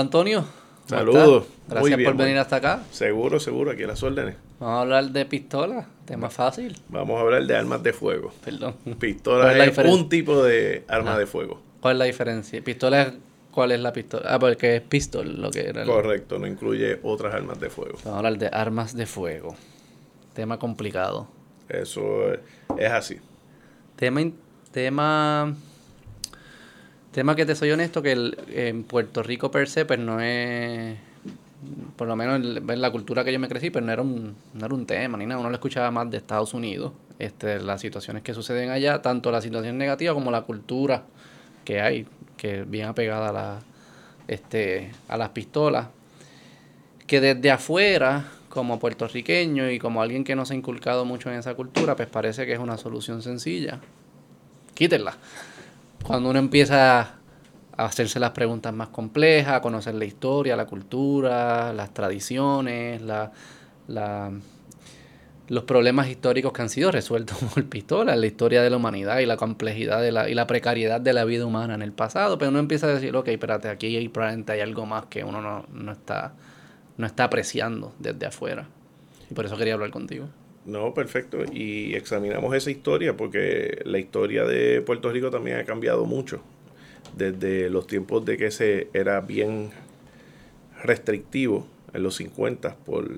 Hola Antonio. Saludos. Gracias por venir hasta acá. Seguro, seguro, aquí a las órdenes. Vamos a hablar de pistolas, tema fácil. Vamos a hablar de armas de fuego. Perdón. Pistola es, un tipo de arma ah. de fuego. ¿Cuál es la diferencia? Pistola ¿Cuál es la pistola? Ah, porque es pistol lo que era. Correcto, no incluye otras armas de fuego. Vamos a hablar de armas de fuego. Tema complicado. Eso es así. Tema, tema Tema que te soy honesto, que en Puerto Rico per se, pues no es, por lo menos en la cultura que yo me crecí, pues no era un, no era un tema ni nada, uno lo escuchaba más de Estados Unidos, este, las situaciones que suceden allá, tanto la situación negativa como la cultura que hay, que es bien apegada a, la, este, a las pistolas, que desde afuera, como puertorriqueño y como alguien que no se ha inculcado mucho en esa cultura, pues parece que es una solución sencilla. Quítenla cuando uno empieza a hacerse las preguntas más complejas, a conocer la historia, la cultura, las tradiciones, la, los problemas históricos que han sido resueltos por pistolas, la historia de la humanidad y la complejidad de la, y la precariedad de la vida humana en el pasado, pero uno empieza a decir, ok, espérate, aquí hay, hay algo más que uno no, no, está, no está apreciando desde afuera. Y por eso quería hablar contigo. No, perfecto. Y examinamos esa historia porque la historia de Puerto Rico también ha cambiado mucho. Desde los tiempos de que se era bien restrictivo en los 50 por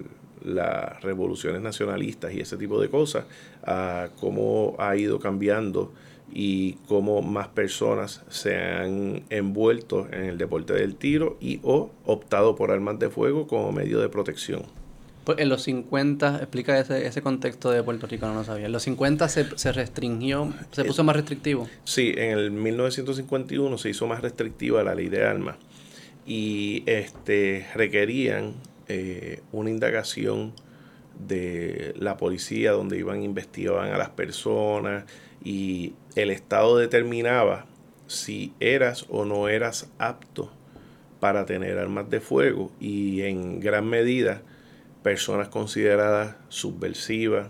las revoluciones nacionalistas y ese tipo de cosas, a cómo ha ido cambiando y cómo más personas se han envuelto en el deporte del tiro y o optado por armas de fuego como medio de protección. Pues en los 50, explica ese, ese contexto de Puerto Rico, no lo sabía. En los 50 se, se restringió, se puso más restrictivo. Sí, en el 1951 se hizo más restrictiva la ley de armas y este, requerían eh, una indagación de la policía donde iban, investigaban a las personas y el Estado determinaba si eras o no eras apto para tener armas de fuego y en gran medida personas consideradas subversivas,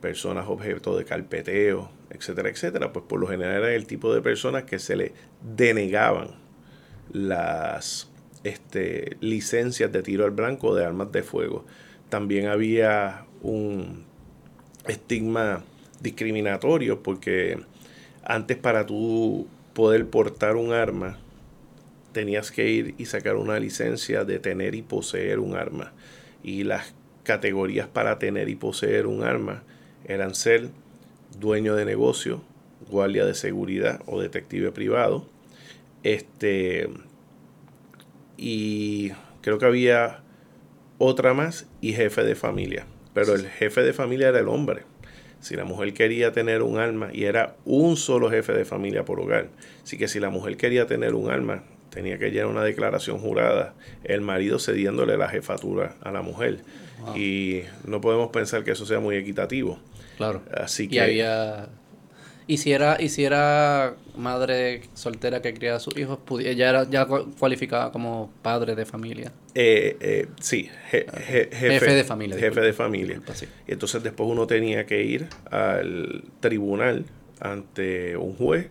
personas objeto de carpeteo, etcétera, etcétera, pues por lo general era el tipo de personas que se le denegaban las este, licencias de tiro al blanco de armas de fuego. También había un estigma discriminatorio porque antes para tú poder portar un arma tenías que ir y sacar una licencia de tener y poseer un arma y las categorías para tener y poseer un arma eran ser dueño de negocio, guardia de seguridad o detective privado. Este, y creo que había otra más y jefe de familia. Pero el jefe de familia era el hombre. Si la mujer quería tener un arma y era un solo jefe de familia por hogar. Así que si la mujer quería tener un arma, tenía que llenar una declaración jurada, el marido cediéndole la jefatura a la mujer. Y no podemos pensar que eso sea muy equitativo. Claro. Así que... Y había... Y si era, y si era madre soltera que criaba a sus hijos, ya era ya cualificaba como padre de familia. Eh, eh, sí, jefe, de familia. Jefe de familia. Y entonces después uno tenía que ir al tribunal ante un juez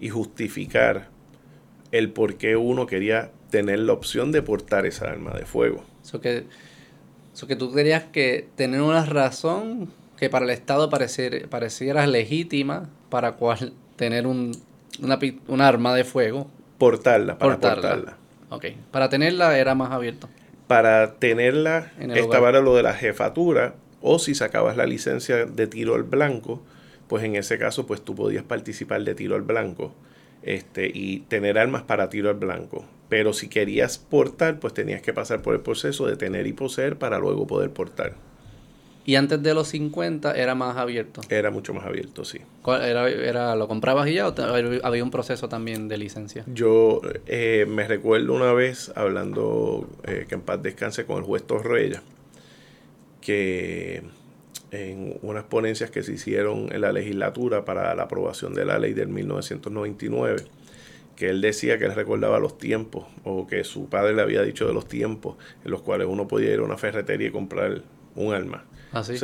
y justificar el por qué uno quería tener la opción de portar esa arma de fuego. Eso que, eso que tú querías que tener una razón que para el Estado pareciera, pareciera legítima para cual tener un, una, arma de fuego. Portarla, para portarla. Ok, para tenerla era más abierto. Para tenerla estaba lo de la jefatura o si sacabas la licencia de tiro al blanco, pues en ese caso pues tú podías participar de tiro al blanco este, y tener armas para tiro al blanco. Pero si querías portar, pues tenías que pasar por el proceso de tener y poseer para luego poder portar. Y antes de los 50 era más abierto. Era mucho más abierto, sí. Era, era, ¿Lo comprabas y ya o había un proceso también de licencia? Yo eh, me recuerdo una vez hablando, eh, que en paz descanse, con el juez Torreya, que en unas ponencias que se hicieron en la legislatura para la aprobación de la ley del 1999, que él decía que él recordaba los tiempos, o que su padre le había dicho de los tiempos en los cuales uno podía ir a una ferretería y comprar un arma. ¿Ah, sí?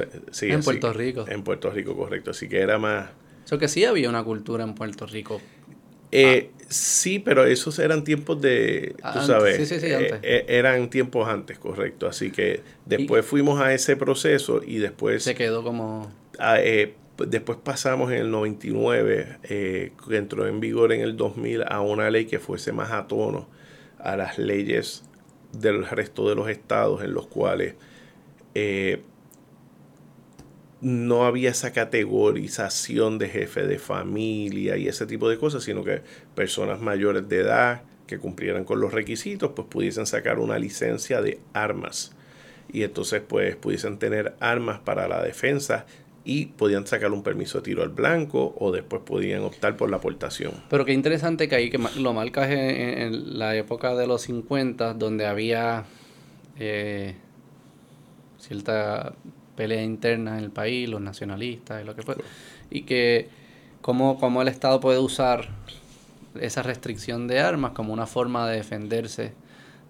en Puerto Rico. En Puerto Rico, correcto. Así que era más... Eso que sí había una cultura en Puerto Rico Eh, Sí, pero esos eran tiempos de, tú sabes, sí, sí, sí, antes. eran tiempos antes, correcto. Así que después fuimos a ese proceso y después... Se quedó como... después pasamos en el 99, eh, que entró en vigor en el 2000, a una ley que fuese más a tono a las leyes del resto de los estados en los cuales eh, no había esa categorización de jefe de familia y ese tipo de cosas, sino que personas mayores de edad que cumplieran con los requisitos, pues pudiesen sacar una licencia de armas. Y entonces pues pudiesen tener armas para la defensa y podían sacar un permiso de tiro al blanco o después podían optar por la aportación. Pero qué interesante que ahí que lo marcas en, la época de los 50, donde había eh, cierta pelea interna en el país, los nacionalistas y lo que fue. Y que cómo, cómo el Estado puede usar esa restricción de armas como una forma de defenderse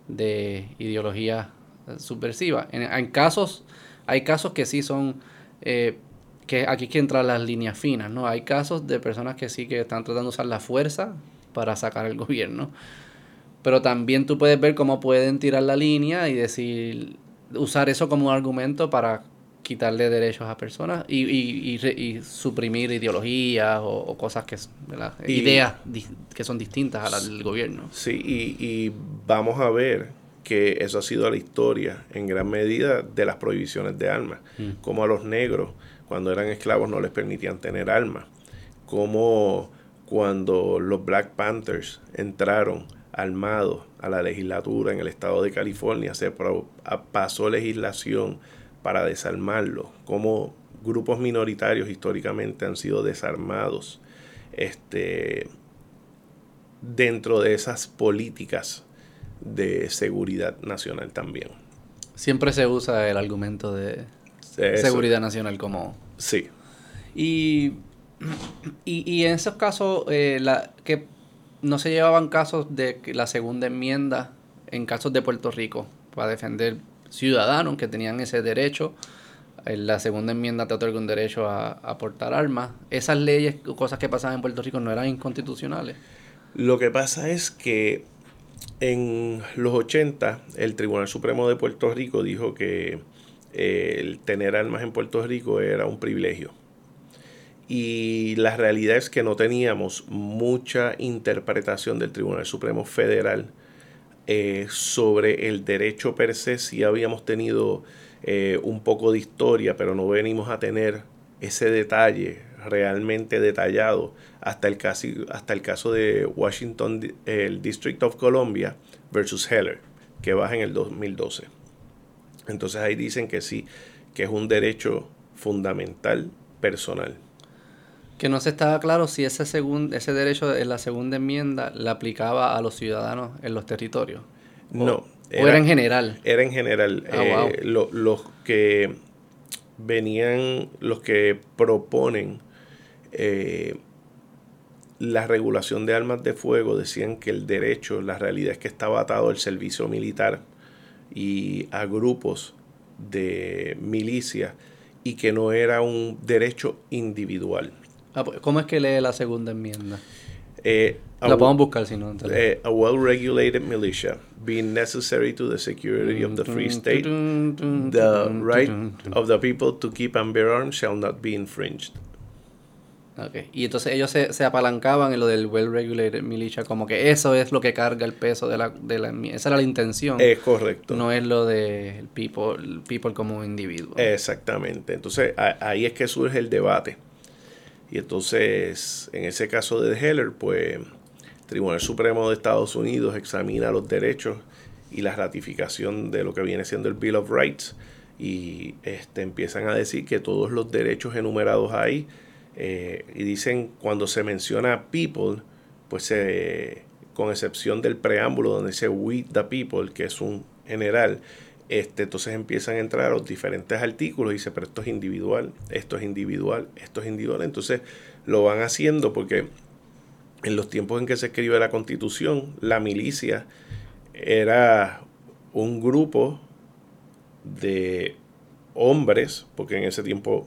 de ideología subversiva. En, casos, hay casos que sí son, eh, que aquí que entrar las líneas finas, ¿no? Hay casos de personas que sí que están tratando de usar la fuerza para sacar al gobierno. Pero también tú puedes ver cómo pueden tirar la línea y decir, usar eso como un argumento para quitarle derechos a personas y, y, suprimir ideologías o, cosas que, ideas que son distintas al gobierno. Sí, y, vamos a ver que eso ha sido la historia en gran medida de las prohibiciones de armas, mm. como a los negros cuando eran esclavos no les permitían tener armas, como cuando los Black Panthers entraron armados a la legislatura en el estado de California, se pasó legislación para desarmarlo, como grupos minoritarios históricamente han sido desarmados este, dentro de esas políticas de seguridad nacional también. Siempre se usa el argumento de seguridad nacional como... Sí. Y, y, en esos casos, eh, la, que no se llevaban casos de la segunda enmienda en casos de Puerto Rico para defender ciudadanos que tenían ese derecho. La segunda enmienda te otorga un derecho a, a portar armas. Esas leyes, cosas que pasaban en Puerto Rico no eran inconstitucionales. Lo que pasa es que en los 80 el Tribunal Supremo de Puerto Rico dijo que eh, el tener armas en Puerto Rico era un privilegio. Y la realidad es que no teníamos mucha interpretación del Tribunal Supremo Federal eh, sobre el derecho per se sí habíamos tenido eh, un poco de historia, pero no venimos a tener ese detalle realmente detallado hasta el, caso, hasta el caso de Washington, el District of Columbia versus Heller, que baja en el 2012. Entonces ahí dicen que sí, que es un derecho fundamental personal que no se estaba claro si ese, ese derecho en la segunda enmienda le aplicaba a los ciudadanos en los territorios. no. Era, o era en general. Era en general. Ah, eh, los que venían, los que proponen eh, la regulación de armas de fuego decían que el derecho, la realidad es que estaba atado al servicio militar y a grupos de milicia y que no era un derecho individual. Ah, pues, ¿Cómo es que lee la segunda enmienda? Eh, la podemos buscar si no. Eh, a well-regulated militia being necessary to the security of the free state, the right of the people to keep and bear arms shall not be infringed. Okay. Y entonces ellos se, se, apalancaban en lo del well-regulated militia, como que eso es lo que carga el peso de la, de la Esa era la intención. Es correcto. No es lo de el people, people como individuo. Exactamente. Entonces ahí es que surge el debate. Y entonces, en ese caso de Heller, pues el Tribunal Supremo de Estados Unidos examina los derechos y la ratificación de lo que viene siendo el Bill of Rights y este, empiezan a decir que todos los derechos enumerados ahí, eh, y dicen cuando se menciona people, pues con excepción del preámbulo donde dice we the people, que es un general, este, entonces empiezan a entrar los diferentes artículos y dice, pero esto es individual, esto es individual, esto es individual. Entonces lo van haciendo porque en los tiempos en que se escribe la constitución, la milicia era un grupo de hombres, porque en ese tiempo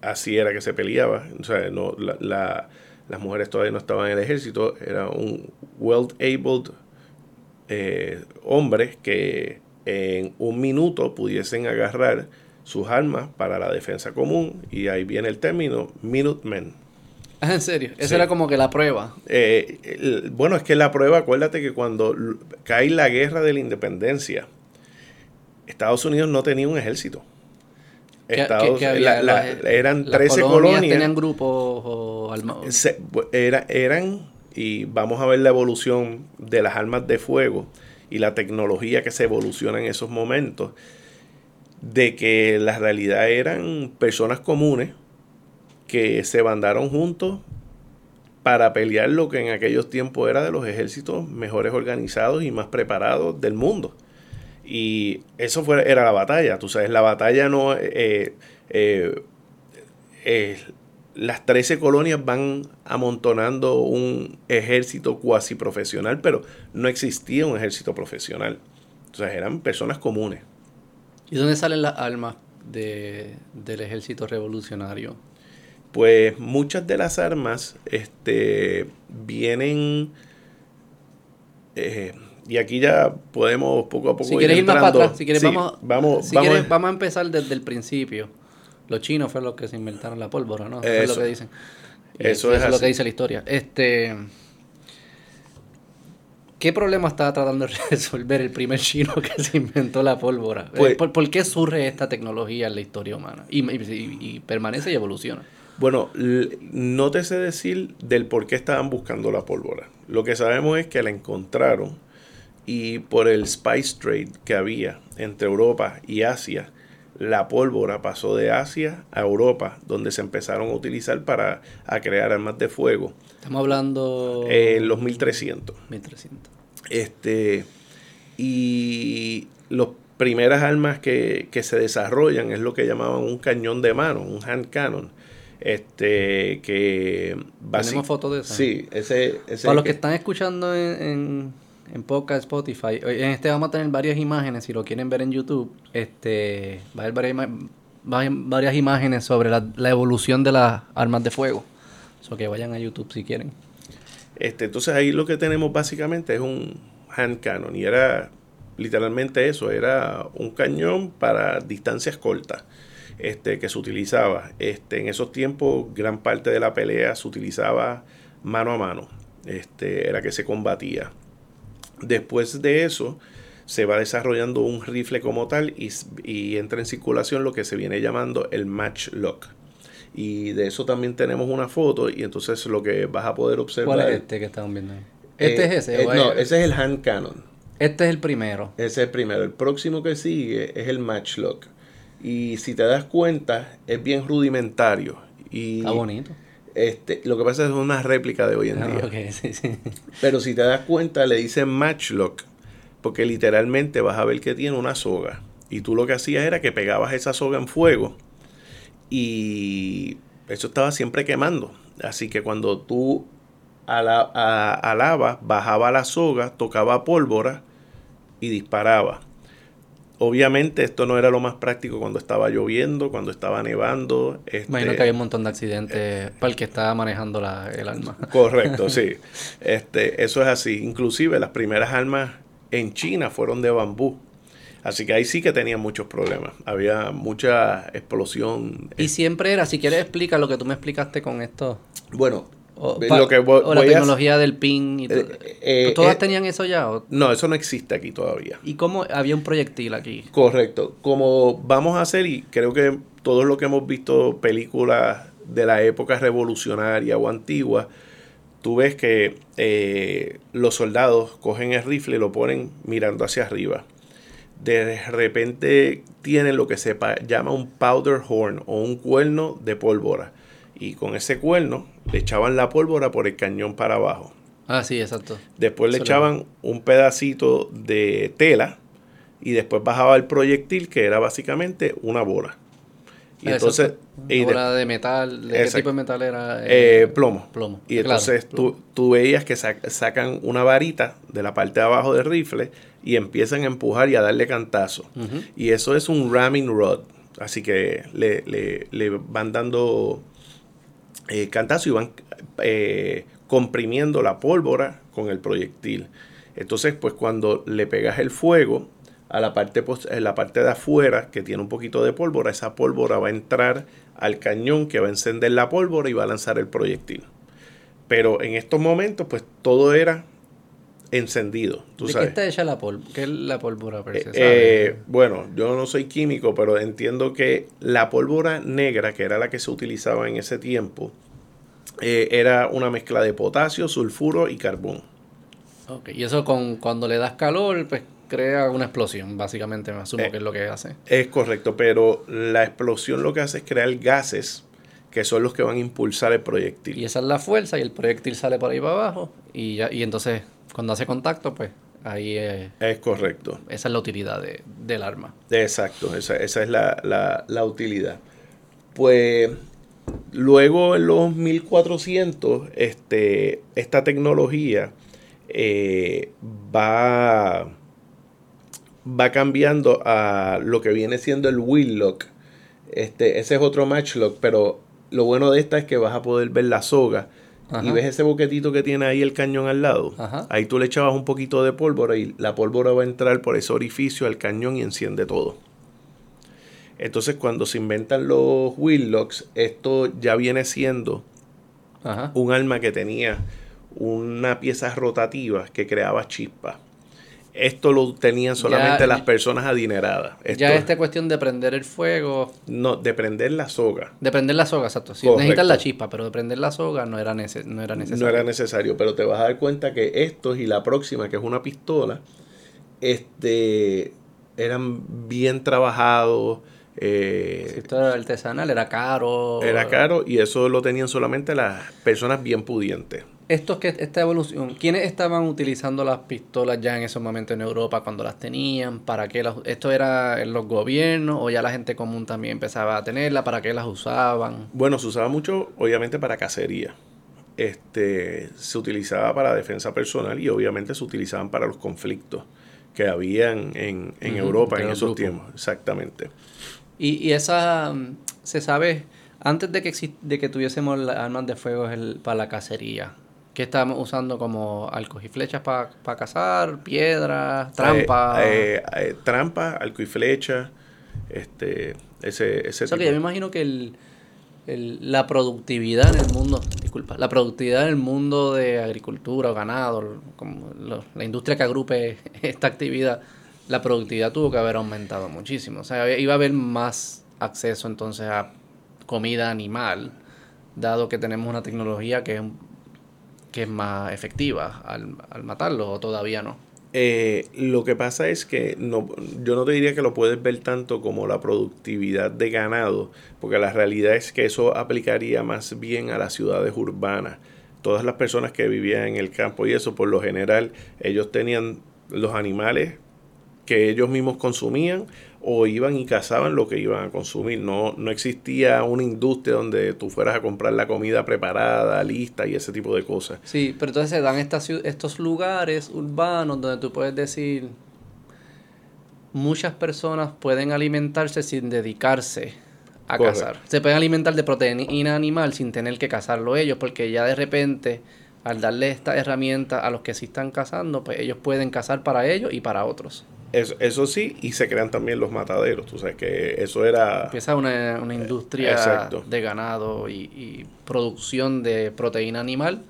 así era que se peleaba, no, la, las mujeres todavía no estaban en el ejército, era un well-abled eh, hombre que en un minuto pudiesen agarrar sus armas para la defensa común y ahí viene el término Minutemen. Ah, ¿En serio? Esa era como que la prueba. Eh, bueno, es que la prueba, acuérdate que cuando cae la guerra de la independencia, Estados Unidos no tenía un ejército. Estados, eran 13 colonias, ¿Tenían grupos o? Era, eran, y vamos a ver la evolución de las armas de fuego y la tecnología que se evoluciona en esos momentos, de que la realidad eran personas comunes que se bandaron juntos para pelear lo que en aquellos tiempos era de los ejércitos mejores organizados y más preparados del mundo. Y eso fue, era la batalla, tú sabes, la batalla no... Eh, eh, eh, las 13 colonias van amontonando un ejército cuasi profesional, pero no existía un ejército profesional. O sea, eran personas comunes. ¿Y dónde salen las armas de, del ejército revolucionario? Pues muchas de las armas este, vienen... Eh, y aquí ya podemos poco a poco si quieres ir más para atrás, si quieres vamos, vamos, si vamos, vamos a empezar desde el principio. Los chinos fueron los que se inventaron la pólvora, ¿no? Eso, es lo que dicen. eso, es, lo que dice la historia. Este ¿Qué problema estaba tratando de resolver el primer chino que se inventó la pólvora? Pues ¿Por, qué surge esta tecnología en la historia humana? Y, y permanece y evoluciona. Bueno, no te sé decir del por qué estaban buscando la pólvora. Lo que sabemos es que la encontraron y por el spice trade que había entre Europa y Asia, la pólvora pasó de Asia a Europa, donde se empezaron a utilizar para a crear armas de fuego. Estamos hablando... En los 1300. 1300. Este, y las primeras armas que, que se desarrollan es lo que llamaban un cañón de mano, un hand cannon este, que... ¿Tenemos fotos de eso? Sí, ese... Para los que, están escuchando en, en, podcast Spotify, en este vamos a tener varias imágenes, si lo quieren ver en YouTube, este, va a haber varias, varias imágenes sobre la, evolución de las armas de fuego. O que vayan a YouTube si quieren. Este, entonces ahí lo que tenemos básicamente es un hand cannon y era literalmente eso, era un cañón para distancias cortas este, que se utilizaba. Este, en esos tiempos, gran parte de la pelea se utilizaba mano a mano. Este, era que se combatía. Después de eso, se va desarrollando un rifle como tal y, entra en circulación lo que se viene llamando el matchlock. Y de eso también tenemos una foto y entonces lo que vas a poder observar... ¿Cuál es este que estamos viendo ahí? ¿Este es ese? Eh, no, ese es el hand cannon. Este es el primero. Ese es el primero. El próximo que sigue es el matchlock. Y si te das cuenta, es bien rudimentario. Y Está bonito. Este, lo que pasa es una réplica de hoy en ah, día. sí, sí. Pero si te das cuenta, le dicen matchlock, porque literalmente vas a ver que tiene una soga. Y tú lo que hacías era que pegabas esa soga en fuego y eso estaba siempre quemando. Así que cuando tú alabas, bajaba la soga, tocaba pólvora y disparaba. Obviamente esto no era lo más práctico cuando estaba lloviendo, cuando estaba nevando. Este, Imagino que había un montón de accidentes para el que estaba manejando la, el arma. Correcto, sí. Este, eso es así. Inclusive las primeras armas en China fueron de bambú. Así que ahí sí que tenían muchos problemas. Había mucha explosión. Y siempre era, si quieres explica lo que tú me explicaste con esto. Bueno, o, la tecnología del PIN. Y eh, eh, ¿Todas eh, tenían eso ya? No, eso no existe aquí todavía. ¿Y cómo había un proyectil aquí? Correcto. Como vamos a hacer, y creo que todos los que hemos visto películas de la época revolucionaria o antigua, tú ves que los soldados cogen el rifle y lo ponen mirando hacia arriba. De repente tienen lo que se llama un powder horn o un cuerno de pólvora y con ese cuerno le echaban la pólvora por el cañón para abajo. Ah, sí, exacto. Después le echaban un pedacito de tela y después bajaba el proyectil que era básicamente una bola. Y ah, entonces... Una bola de metal, ¿de qué tipo de metal era? Eh, plomo. Plomo. Y entonces Tú, tú, veías que sacan una varita de la parte de abajo del rifle y empiezan a empujar y a darle cantazo. Y eso es un ramming rod. Así que le, le, le van dando eh, cantazo y van eh, comprimiendo la pólvora con el proyectil. Entonces, pues cuando le pegas el fuego a la parte, en la parte de afuera que tiene un poquito de pólvora, esa pólvora va a entrar al cañón que va a encender la pólvora y va a lanzar el proyectil. Pero en estos momentos, pues todo era encendido. ¿De qué está hecha la pólvora? ¿Qué es la pólvora? Eh, eh, bueno, yo no soy químico, pero entiendo que la pólvora negra, que era la que se utilizaba en ese tiempo, eh, era una mezcla de potasio, sulfuro y carbón. Ok, y eso con, cuando le das calor, pues crea una explosión, básicamente, me asumo que es lo que hace. Es correcto, pero la explosión lo que hace es crear gases que son los que van a impulsar el proyectil. Y esa es la fuerza y el proyectil sale por ahí para abajo y, ya, y entonces cuando hace contacto, pues ahí es... Es correcto. Esa es la utilidad del arma. Exacto, esa, es la, utilidad. Pues luego en los 1400, este, esta tecnología eh, va, va cambiando a lo que viene siendo el wheel lock. Este, ese es otro matchlock, pero lo bueno de esta es que vas a poder ver la soga y ves ese boquetito que tiene ahí el cañón al lado. Ahí tú le echabas un poquito de pólvora y la pólvora va a entrar por ese orificio al cañón y enciende todo. Entonces cuando se inventan los wheel locks, esto ya viene siendo un arma que tenía una pieza rotativa que creaba chispas esto lo tenían solamente las personas adineradas. ya esta cuestión de prender el fuego. No, de prender la soga. De prender la soga, exacto. Sí, necesitan la chispa, pero de prender la soga no era, no era necesario. No era necesario, pero te vas a dar cuenta que estos y la próxima, que es una pistola, este, eran bien trabajados. Eh, esto era artesanal, era caro. Era caro y eso lo tenían solamente las personas bien pudientes estos que esta evolución, ¿quiénes estaban utilizando las pistolas ya en esos momentos en Europa cuando las tenían? ¿Para qué las, esto era en los gobiernos o ya la gente común también empezaba a tenerla? ¿Para qué las usaban? Bueno, se usaba mucho, obviamente, para cacería. Este, se utilizaba para defensa personal y obviamente se utilizaban para los conflictos que habían en, Europa en esos tiempos. Exactamente. Y, y esa, se sabe, antes de que, de que tuviésemos las armas de fuego para la cacería, ¿Qué estamos usando como arcos y flechas para cazar? ¿Piedras? ¿Trampas? Eh, eh, eh, trampas, arco y flecha. Este, ese, ese o sea, que yo me imagino que el, la productividad en el mundo, disculpa, la productividad en el mundo de agricultura o ganado, como la industria que agrupe esta actividad, la productividad tuvo que haber aumentado muchísimo. O sea, iba a haber más acceso entonces a comida animal, dado que tenemos una tecnología que es que es más efectiva al, al matarlo o todavía no? Eh, lo que pasa es que no, yo no te diría que lo puedes ver tanto como la productividad de ganado, porque la realidad es que eso aplicaría más bien a las ciudades urbanas. Todas las personas que vivían en el campo y eso, por lo general, ellos tenían los animales que ellos mismos consumían o iban y cazaban lo que iban a consumir. No, no existía una industria donde tú fueras a comprar la comida preparada, lista y ese tipo de cosas. Sí, pero entonces se dan estas, estos lugares urbanos donde tú puedes decir, muchas personas pueden alimentarse sin dedicarse a cazar. Se pueden alimentar de proteína animal sin tener que cazarlo ellos, porque ya de repente, al darle esta herramienta a los que sí están cazando, pues ellos pueden cazar para ellos y para otros. Eso, sí, y se crean también los mataderos. Tú sabes que eso era. Empieza una, una industria de ganado y, producción de proteína animal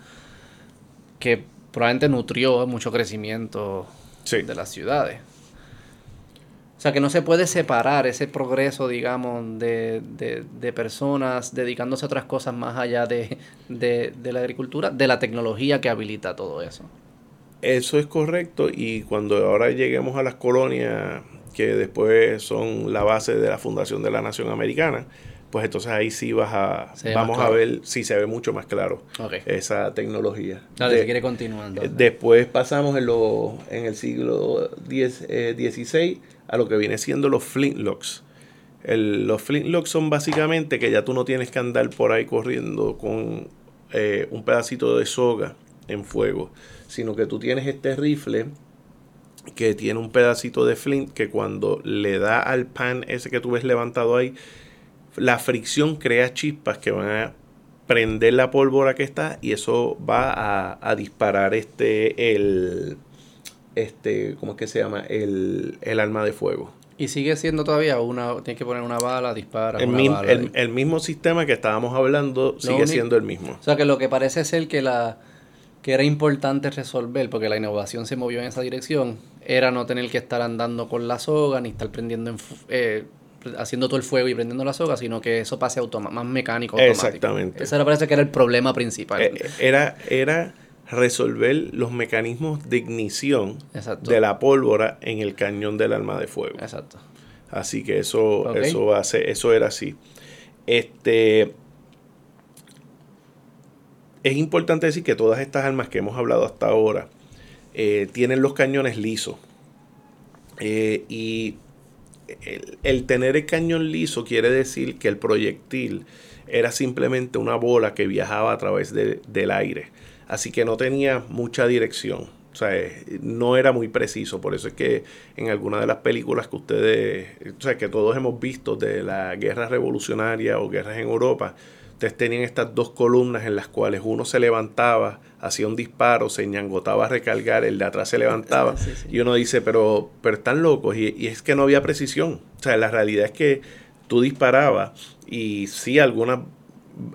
que probablemente nutrió mucho crecimiento de las ciudades. O sea que no se puede separar ese progreso, digamos, de, de, personas dedicándose a otras cosas más allá de, de la agricultura, de la tecnología que habilita todo eso. Eso es correcto y cuando ahora lleguemos a las colonias que después son la base de la fundación de la nación americana, pues entonces ahí sí vas a vamos a ver si se ve mucho más claro esa tecnología. Dale, si quiere continuando. Después pasamos en, lo, en el siglo XVI eh, a lo que viene siendo los flintlocks. El, los flintlocks son básicamente que ya tú no tienes que andar por ahí corriendo con eh, un pedacito de soga en fuego, sino que tú tienes este rifle que tiene un pedacito de flint que cuando le da al pan ese que tú ves levantado ahí, la fricción crea chispas que van a prender la pólvora que está y eso va a, a disparar este, el, este, ¿cómo es que se llama? El, el arma de fuego. Y sigue siendo todavía una, tienes que poner una bala, dispara. El, una mi- bala. el- el mismo sistema que estábamos hablando sigue único- siendo el mismo. O sea que lo que parece ser que la que era importante resolver, porque la innovación se movió en esa dirección, era no tener que estar andando con la soga, ni estar prendiendo en eh, haciendo todo el fuego y prendiendo la soga, sino que eso pase más mecánico. automático. Exactamente. Ese era, parece que era el problema principal. Eh, Era, era resolver los mecanismos de ignición Exacto. de la pólvora en el cañón del arma de fuego. Exacto. Así que eso, eso ser- eso era así. Este es importante decir que todas estas armas que hemos hablado hasta ahora eh, tienen los cañones lisos. Eh, y el, el tener el cañón liso quiere decir que el proyectil era simplemente una bola que viajaba a través de- del aire. Así que no tenía mucha dirección. O sea, eh, no era muy preciso. Por eso es que en algunas de las películas que ustedes, o sea, que todos hemos visto de la guerra revolucionaria o guerras en Europa, ustedes tenían estas dos columnas en las cuales uno se levantaba, hacía un disparo, se ñangotaba a recargar, el de atrás se levantaba. Sí, sí. Y uno dice, pero, pero están locos. Y, y es que no había precisión. O sea, la realidad es que tú disparabas y sí, algunas,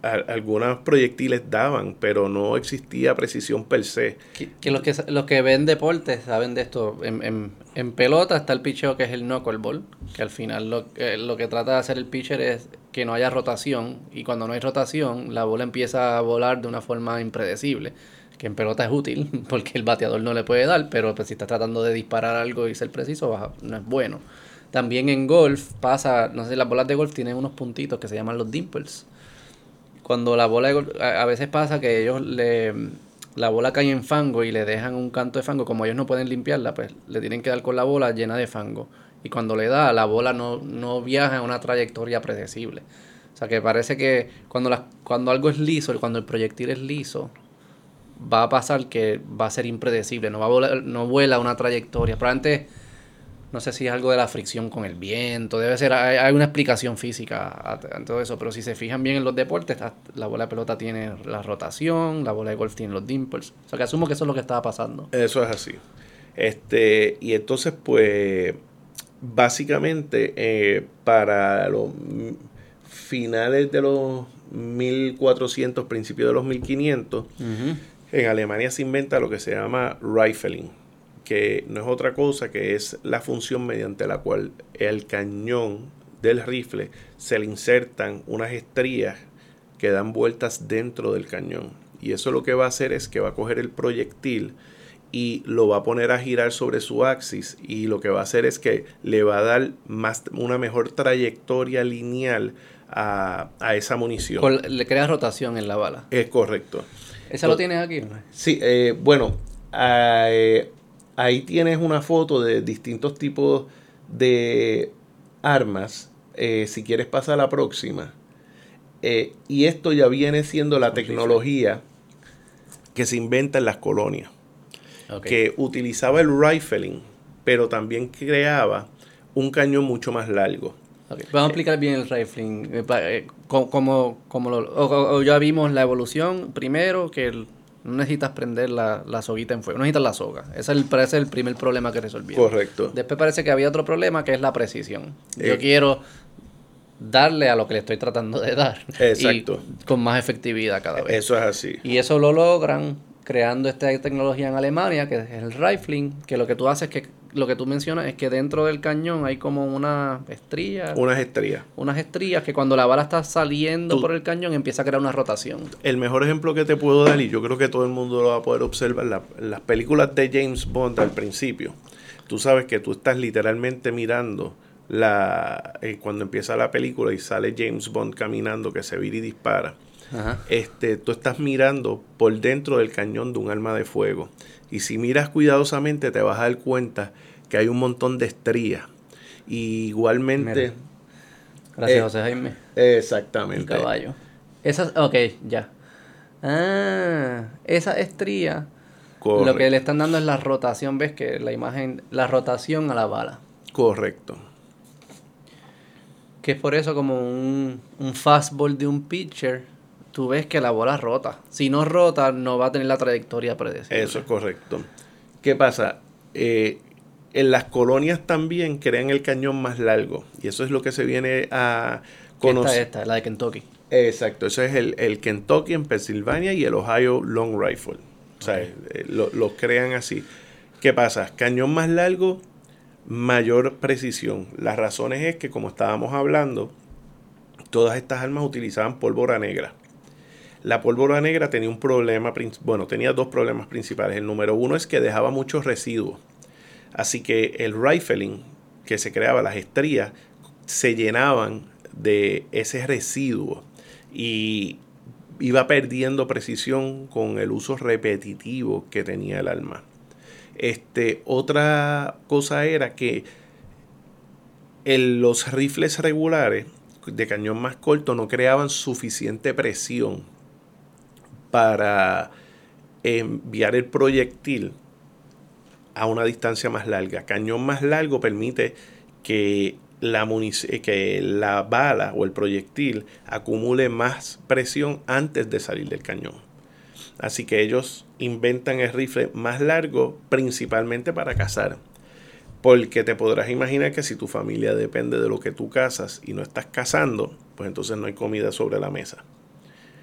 a- algunas proyectiles daban, pero no existía precisión per se. Que, que los que sa- los que ven deportes saben de esto. En, en, en pelota está el picheo que es el knuckleball, que al final lo, eh, lo que trata de hacer el pitcher es que no haya rotación y cuando no hay rotación la bola empieza a volar de una forma impredecible. Que en pelota es útil porque el bateador no le puede dar, pero pues, si estás tratando de disparar algo y ser preciso vas a- no es bueno. También en golf pasa, no sé, las bolas de golf tienen unos puntitos que se llaman los dimples cuando la bola a, a veces pasa que ellos le la bola cae en fango y le dejan un canto de fango, como ellos no pueden limpiarla, pues le tienen que dar con la bola llena de fango. Y cuando le da, la bola no, no viaja en una trayectoria predecible. O sea que parece que cuando, cuando algo es liso, cuando el proyectil es liso, va a pasar que va a ser impredecible, no va a volar, no vuela una trayectoria. Probablemente, no sé si es algo de la fricción con el viento, debe ser, hay, una explicación física a, todo eso, pero si se fijan bien en los deportes, la, la bola de pelota tiene la rotación, la bola de golf tiene los dimples. O sea que asumo que eso es lo que estaba pasando. Eso es así. Este, y entonces, pues, básicamente, eh, para los finales de los 1400, principios de los 1500, en Alemania se inventa lo que se llama rifling, que no es otra cosa que es la función mediante la cual el cañón del rifle se le insertan unas estrías que dan vueltas dentro del cañón. Y eso lo que va a hacer es que va a coger el proyectil y lo va a poner a girar sobre su axis y lo que va a hacer es que le va a dar más, una mejor trayectoria lineal a, a esa munición. Con- le crea rotación en la bala. Es correcto. ¿Esa lo tienes aquí? Sí, eh, bueno, eh, ahí tienes una foto de distintos tipos de armas. eh, si quieres pasar a la próxima. Y esto ya viene siendo la tecnología que se inventa en las colonias, Que utilizaba el rifling, pero también creaba un cañón mucho más largo. Vamos a explicar bien el rifling. eh, eh, co- como, como lo, o- o- o ya vimos la evolución. Primero, que el- no necesitas prender la, la soguita en fuego. No necesitas la soga. Ese es el, ese es el primer problema que resolvieron. Correcto. Después parece que había otro problema que es la precisión. Yo Eh. quiero darle a lo que le estoy tratando de dar. Exacto. Y con más efectividad cada vez. Eso es así. Y eso lo logran creando esta tecnología en Alemania, que es el rifling, que lo que tú haces es que lo que tú mencionas es que dentro del cañón hay como una estrella, Unas estrías. unas estrías que cuando la bala está saliendo Tú- por el cañón empieza a crear una rotación. El mejor ejemplo que te puedo dar, y yo creo que todo el mundo lo va a poder observar, la- las películas de James Bond al principio. Tú sabes que tú estás literalmente mirando la eh, cuando empieza la película y sale James Bond caminando que se vira y dispara. Ajá. Este, tú estás mirando por dentro del cañón de un arma de fuego. Y si miras cuidadosamente te vas a dar cuenta que hay un montón de estrías. Y igualmente... Mira. Gracias, Eh, José Jaime. eh, El Exactamente. caballo. Esas, ok, ya. Ah, esa estría, lo que le están dando es la rotación, ves que la imagen, la rotación a la bala. Correcto. Que es por eso como un, un fastball de un pitcher, tú ves que la bola rota. Si no rota, no va a tener la trayectoria predecible. Eso es correcto. ¿Qué pasa? Eh, en las colonias también crean el cañón más largo. Y eso es lo que se viene a conocer. Esta, esta, la de Kentucky. Exacto, ese es el, Kentucky en Pensilvania y el Ohio Long Rifle. O sea, eh, lo, crean así. ¿Qué pasa? Cañón más largo, mayor precisión. Las razones es que, como estábamos hablando, todas estas armas utilizaban pólvora negra. La pólvora negra tenía un problema, bueno, tenía dos problemas principales. El número uno es que dejaba muchos residuos. Así que el rifling que se creaba, las estrías, se llenaban de ese residuo y iba perdiendo precisión con el uso repetitivo que tenía el arma. Este, otra cosa era que los rifles regulares de cañón más corto no creaban suficiente presión para enviar el proyectil a una distancia más larga. Cañón más largo permite que la, que la bala o el proyectil acumule más presión antes de salir del cañón. Así que ellos inventan el rifle más largo principalmente para cazar. Porque te podrás imaginar que si tu familia depende de lo que tú cazas y no estás cazando, pues entonces no hay comida sobre la mesa.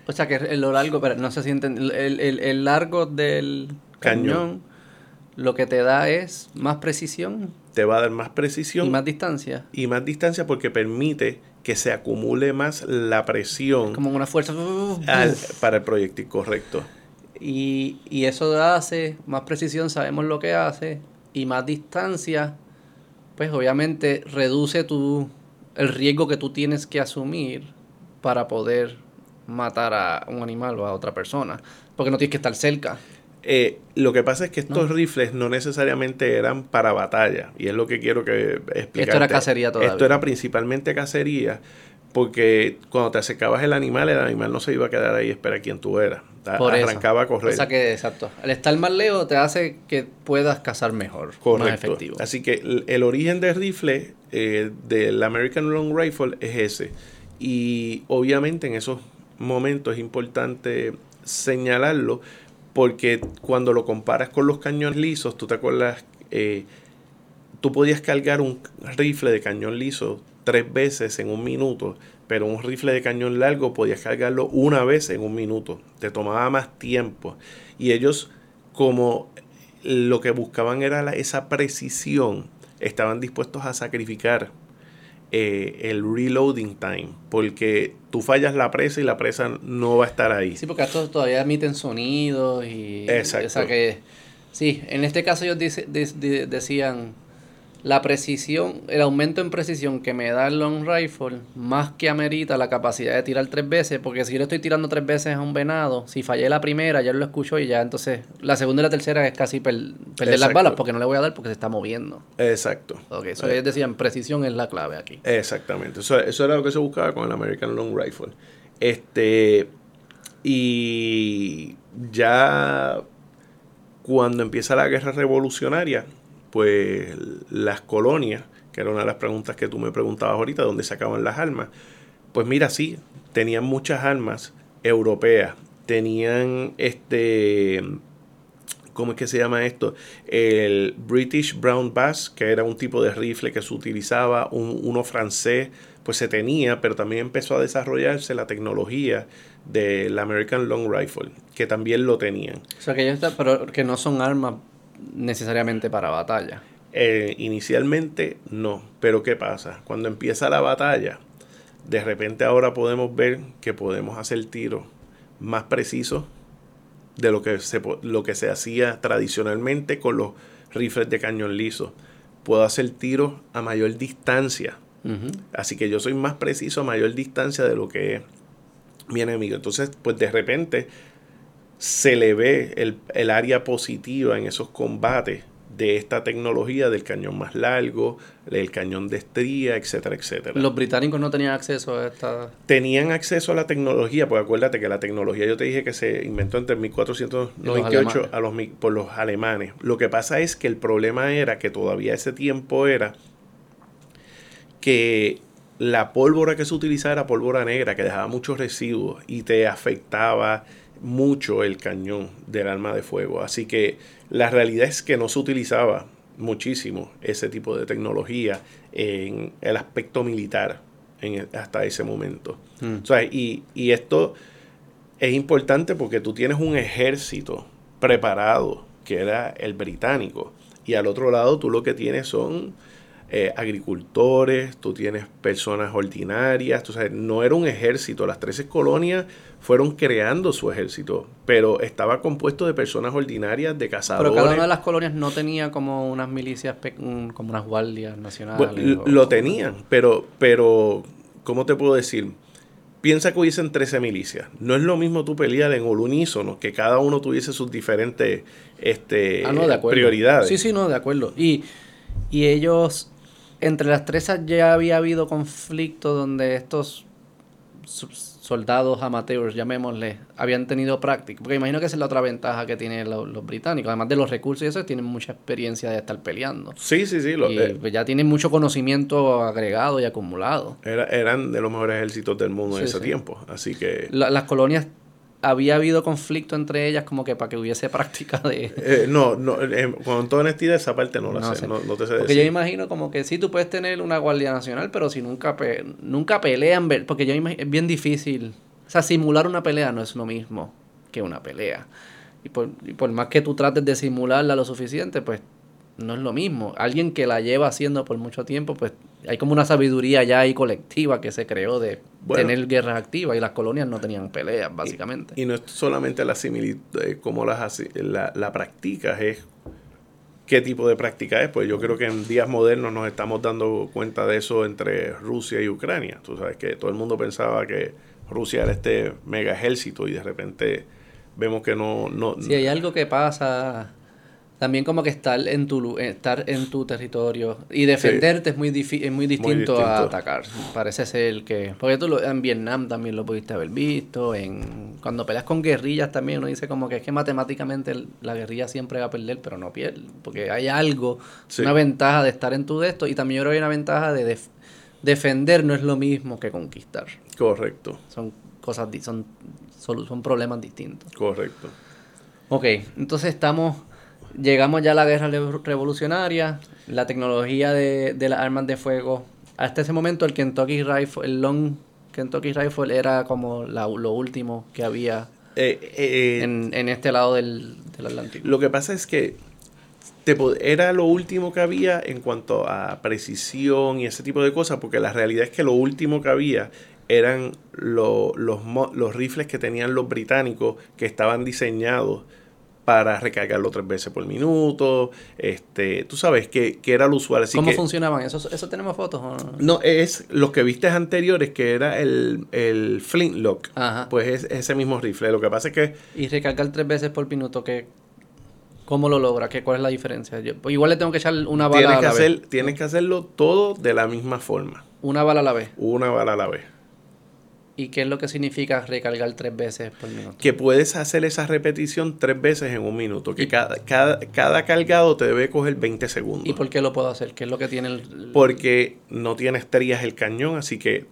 O sea que lo largo, pero no se sienten, el, el, largo del cañón, lo que te da es más precisión. Te va a dar más precisión. Y más distancia. Y más distancia porque permite que se acumule más la presión. Como una fuerza. para el proyectil, correcto. Y, y eso hace más precisión, sabemos lo que hace, y más distancia, pues obviamente reduce tu, el riesgo que tú tienes que asumir para poder matar a un animal o a otra persona, porque no tienes que estar cerca. Eh, lo que pasa es que estos rifles no necesariamente eran para batalla, y es lo que quiero que explicar. Esto era cacería todavía. Esto era principalmente cacería, porque cuando te acercabas el animal, el animal no se iba a quedar ahí y esperar quién tú eras. arrancaba a correr. O sea que, exacto. El estar más lejos te hace que puedas cazar mejor, Correcto. más efectivo. Así que el, origen del rifle eh, del American Long Rifle es ese. Y obviamente en esos momentos es importante señalarlo porque cuando lo comparas con los cañones lisos, tú te acuerdas, eh, tú podías cargar un rifle de cañón liso tres veces en un minuto, pero un rifle de cañón largo podías cargarlo una vez en un minuto, te tomaba más tiempo. Y ellos, como lo que buscaban era esa precisión, estaban dispuestos a sacrificar eh, el reloading time, porque tú fallas la presa y la presa no va a estar ahí. Sí, porque estos todavía emiten sonidos y... Exacto. O sea que, sí, en este caso ellos decían la precisión, el aumento en precisión que me da el long rifle, más que amerita la capacidad de tirar tres veces, porque si yo le estoy tirando tres veces a un venado, si fallé la primera, ya lo escucho y ya entonces la segunda y la tercera es casi perder las balas, porque no le voy a dar porque se está moviendo. Exacto. Ok, eso ellos decían, precisión es la clave aquí. Exactamente, eso, eso era lo que se buscaba con el American Long Rifle. Este, y ya cuando empieza la guerra revolucionaria, pues las colonias, que era una de las preguntas que tú me preguntabas ahorita, ¿dónde sacaban las armas? Pues mira, sí, tenían muchas armas europeas, tenían este, ¿cómo es que se llama esto? El British Brown Bass, que era un tipo de rifle que se utilizaba, uno francés, pues se tenía, pero también empezó a desarrollarse la tecnología del American Long Rifle, que también lo tenían. O sea, que, ya pero que no son armas necesariamente para batalla. Eh, inicialmente no, pero ¿qué pasa? Cuando empieza la batalla, de repente ahora podemos ver que podemos hacer tiros más precisos de lo que se, lo que se hacía tradicionalmente con los rifles de cañón liso. Puedo hacer tiros a mayor distancia. Así que yo soy más preciso a mayor distancia de lo que es mi enemigo. Entonces, pues de repente se le ve el, área positiva en esos combates de esta tecnología del cañón más largo, el cañón de estría, etcétera, etcétera. Los británicos no tenían acceso a esta... Tenían acceso a la tecnología, porque acuérdate que la tecnología yo te dije que se inventó entre 1498 a los, por los alemanes. Lo que pasa es que el problema era que todavía ese tiempo era que la pólvora que se utilizaba era pólvora negra, que dejaba muchos residuos y te afectaba mucho el cañón del arma de fuego. Así que la realidad es que no se utilizaba muchísimo ese tipo de tecnología en el aspecto militar en, hasta ese momento. Mm. O sea, y, y esto es importante porque tú tienes un ejército preparado, que era el británico, y al otro lado tú lo que tienes son eh, agricultores, tú tienes personas ordinarias, tú sabes, no era un ejército, las 13 colonias fueron creando su ejército, pero estaba compuesto de personas ordinarias, de cazadores. Pero cada una de las colonias no tenía como unas milicias, como unas guardias nacionales. Bueno, o- lo tenían, pero, pero, ¿cómo te puedo decir? Piensa que hubiesen 13 milicias. No es lo mismo tú pelear en un unísono, que cada uno tuviese sus diferentes este, Ah, no, de prioridades. Sí, sí, no, de acuerdo. Y, y ellos, entre las tres ya había habido conflicto donde estos soldados amateurs, llamémosle, habían tenido práctica. Porque imagino que esa es la otra ventaja que tienen los, los británicos. Además de los recursos y eso, tienen mucha experiencia de estar peleando. Sí, sí, sí. lo- y eh, pues, ya tienen mucho conocimiento agregado y acumulado. era- eran de los mejores ejércitos del mundo en Sí, ese sí. tiempo. Así que... La- las colonias, había habido conflicto entre ellas como que para que hubiese práctica de... eh, no, no eh, con toda honestidad esa parte no la No sé, sé. No, no te sé Porque yo decir. imagino como que sí, tú puedes tener una Guardia Nacional, pero si nunca, pe- nunca pelean, porque yo imagino, es bien difícil. O sea, simular una pelea no es lo mismo que una pelea. Y por, y por más que tú trates de simularla lo suficiente, pues no es lo mismo. Alguien que la lleva haciendo por mucho tiempo, pues hay como una sabiduría ya ahí colectiva que se creó de Bueno. tener guerras activas y las colonias no tenían peleas, básicamente. Y no es solamente la similitud, eh, cómo las la, la practicas, es qué tipo de práctica es. Pues yo creo que en días modernos nos estamos dando cuenta de eso entre Rusia y Ucrania. Tú sabes que todo el mundo pensaba que Rusia era este mega ejército y de repente vemos que no... no Si hay algo que pasa, también como que estar en tu lu- estar en tu territorio y defenderte es muy es muy distinto, a distinto. atacar. Parece ser que porque tú lo, en Vietnam también lo pudiste haber visto, en cuando peleas con guerrillas también uno dice como que es que matemáticamente el- la guerrilla siempre va a perder, pero no pierde, porque hay algo, Sí. una ventaja de estar en tu de esto y también yo creo que hay una ventaja de def- defender no es lo mismo que conquistar. Correcto, Son cosas son son problemas distintos. correcto. Ok, entonces estamos, llegamos ya a la guerra revo- revolucionaria, la tecnología de, de las armas de fuego. Hasta ese momento el Kentucky Rifle, el Long Kentucky Rifle era como la- lo último que había Eh, eh, en, en este lado del, del Atlántico. Lo que pasa es que te era lo último que había en cuanto a precisión y ese tipo de cosas, porque la realidad es que lo último que había eran lo- los, los rifles que tenían los británicos que estaban diseñados para recargarlo tres veces por minuto, este, tú sabes que, que era lo usual. Así ¿Cómo que, funcionaban? ¿Eso, ¿Eso tenemos fotos o no? no, es los que viste anteriores, que era el, el Flintlock. Ajá. Pues es ese mismo rifle. Lo que pasa es que Y recargar tres veces por minuto, ¿qué, ¿cómo lo logra? ¿Qué, ¿Cuál es la diferencia? Yo- pues igual le tengo que echar una bala tienes a que, la hacer, vez. tienes que hacerlo todo de la misma forma. Una bala a la vez. Una bala a la vez. ¿Y qué es lo que significa recargar tres veces por minuto? Que puedes hacer esa repetición tres veces en un minuto. Que cada, cada, cada cargado te debe coger 20 segundos. ¿Y por qué lo puedo hacer? ¿Qué es lo que tiene el...? Porque no tiene estrías el cañón, así que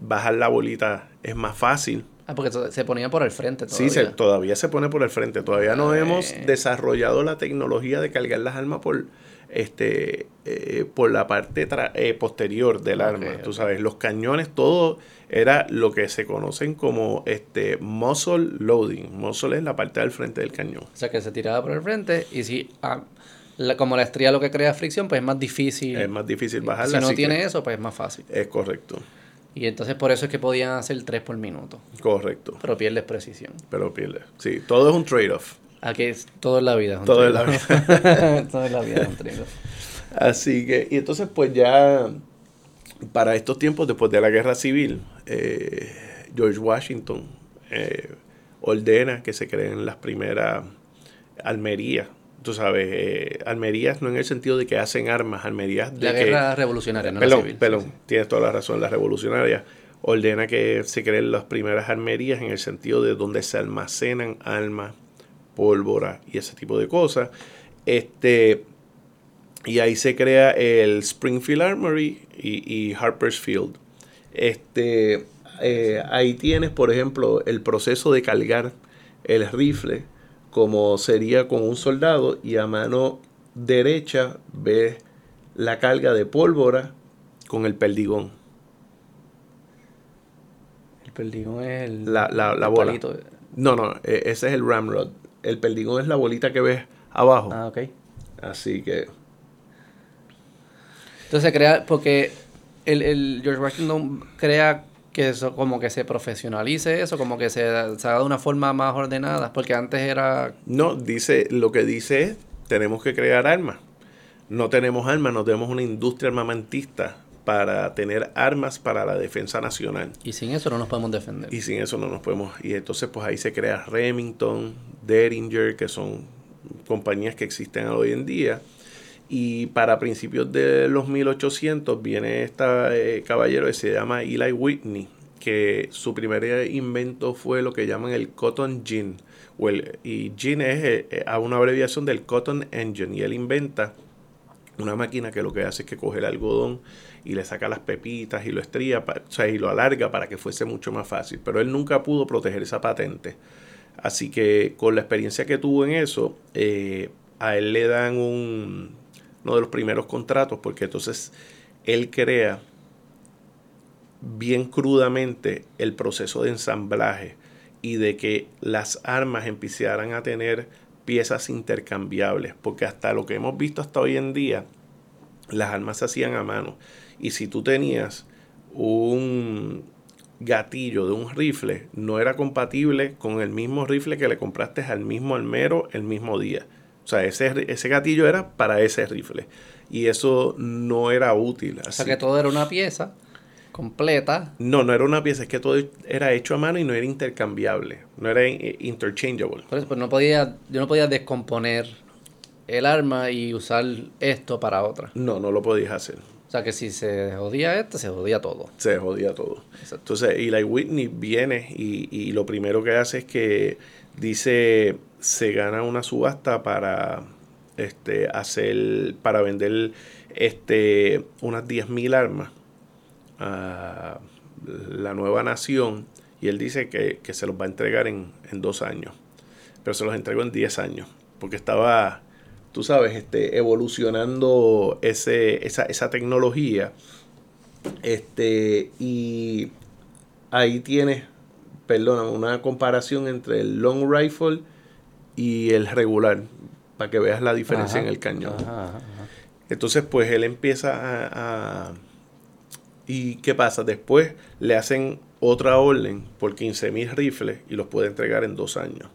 bajar la bolita es más fácil. Ah, porque se- ponía por el frente Sí, todavía. se, todavía se pone por el frente. Todavía no Eh. hemos desarrollado la tecnología de cargar las armas por este eh, por la parte tra- eh, posterior del Ok, arma. Tú sabes, los cañones, todo era lo que se conocen como este muzzle loading. Muzzle es la parte del frente del cañón. O sea, que se tiraba por el frente y si... ah, la- como la estría lo que crea fricción, pues es más difícil. Es más difícil bajarla. si no tiene eso, pues es más fácil. Es correcto, Y entonces por eso es que podían hacer tres por minuto. correcto. Pero pierdes precisión. Pero pierde. Sí, todo es un trade-off. Aquí es todo en la vida. es un Todo en la trade-off. todo en la vida es un trade-off. Así que, y entonces pues ya para estos tiempos, después de la guerra civil, eh, George Washington eh, ordena que se creen las primeras almerías. Tú sabes, eh, almerías no en el sentido de que hacen armas, almerías de La que... guerra revolucionaria, no la perdón, civil. perdón, Sí, sí. tienes toda la razón, la revolucionaria ordena que se creen las primeras armerías en el sentido de donde se almacenan armas, pólvora y ese tipo de cosas. Este, y ahí se crea el Springfield Armory y, y Harper's Field. Este, eh, ahí tienes, por ejemplo, el proceso de cargar el rifle, como sería con un soldado, y a mano derecha ves la carga de pólvora con el perdigón. El perdigón es el, La, la, la el bola. palito. No, no, e- ese es el ramrod. El perdigón es la bolita que ves abajo. Ah, ok. Así que Entonces crea, porque el, el George Washington crea que eso como que se profesionalice eso, como que se, se haga de una forma más ordenada, porque antes era... no, dice, lo que dice es, tenemos que crear armas. No tenemos armas, no tenemos una industria armamentista para tener armas para la defensa nacional. Y sin eso no nos podemos defender. Y sin eso no nos podemos. Y entonces, pues ahí se crea Remington, Derringer, que son compañías que existen hoy en día. Y para principios de los 1800 viene este caballero que se llama Eli Whitney, que su primer invento fue lo que llaman el Cotton Gin. O y Gin es eh, a una abreviación del Cotton Engine. Y él inventa una máquina que lo que hace es que coge el algodón y le saca las pepitas y lo estría, o sea, y lo alarga para que fuese mucho más fácil. Pero él nunca pudo proteger esa patente. Así que con la experiencia que tuvo en eso, eh, a él le dan un, uno de los primeros contratos, porque entonces él crea bien crudamente el proceso de ensamblaje y de que las armas empezaran a tener piezas intercambiables, porque hasta lo que hemos visto hasta hoy en día, las armas se hacían a mano. Y si tú tenías un gatillo de un rifle, no era compatible con el mismo rifle que le compraste al mismo almero el mismo día. O sea, ese, ese gatillo era para ese rifle. Y eso no era útil. o sea que todo era una pieza completa. no, no era una pieza, es que todo era hecho a mano y no era intercambiable, no era eh, interchangeable. Por eso, pues no podía, yo no podía descomponer el arma y usar esto para otra. No, no lo podías hacer. O sea que si se jodía esto, se jodía todo. Se jodía todo. Exacto. Entonces, Eli Whitney viene y, y lo primero que hace es que dice, se gana una subasta para este, hacer, para vender este, unas 10.000 armas a la nueva nación. Y él dice que, que se los va a entregar en, en dos años, pero se los entregó en 10 años, porque estaba, tú sabes, este, evolucionando ese, esa, esa tecnología. Este, y ahí tienes, perdona, una comparación entre el long rifle y el regular, para que veas la diferencia Ajá, en el cañón. ajá, ajá, ajá. Entonces, pues él empieza a, a- ¿Y qué pasa? Después le hacen otra orden por 15.000 rifles y los puede entregar en dos años.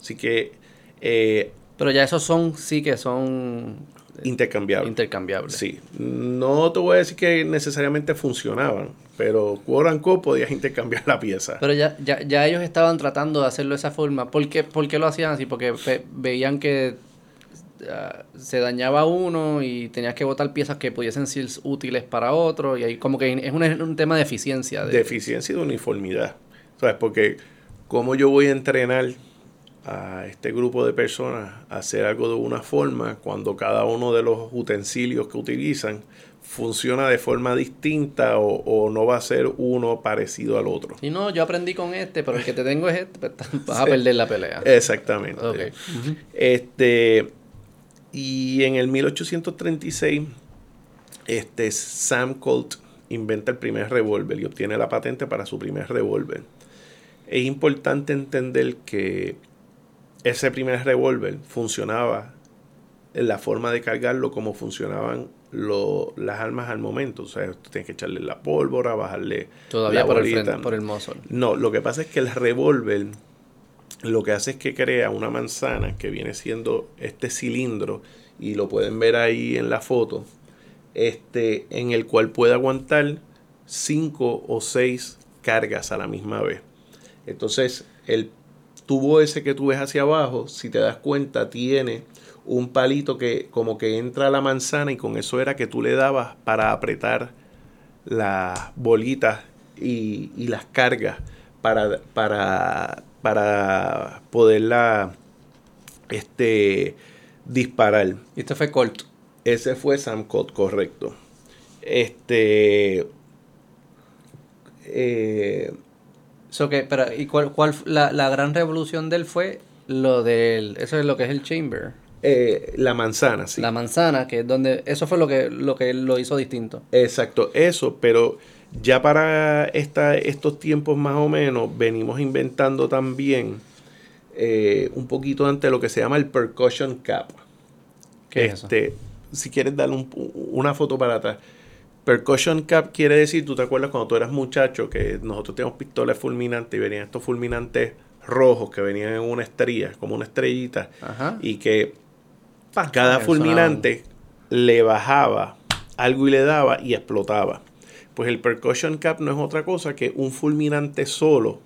Así que eh, Pero ya esos son, sí que son intercambiable. intercambiables. Sí, no te voy a decir que necesariamente funcionaban, pero quote unquote podías intercambiar la pieza. Pero ya, ya, ya ellos estaban tratando de hacerlo de esa forma. ¿Por qué, por qué lo hacían así? Porque ve- veían que ah, se dañaba uno y tenías que botar piezas que pudiesen ser útiles para otro. Y ahí como que es un, un tema de eficiencia. De, de eficiencia y de uniformidad. ¿Sabes? Porque cómo yo voy a entrenar a este grupo de personas a hacer algo de una forma cuando cada uno de los utensilios que utilizan funciona de forma distinta o, o no va a ser uno parecido al otro. Y no, yo aprendí con este, pero el que te tengo es este. pues, Vas a perder la pelea. Exactamente. Este, y en el 1836, este, Sam Colt inventa el primer revólver y obtiene la patente para su primer revólver. Es importante entender que ese primer revólver funcionaba en la forma de cargarlo como funcionaban lo- las armas al momento. O sea, tú tienes que echarle la pólvora, bajarle Todavía la por el frente, por el muzzle. No, lo que pasa es que el revólver lo que hace es que crea una manzana que viene siendo este cilindro y lo pueden ver ahí en la foto, este, en el cual puede aguantar cinco o seis cargas a la misma vez. Entonces, el tubo ese que tú ves hacia abajo, si te das cuenta, tiene un palito que como que entra a la manzana y con eso era que tú le dabas para apretar las bolitas y, y las cargas para, para, para poderla este, disparar. Y este fue Colt. Ese fue Sam Colt, correcto. Este. Eh, So que, pero, ¿y cuál, cuál la, la gran revolución de él fue lo del, eso es lo que es el chamber, eh, la manzana, sí. la manzana, que es donde, eso fue lo que, lo que lo hizo distinto. Exacto, eso, pero ya para esta, estos tiempos más o menos venimos inventando también eh, un poquito antes lo que se llama el percussion cap. ¿Qué es eso? este, Si quieres darle un- una foto para atrás. Percussion cap quiere decir, tú te acuerdas cuando tú eras muchacho que nosotros teníamos pistolas fulminantes y venían estos fulminantes rojos que venían en una estrella, como una estrellita, Ajá. y que cada fulminante le bajaba algo y le daba y explotaba. Pues el percussion cap no es otra cosa que un fulminante solo,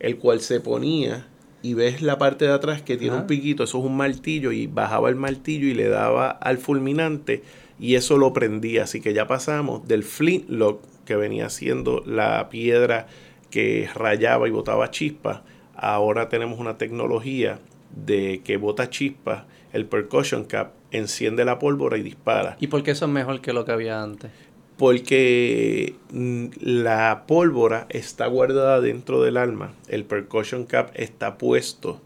el cual se ponía y ves la parte de atrás que tiene un piquito, eso es un martillo y bajaba el martillo y le daba al fulminante y eso lo prendía. Así que ya pasamos del flintlock que venía siendo la piedra que rayaba y botaba chispas, ahora tenemos una tecnología de que bota chispas, el percussion cap enciende la pólvora y dispara. ¿Y por qué eso es mejor que lo que había antes? Porque mm, la pólvora está guardada dentro del arma, el percussion cap está puesto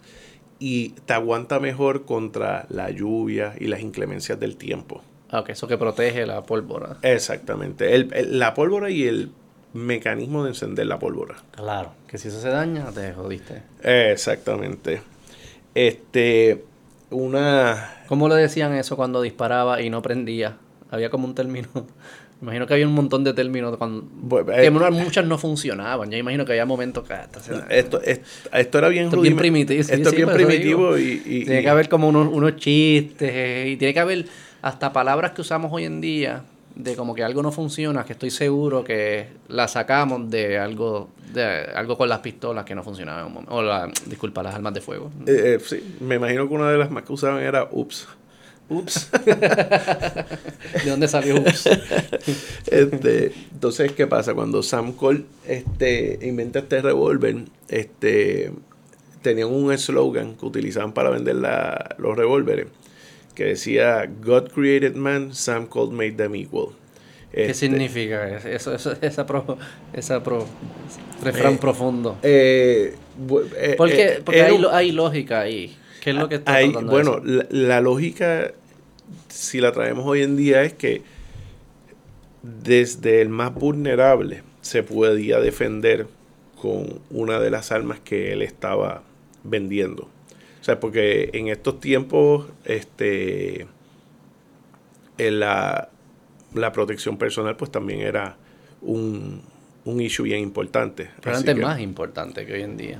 y te aguanta mejor contra la lluvia y las inclemencias del tiempo. Ah, ok, eso que protege la pólvora. Exactamente. El- el- la pólvora y el mecanismo de encender la pólvora. Claro. Que si eso se daña, te jodiste. Exactamente. Este, una... ¿Cómo le decían eso cuando disparaba y no prendía? Había como un término. Imagino que había un montón de términos cuando, que eh, mu- muchas no funcionaban. Yo imagino que había momentos que hasta se daña. esto, es- esto era bien Esto es bien primitivo, sí, Esto sí, bien primitivo y, y- Tiene y- que haber como unos, unos chistes y tiene que haber hasta palabras que usamos hoy en día de como que algo no funciona, que estoy seguro que la sacamos de algo de algo con las pistolas que no funcionaba en un momento. O la, disculpa, las armas de fuego. eh, eh, sí, me imagino que una de las más que usaban era ups. Ups. ¿De dónde salió Ups? Este, entonces, ¿qué pasa? Cuando Sam Cole este, inventa este revólver, este, tenían un eslogan que utilizaban para vender la- los revólveres, que decía, God created man, Sam Cole made them equal. ¿Qué Este, significa eso? eso esa pro, esa pro, refrán Eh, profundo. eh, eh, Porque, porque hay, hay lógica ahí. ¿Qué es lo que está Hay- bueno, la, la lógica, si la traemos hoy en día, es que desde el más vulnerable se podía defender con una de las armas que él estaba vendiendo. O sea, porque en estos tiempos, este, en la, la protección personal, pues también era un, un issue bien importante. Pero antes que, más importante que hoy en día.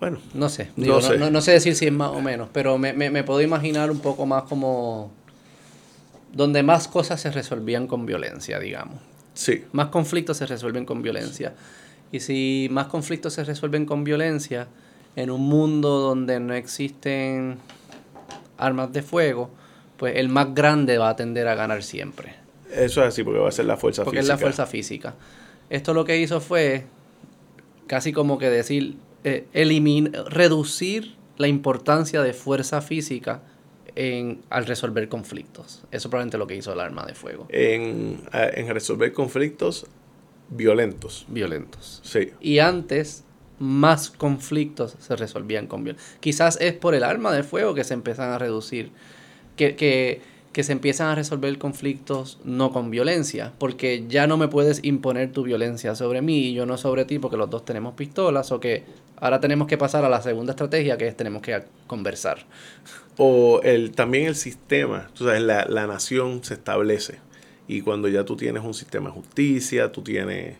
Bueno, No sé, No digo, no, sé. no- no sé decir si es más o menos, pero me, me, me puedo imaginar un poco más como donde más cosas se resolvían con violencia, digamos. sí. Más conflictos se resuelven con violencia. Y si más conflictos se resuelven con violencia, en un mundo donde no existen armas de fuego, pues el más grande va a tender a ganar siempre. Eso es así, porque va a ser la fuerza Porque física. es la fuerza física. Esto lo que hizo fue casi como que decir, eh, elimin- reducir la importancia de fuerza física en, al resolver conflictos. Eso probablemente lo que hizo el arma de fuego. en, a- en resolver conflictos violentos. Violentos. Sí. Y antes, más conflictos se resolvían con violencia. Quizás es por el arma de fuego que se empiezan a reducir, que, que, que se empiezan a resolver conflictos no con violencia, porque ya no me puedes imponer tu violencia sobre mí y yo no sobre ti, porque los dos tenemos pistolas, o que ahora tenemos que pasar a la segunda estrategia, que es tenemos que conversar. O el, también el sistema, tú sabes, la, la nación se establece. Y cuando ya tú tienes un sistema de justicia, tú tienes,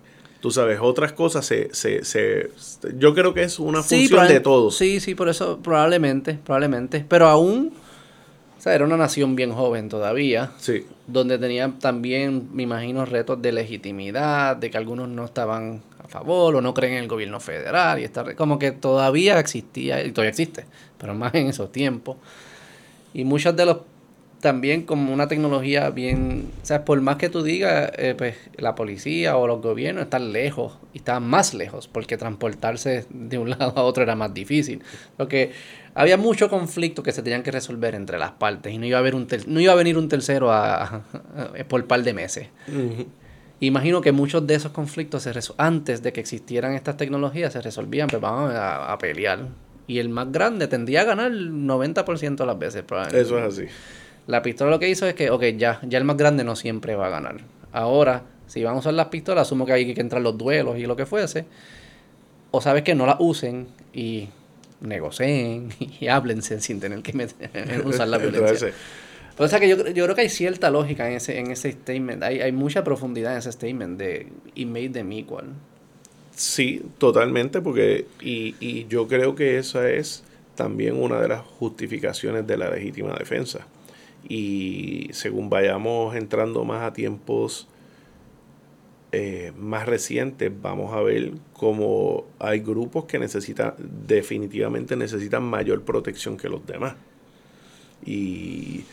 tú sabes, otras cosas, se, se, se, yo creo que es una función de todos. Sí, sí, por eso probablemente, probablemente. Pero aún, o sea, era una nación bien joven todavía. Sí. donde tenían también, me imagino, retos de legitimidad, de que algunos no estaban a favor o no creen en el gobierno federal, y esta, re- como que todavía existía, y todavía existe, pero más en esos tiempos. Y muchos de los, también como una tecnología bien, o sea, por más que tú digas, eh, pues la policía o los gobiernos están lejos, y están más lejos, porque transportarse de un lado a otro era más difícil. Porque había mucho conflicto que se tenían que resolver entre las partes y no iba a, haber un ter- no iba a venir un tercero a, a- a- por par de meses. Imagino que muchos de esos conflictos se antes de que existieran estas tecnologías se resolvían, pues vamos a, pelear. Y el más grande tendría a ganar el 90% de las veces, probablemente. Eso es así. La pistola lo que hizo es que, ok, ya, ya el más grande no siempre va a ganar. Ahora, si van a usar las pistolas, asumo que hay que entrar los duelos y lo que fuese. O sabes que no las usen y negocien y háblense sin tener que usar la violencia. o sea que yo, yo, creo que hay cierta lógica en ese, en ese statement. Hay, hay mucha profundidad en ese statement de It made them equal. Sí, totalmente, porque y, y yo creo que esa es también una de las justificaciones de la legítima defensa. Y según vayamos entrando más a tiempos eh, más recientes, vamos a ver cómo hay grupos que necesitan, definitivamente necesitan mayor protección que los demás. Y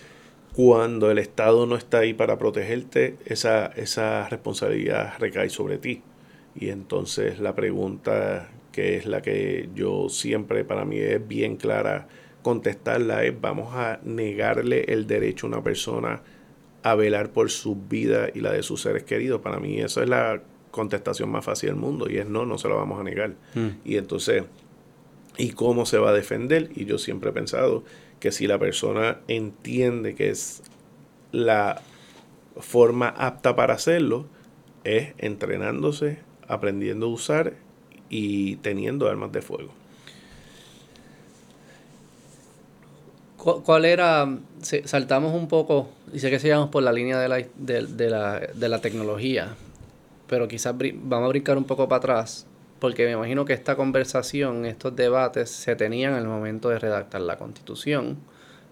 cuando el Estado no está ahí para protegerte, esa, esa responsabilidad recae sobre ti. Y entonces la pregunta que es la que yo siempre para mí es bien clara contestarla es vamos a negarle el derecho a una persona a velar por su vida y la de sus seres queridos. Para mí esa es la contestación más fácil del mundo y es no, no se lo vamos a negar. Mm. Y entonces, ¿y cómo se va a defender? Y yo siempre he pensado que si la persona entiende que es la forma apta para hacerlo, es entrenándose, aprendiendo a usar y teniendo armas de fuego. ¿Cuál era? Saltamos un poco, y sé que sigamos por la línea de la, de, la, de la tecnología, pero quizás vamos a brincar un poco para atrás, porque me imagino que esta conversación, estos debates, se tenían en el momento de redactar la constitución,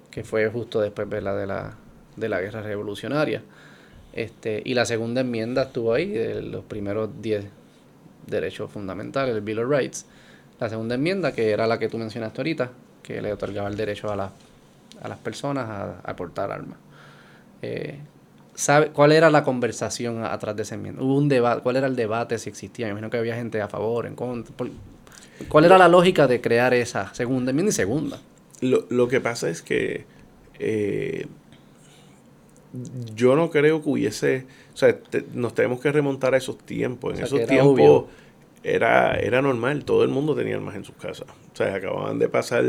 que fue justo después de de la, de la guerra revolucionaria. Este, y la segunda enmienda estuvo ahí, de los primeros 10 derechos fundamentales, el Bill of Rights. La segunda enmienda, que era la que tú mencionaste ahorita, que le otorgaba el derecho a la a las personas a, aportar armas. Eh, ¿sabe, ¿Cuál era la conversación atrás de ese enmienda? ¿Hubo un debate? ¿Cuál era el debate si existía? Me imagino que había gente a favor, en contra. ¿Cuál era la lógica de crear esa segunda enmienda y segunda? Lo, lo que pasa es que eh, yo no creo que hubiese, o sea, nos tenemos que remontar a esos tiempos. En esos tiempos era, era normal, todo el mundo tenía armas en sus casas. O sea, acababan de pasar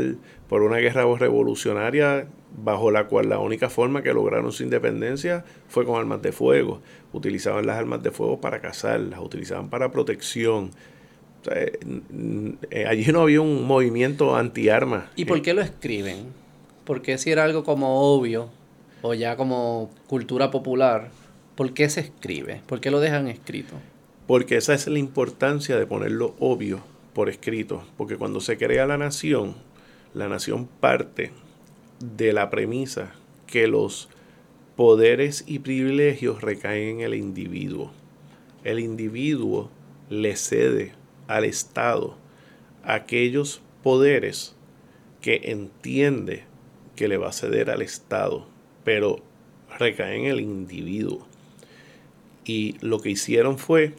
por una guerra revolucionaria bajo la cual la única forma que lograron su independencia fue con armas de fuego. Utilizaban las armas de fuego para cazar, las utilizaban para protección. O sea, eh, allí no había un movimiento anti-armas. ¿Y por qué lo escriben? Porque si era algo como obvio o ya como cultura popular, ¿por qué se escribe? ¿Por qué lo dejan escrito? Porque esa es la importancia de ponerlo obvio por escrito. Porque cuando se crea la nación, la nación parte de la premisa que los poderes y privilegios recaen en el individuo. El individuo le cede al Estado aquellos poderes que entiende que le va a ceder al Estado, pero recaen en el individuo. Y lo que hicieron fue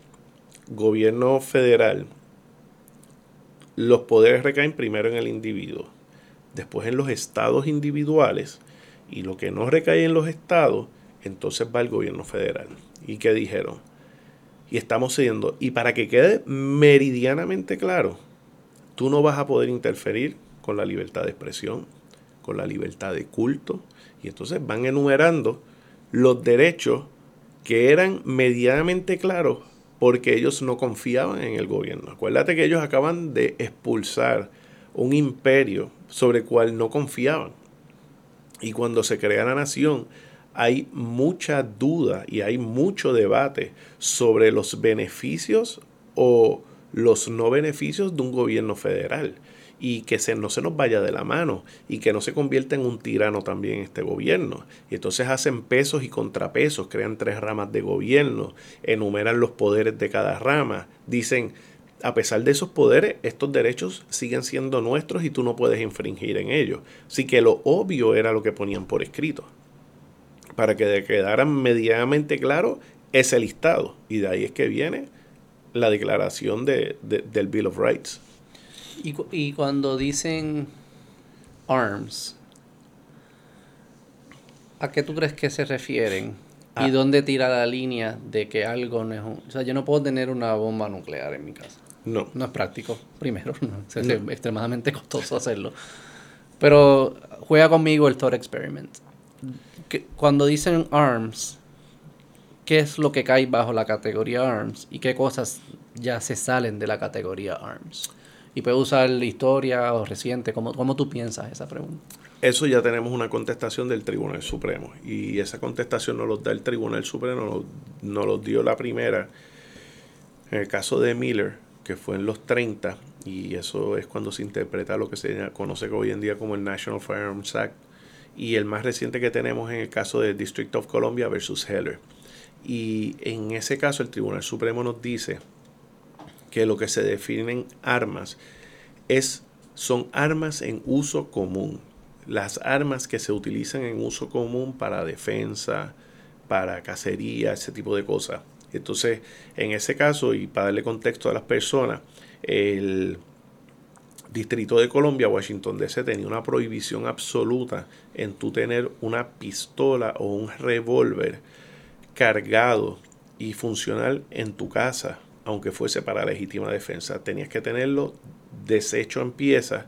gobierno federal, los poderes recaen primero en el individuo, después en los estados individuales, y lo que no recae en los estados, entonces va el gobierno federal. ¿Y qué dijeron? Y estamos siguiendo, y para que quede meridianamente claro, tú no vas a poder interferir con la libertad de expresión, con la libertad de culto, y entonces van enumerando los derechos que eran medianamente claros porque ellos no confiaban en el gobierno. Acuérdate que ellos acaban de expulsar un imperio sobre el cual no confiaban. Y cuando se crea la nación, hay mucha duda y hay mucho debate sobre los beneficios o los no beneficios de un gobierno federal y que se, no se nos vaya de la mano y que no se convierta en un tirano también este gobierno. Y entonces hacen pesos y contrapesos, crean tres ramas de gobierno, enumeran los poderes de cada rama, dicen, a pesar de esos poderes, estos derechos siguen siendo nuestros y tú no puedes infringir en ellos. Así que lo obvio era lo que ponían por escrito. Para que quedaran medianamente claro ese listado. Y de ahí es que viene la declaración de, del Bill of Rights. Y, y cuando dicen arms, ¿a qué tú crees que se refieren? ¿Y dónde tira la línea de que algo no es un... O sea, yo no puedo tener una bomba nuclear en mi casa. No. No es práctico, primero. Es extremadamente costoso hacerlo. Pero juega conmigo el thought experiment. cuando dicen ARMS, ¿qué es lo que cae bajo la categoría ARMS? ¿Y qué cosas ya se salen de la categoría ARMS? Y puede usar historia o reciente. ¿Cómo, ¿Cómo tú piensas esa pregunta? Eso ya tenemos una contestación del Tribunal Supremo. Y esa contestación nos los da el Tribunal Supremo, nos, los dio la primera en el caso de Miller, que fue en los 30, y eso es cuando se interpreta lo que se conoce hoy en día como el National Firearms Act, y el más reciente que tenemos en el caso del District of Columbia versus Heller. Y en ese caso el Tribunal Supremo nos dice que lo que se definen armas es, son armas en uso común. Las armas que se utilizan en uso común para defensa, para cacería, ese tipo de cosas. Entonces, en ese caso, y para darle contexto a las personas, el Distrito de Colombia, Washington DC, tenía una prohibición absoluta en tú tener una pistola o un revólver cargado y funcional en tu casa aunque fuese para legítima defensa. Tenías que tenerlo deshecho en piezas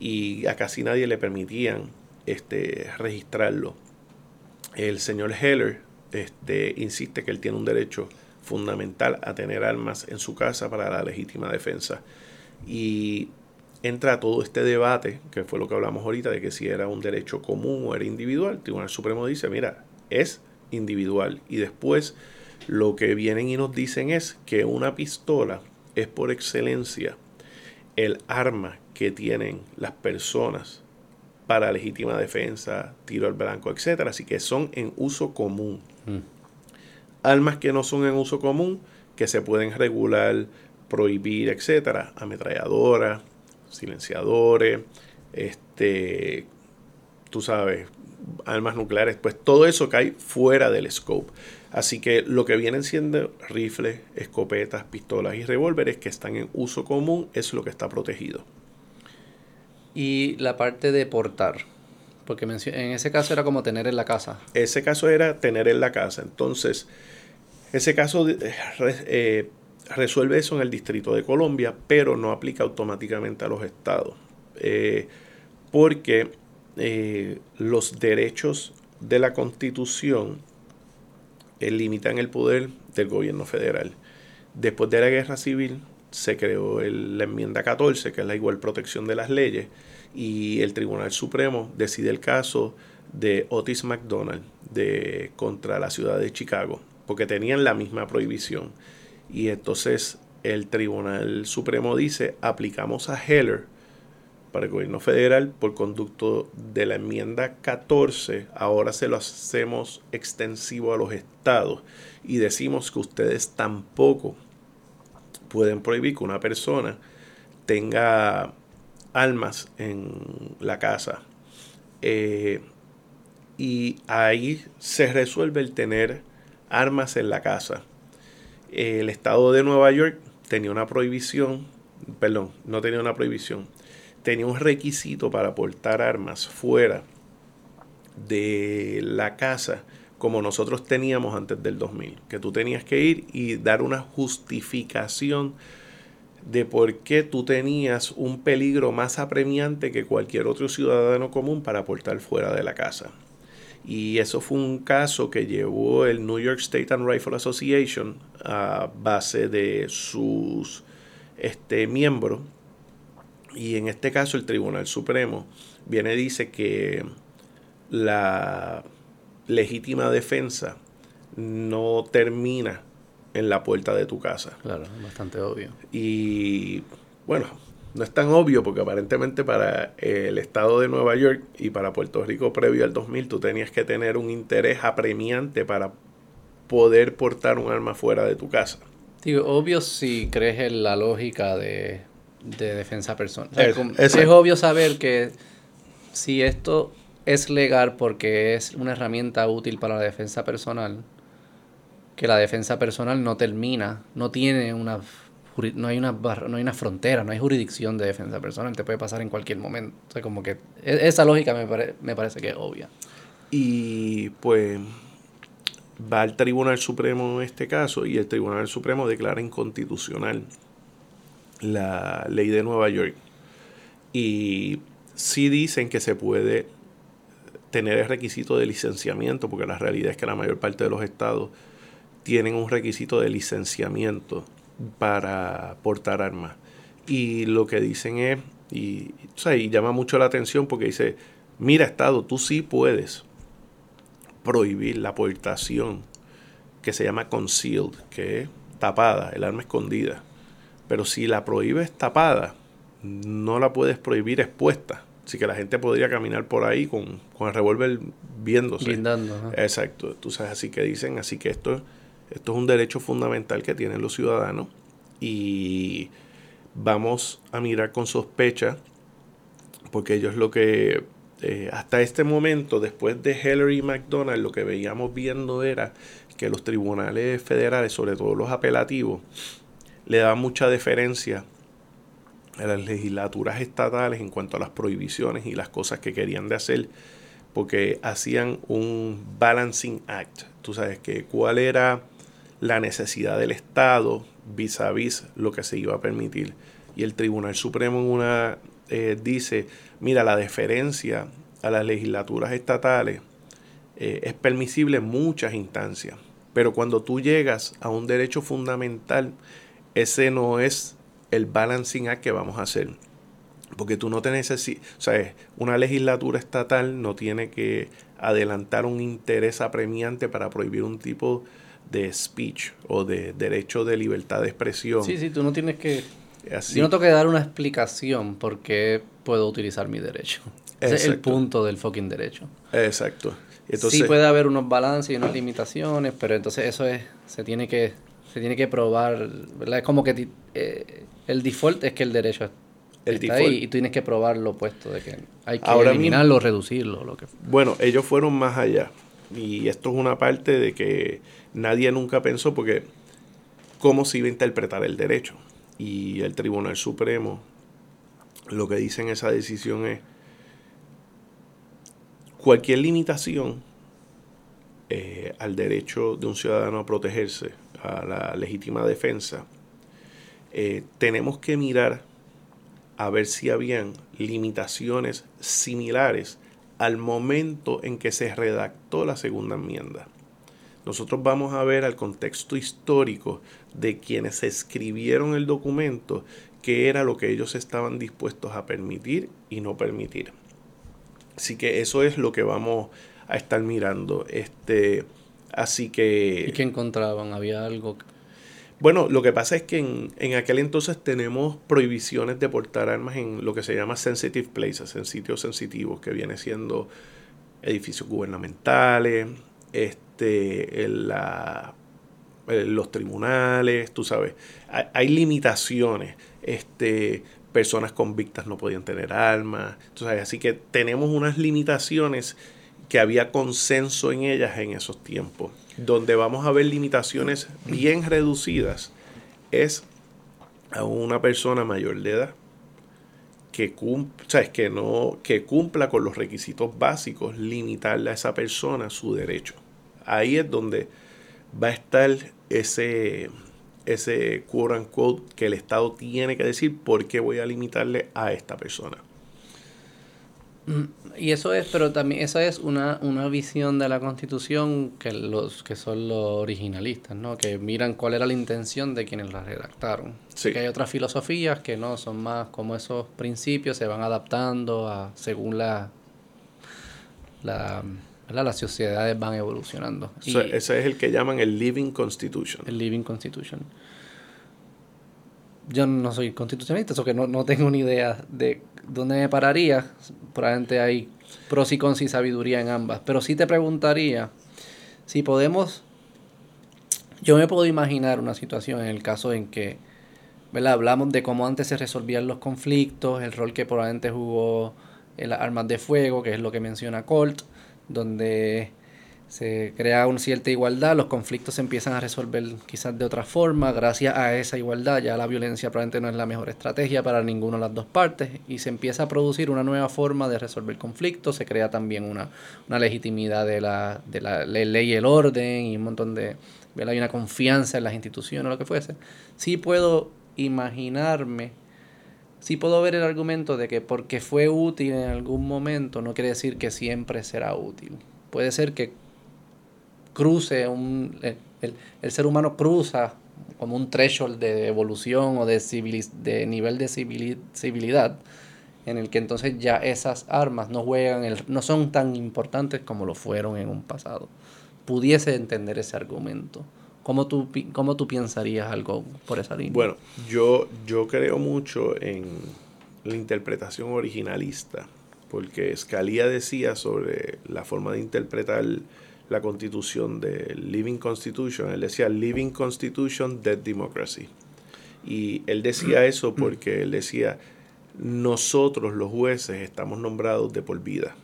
y a casi nadie le permitían este, registrarlo. El señor Heller este, insiste que él tiene un derecho fundamental a tener armas en su casa para la legítima defensa. Y entra todo este debate, que fue lo que hablamos ahorita, de que si era un derecho común o era individual. El Tribunal Supremo dice, mira, es individual. Y después lo que vienen y nos dicen es que una pistola es por excelencia el arma que tienen las personas para legítima defensa, tiro al blanco, etc. Así que son en uso común. Mm. Armas que no son en uso común, que se pueden regular, prohibir, etc. Ametralladoras, silenciadores, este, tú sabes, armas nucleares, pues todo eso cae fuera del scope. Así que lo que vienen siendo rifles, escopetas, pistolas y revólveres que están en uso común es lo que está protegido. Y la parte de portar, porque en ese caso era como tener en la casa. Ese caso era tener en la casa. Entonces, ese caso eh, resuelve eso en el Distrito de Colombia, pero no aplica automáticamente a los estados. Eh, porque eh, los derechos de la Constitución limitan el poder del gobierno federal. Después de la guerra civil se creó la enmienda 14, que es la igual protección de las leyes, y el Tribunal Supremo decide el caso de Otis McDonald de, contra la ciudad de Chicago, porque tenían la misma prohibición. Y entonces el Tribunal Supremo dice, aplicamos a Heller para el gobierno federal por conducto de la enmienda 14, ahora se lo hacemos extensivo a los estados y decimos que ustedes tampoco pueden prohibir que una persona tenga armas en la casa. Eh, y ahí se resuelve el tener armas en la casa. El estado de Nueva York tenía una prohibición, perdón, no tenía una prohibición, tenía un requisito para portar armas fuera de la casa como nosotros teníamos antes del 2000, que tú tenías que ir y dar una justificación de por qué tú tenías un peligro más apremiante que cualquier otro ciudadano común para portar fuera de la casa. Y eso fue un caso que llevó el New York State and Rifle Association a base de sus este, miembros y en este caso el Tribunal Supremo viene y dice que la legítima defensa no termina en la puerta de tu casa. Claro, bastante obvio. Y bueno, no es tan obvio porque aparentemente para el estado de Nueva York y para Puerto Rico previo al 2000 tú tenías que tener un interés apremiante para poder portar un arma fuera de tu casa. Digo, obvio si crees en la lógica de de defensa personal. es, obvio saber que si esto es legal porque es una herramienta útil para la defensa personal, que la defensa personal no termina, no tiene una no hay una no hay una frontera, no hay jurisdicción de defensa personal, te puede pasar en cualquier momento. O sea, como que e, esa lógica me, me parece que es obvia. Y pues va al Tribunal Supremo en este caso y el Tribunal Supremo declara inconstitucional la ley de Nueva York. Y sí dicen que se puede tener el requisito de licenciamiento, porque la realidad es que la mayor parte de los estados tienen un requisito de licenciamiento para portar armas. Y lo que dicen es, y, y llama mucho la atención porque dice, mira Estado, tú sí puedes prohibir la aportación que se llama concealed, que es tapada, el arma escondida. Pero si la prohíbes tapada, no la puedes prohibir expuesta. Así que la gente podría caminar por ahí con, el revólver viéndose. Exacto. Tú sabes, así que dicen, así que esto, esto es un derecho fundamental que tienen los ciudadanos y vamos a mirar con sospecha porque ellos lo que eh, hasta este momento, después de Hillary McDonald, lo que veíamos viendo era que los tribunales federales, sobre todo los apelativos, le daban mucha deferencia a las legislaturas estatales en cuanto a las prohibiciones y las cosas que querían de hacer, porque hacían un balancing act. Tú sabes que cuál era la necesidad del Estado vis a vis lo que se iba a permitir. Y el Tribunal Supremo en una eh, dice, mira, la deferencia a las legislaturas estatales eh, es permisible en muchas instancias, pero cuando tú llegas a un derecho fundamental, ese no es el balancing act que vamos a hacer. Porque tú no te necesitas, o sea, una legislatura estatal no tiene que adelantar un interés apremiante para prohibir un tipo de speech o de derecho de libertad de expresión. Sí, sí, tú no tienes que yo no tengo que dar una explicación por qué puedo utilizar mi derecho. Ese es el punto del fucking derecho. Exacto. Entonces, sí puede haber unos balances y unas limitaciones, pero entonces eso es, se tiene que, se tiene que probar, ¿verdad? Es como que eh, el default es que el derecho está ahí y tú tienes que probar lo opuesto de que hay que eliminarlo, reducirlo, lo que. Bueno, ellos fueron más allá y esto es una parte de que nadie nunca pensó porque cómo se iba a interpretar el derecho y el Tribunal Supremo lo que dice en esa decisión es cualquier limitación eh, al derecho de un ciudadano a protegerse, a la legítima defensa, eh, tenemos que mirar a ver si habían limitaciones similares al momento en que se redactó la segunda enmienda nosotros vamos a ver al contexto histórico de quienes escribieron el documento, qué era lo que ellos estaban dispuestos a permitir y no permitir. Así que eso es lo que vamos a estar mirando. Este, así que... ¿Y qué encontraban? ¿Había algo? Bueno, lo que pasa es que en, en, aquel entonces tenemos prohibiciones de portar armas en lo que se llama sensitive places, en sitios sensitivos, que viene siendo edificios gubernamentales, este, la, los tribunales, tú sabes, hay, limitaciones. Este, personas convictas no podían tener armas, tú sabes, así que tenemos unas limitaciones que había consenso en ellas en esos tiempos. Donde vamos a ver limitaciones bien reducidas es a una persona mayor de edad que, cumpla, que, no, que cumpla con los requisitos básicos, limitarle a esa persona su derecho ahí es donde va a estar ese, ese quote unquote que el Estado tiene que decir por qué voy a limitarle a esta persona. Y eso es, pero también esa es una, una visión de la Constitución que los que son los originalistas, ¿no? Que miran cuál era la intención de quienes la redactaron. Sí. Que hay otras filosofías que no son más como esos principios se van adaptando a según la la las sociedades van evolucionando. ese es el que llaman el Living Constitution. El Living Constitution. Yo no soy constitucionalista, eso que no, no tengo ni idea de dónde me pararía. Probablemente hay pros y cons y sabiduría en ambas. Pero sí te preguntaría si podemos... Yo me puedo imaginar una situación en el caso en que ¿verdad? hablamos de cómo antes se resolvían los conflictos, el rol que probablemente jugó las armas de fuego, que es lo que menciona Colt, donde se crea una cierta igualdad, los conflictos se empiezan a resolver quizás de otra forma, gracias a esa igualdad ya la violencia probablemente no es la mejor estrategia para ninguna de las dos partes y se empieza a producir una nueva forma de resolver conflictos, se crea también una, legitimidad de la, de la ley y el orden y un montón de, hay una confianza en las instituciones o lo que fuese. Sí puedo imaginarme, sí puedo ver el argumento de que porque fue útil en algún momento no quiere decir que siempre será útil. Puede ser que cruce, un, el, ser humano cruza como un threshold de evolución o de, de nivel de civilidad en el que entonces ya esas armas no juegan, el, no son tan importantes como lo fueron en un pasado. Pudiese entender ese argumento. ¿Cómo tú, cómo tú pensarías algo por esa línea? Bueno, yo, yo creo mucho en la interpretación originalista, porque Scalia decía sobre la forma de interpretar la constitución de Living Constitution. Él decía Living Constitution, Dead Democracy. Y él decía eso porque él decía, nosotros los jueces estamos nombrados de por vida.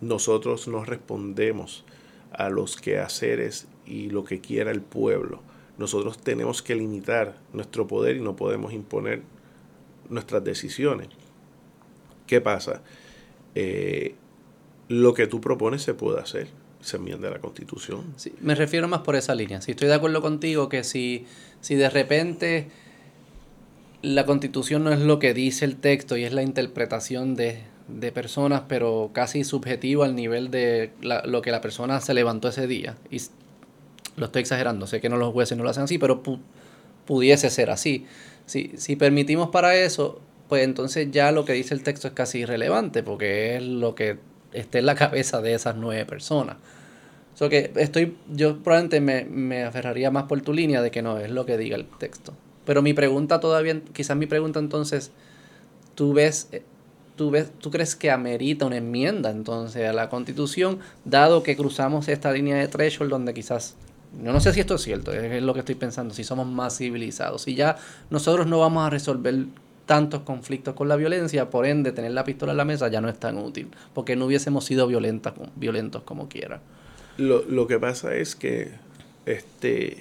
Nosotros nos respondemos a los quehaceres y lo que quiera el pueblo. Nosotros tenemos que limitar nuestro poder y no podemos imponer nuestras decisiones. ¿Qué pasa? Eh, lo que tú propones se puede hacer se enmienda la constitución. Sí, me refiero más por esa línea. Si estoy de acuerdo contigo que si, si de repente la constitución no es lo que dice el texto y es la interpretación de, personas, pero casi subjetivo al nivel de lo que la persona se levantó ese día. Y lo estoy exagerando, sé que no los jueces no lo hacen así, pero pudiese ser así. Si, si permitimos para eso, pues entonces ya lo que dice el texto es casi irrelevante, porque es lo que esté en la cabeza de esas nueve personas. So que estoy, yo probablemente me, me aferraría más por tu línea de que no es lo que diga el texto. Pero mi pregunta todavía, quizás mi pregunta entonces, ¿tú ves, tú ves, tú crees que amerita una enmienda entonces a la constitución, dado que cruzamos esta línea de threshold donde quizás, yo no sé si esto es cierto, es lo que estoy pensando, si somos más civilizados, si ya nosotros no vamos a resolver tantos conflictos con la violencia, por ende tener la pistola en la mesa ya no es tan útil, porque no hubiésemos sido violentas, violentos como quiera. Lo, lo que pasa es que este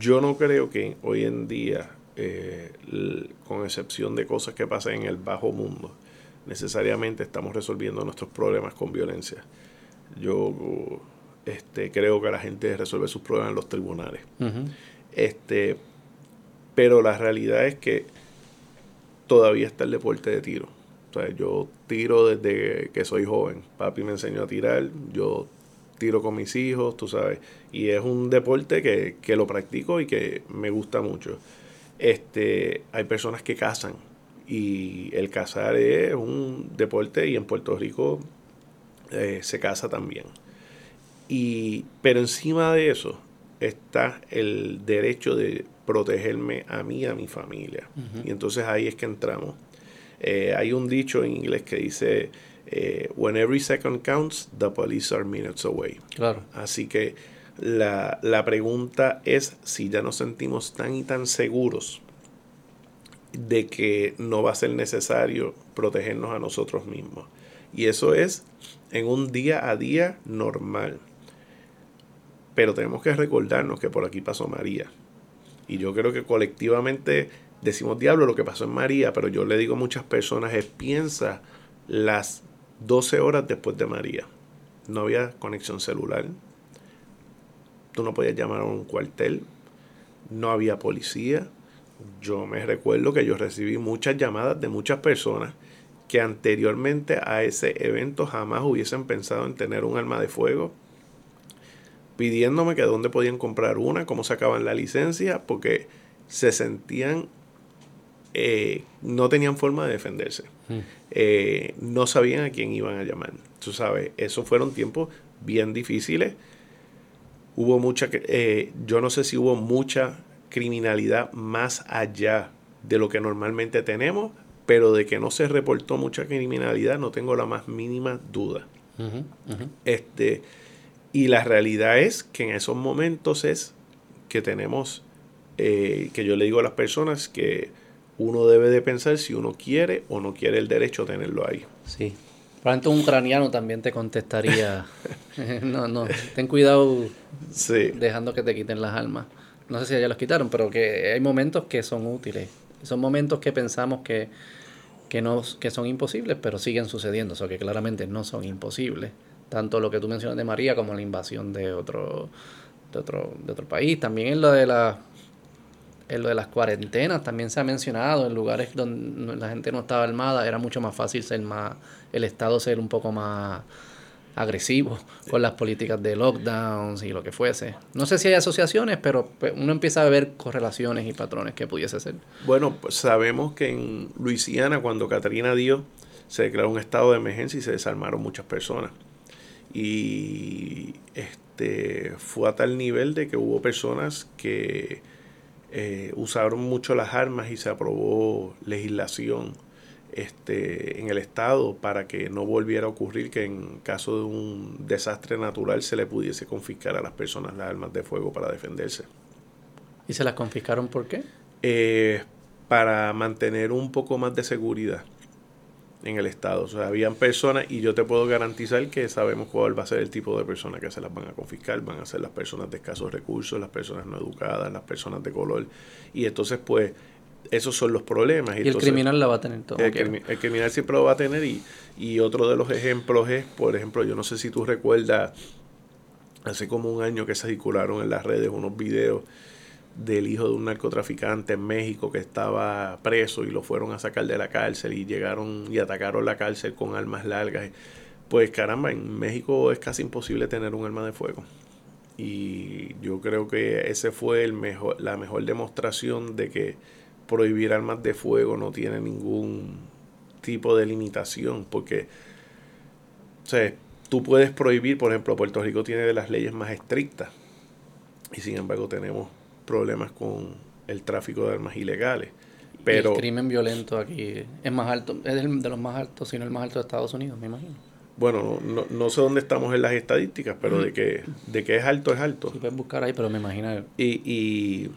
yo no creo que hoy en día, eh, con excepción de cosas que pasan en el bajo mundo, necesariamente estamos resolviendo nuestros problemas con violencia. Yo este, creo que la gente resuelve sus problemas en los tribunales. este, pero la realidad es que todavía está el deporte de tiro. O sea, yo tiro desde que soy joven. Papi me enseñó a tirar, yo tiro con mis hijos, tú sabes. Y es un deporte que, que lo practico y que me gusta mucho. Este, hay personas que cazan y el cazar es un deporte y en Puerto Rico eh, se caza también. Y, pero encima de eso está el derecho de protegerme a mí y a mi familia. Y entonces ahí es que entramos. Eh, hay un dicho en inglés que dice, eh, when every second counts, the police are minutes away. Claro. Así que la, la pregunta es si ya nos sentimos tan y tan seguros de que no va a ser necesario protegernos a nosotros mismos. Y eso es en un día a día normal. Pero tenemos que recordarnos que por aquí pasó María. Y yo creo que colectivamente decimos diablo lo que pasó en María, pero yo le digo a muchas personas es piensa las 12 horas después de María. No había conexión celular. Tú no podías llamar a un cuartel. No había policía. Yo me recuerdo que yo recibí muchas llamadas de muchas personas que anteriormente a ese evento jamás hubiesen pensado en tener un arma de fuego pidiéndome que dónde podían comprar una, cómo sacaban la licencia, porque se sentían, eh, no tenían forma de defenderse. Mm. Eh, no sabían a quién iban a llamar. Tú sabes, esos fueron tiempos bien difíciles. Hubo mucha, eh, yo no sé si hubo mucha criminalidad más allá de lo que normalmente tenemos, pero de que no se reportó mucha criminalidad no tengo la más mínima duda. Este, y la realidad es que en esos momentos es que tenemos, eh, que yo le digo a las personas que uno debe de pensar si uno quiere o no quiere el derecho a tenerlo ahí. Sí. Probablemente un ucraniano también te contestaría, no, no, ten cuidado dejando que te quiten las almas. No sé si ya los quitaron, pero que hay momentos que son útiles. Son momentos que pensamos que, que, no, que son imposibles, pero siguen sucediendo, o sea que claramente no son imposibles. Tanto lo que tú mencionas de María como la invasión de otro, de otro, de otro país. También en lo de la en lo de las cuarentenas también se ha mencionado, en lugares donde la gente no estaba armada, era mucho más fácil ser más, el Estado ser un poco más agresivo con las políticas de lockdowns y lo que fuese. No sé si hay asociaciones, pero pues, uno empieza a ver correlaciones y patrones que pudiese ser. Bueno, pues sabemos que en Luisiana, cuando Katrina dio, se declaró un estado de emergencia y se desarmaron muchas personas. Y este fue a tal nivel de que hubo personas que eh, usaron mucho las armas y se aprobó legislación este, en el Estado para que no volviera a ocurrir que en caso de un desastre natural se le pudiese confiscar a las personas las armas de fuego para defenderse. ¿Y se las confiscaron por qué? Eh, para mantener un poco más de seguridad en el Estado. O sea, habían personas y yo te puedo garantizar que sabemos cuál va a ser el tipo de personas que se las van a confiscar. Van a ser las personas de escasos recursos, las personas no educadas, las personas de color. Y entonces, pues, esos son los problemas. Y, el criminal la va a tener todo. El, criminal siempre lo va a tener y, y otro de los ejemplos es, por ejemplo, yo no sé si tú recuerdas, hace como un año que se circularon en las redes unos videos del hijo de un narcotraficante en México que estaba preso y lo fueron a sacar de la cárcel y llegaron y atacaron la cárcel con armas largas. Pues caramba, en México es casi imposible tener un arma de fuego. Y yo creo que ese fue el mejor, la mejor demostración de que prohibir armas de fuego no tiene ningún tipo de limitación, porque o sea, tú puedes prohibir, por ejemplo, Puerto Rico tiene de las leyes más estrictas y sin embargo tenemos problemas con el tráfico de armas ilegales. Pero, el crimen violento aquí es más alto, es de los más altos, si no el más alto de Estados Unidos, me imagino. Bueno, no, no sé dónde estamos en las estadísticas, pero de que de que es alto es alto. Sí, puedes buscar ahí, pero me imagino. Y, y,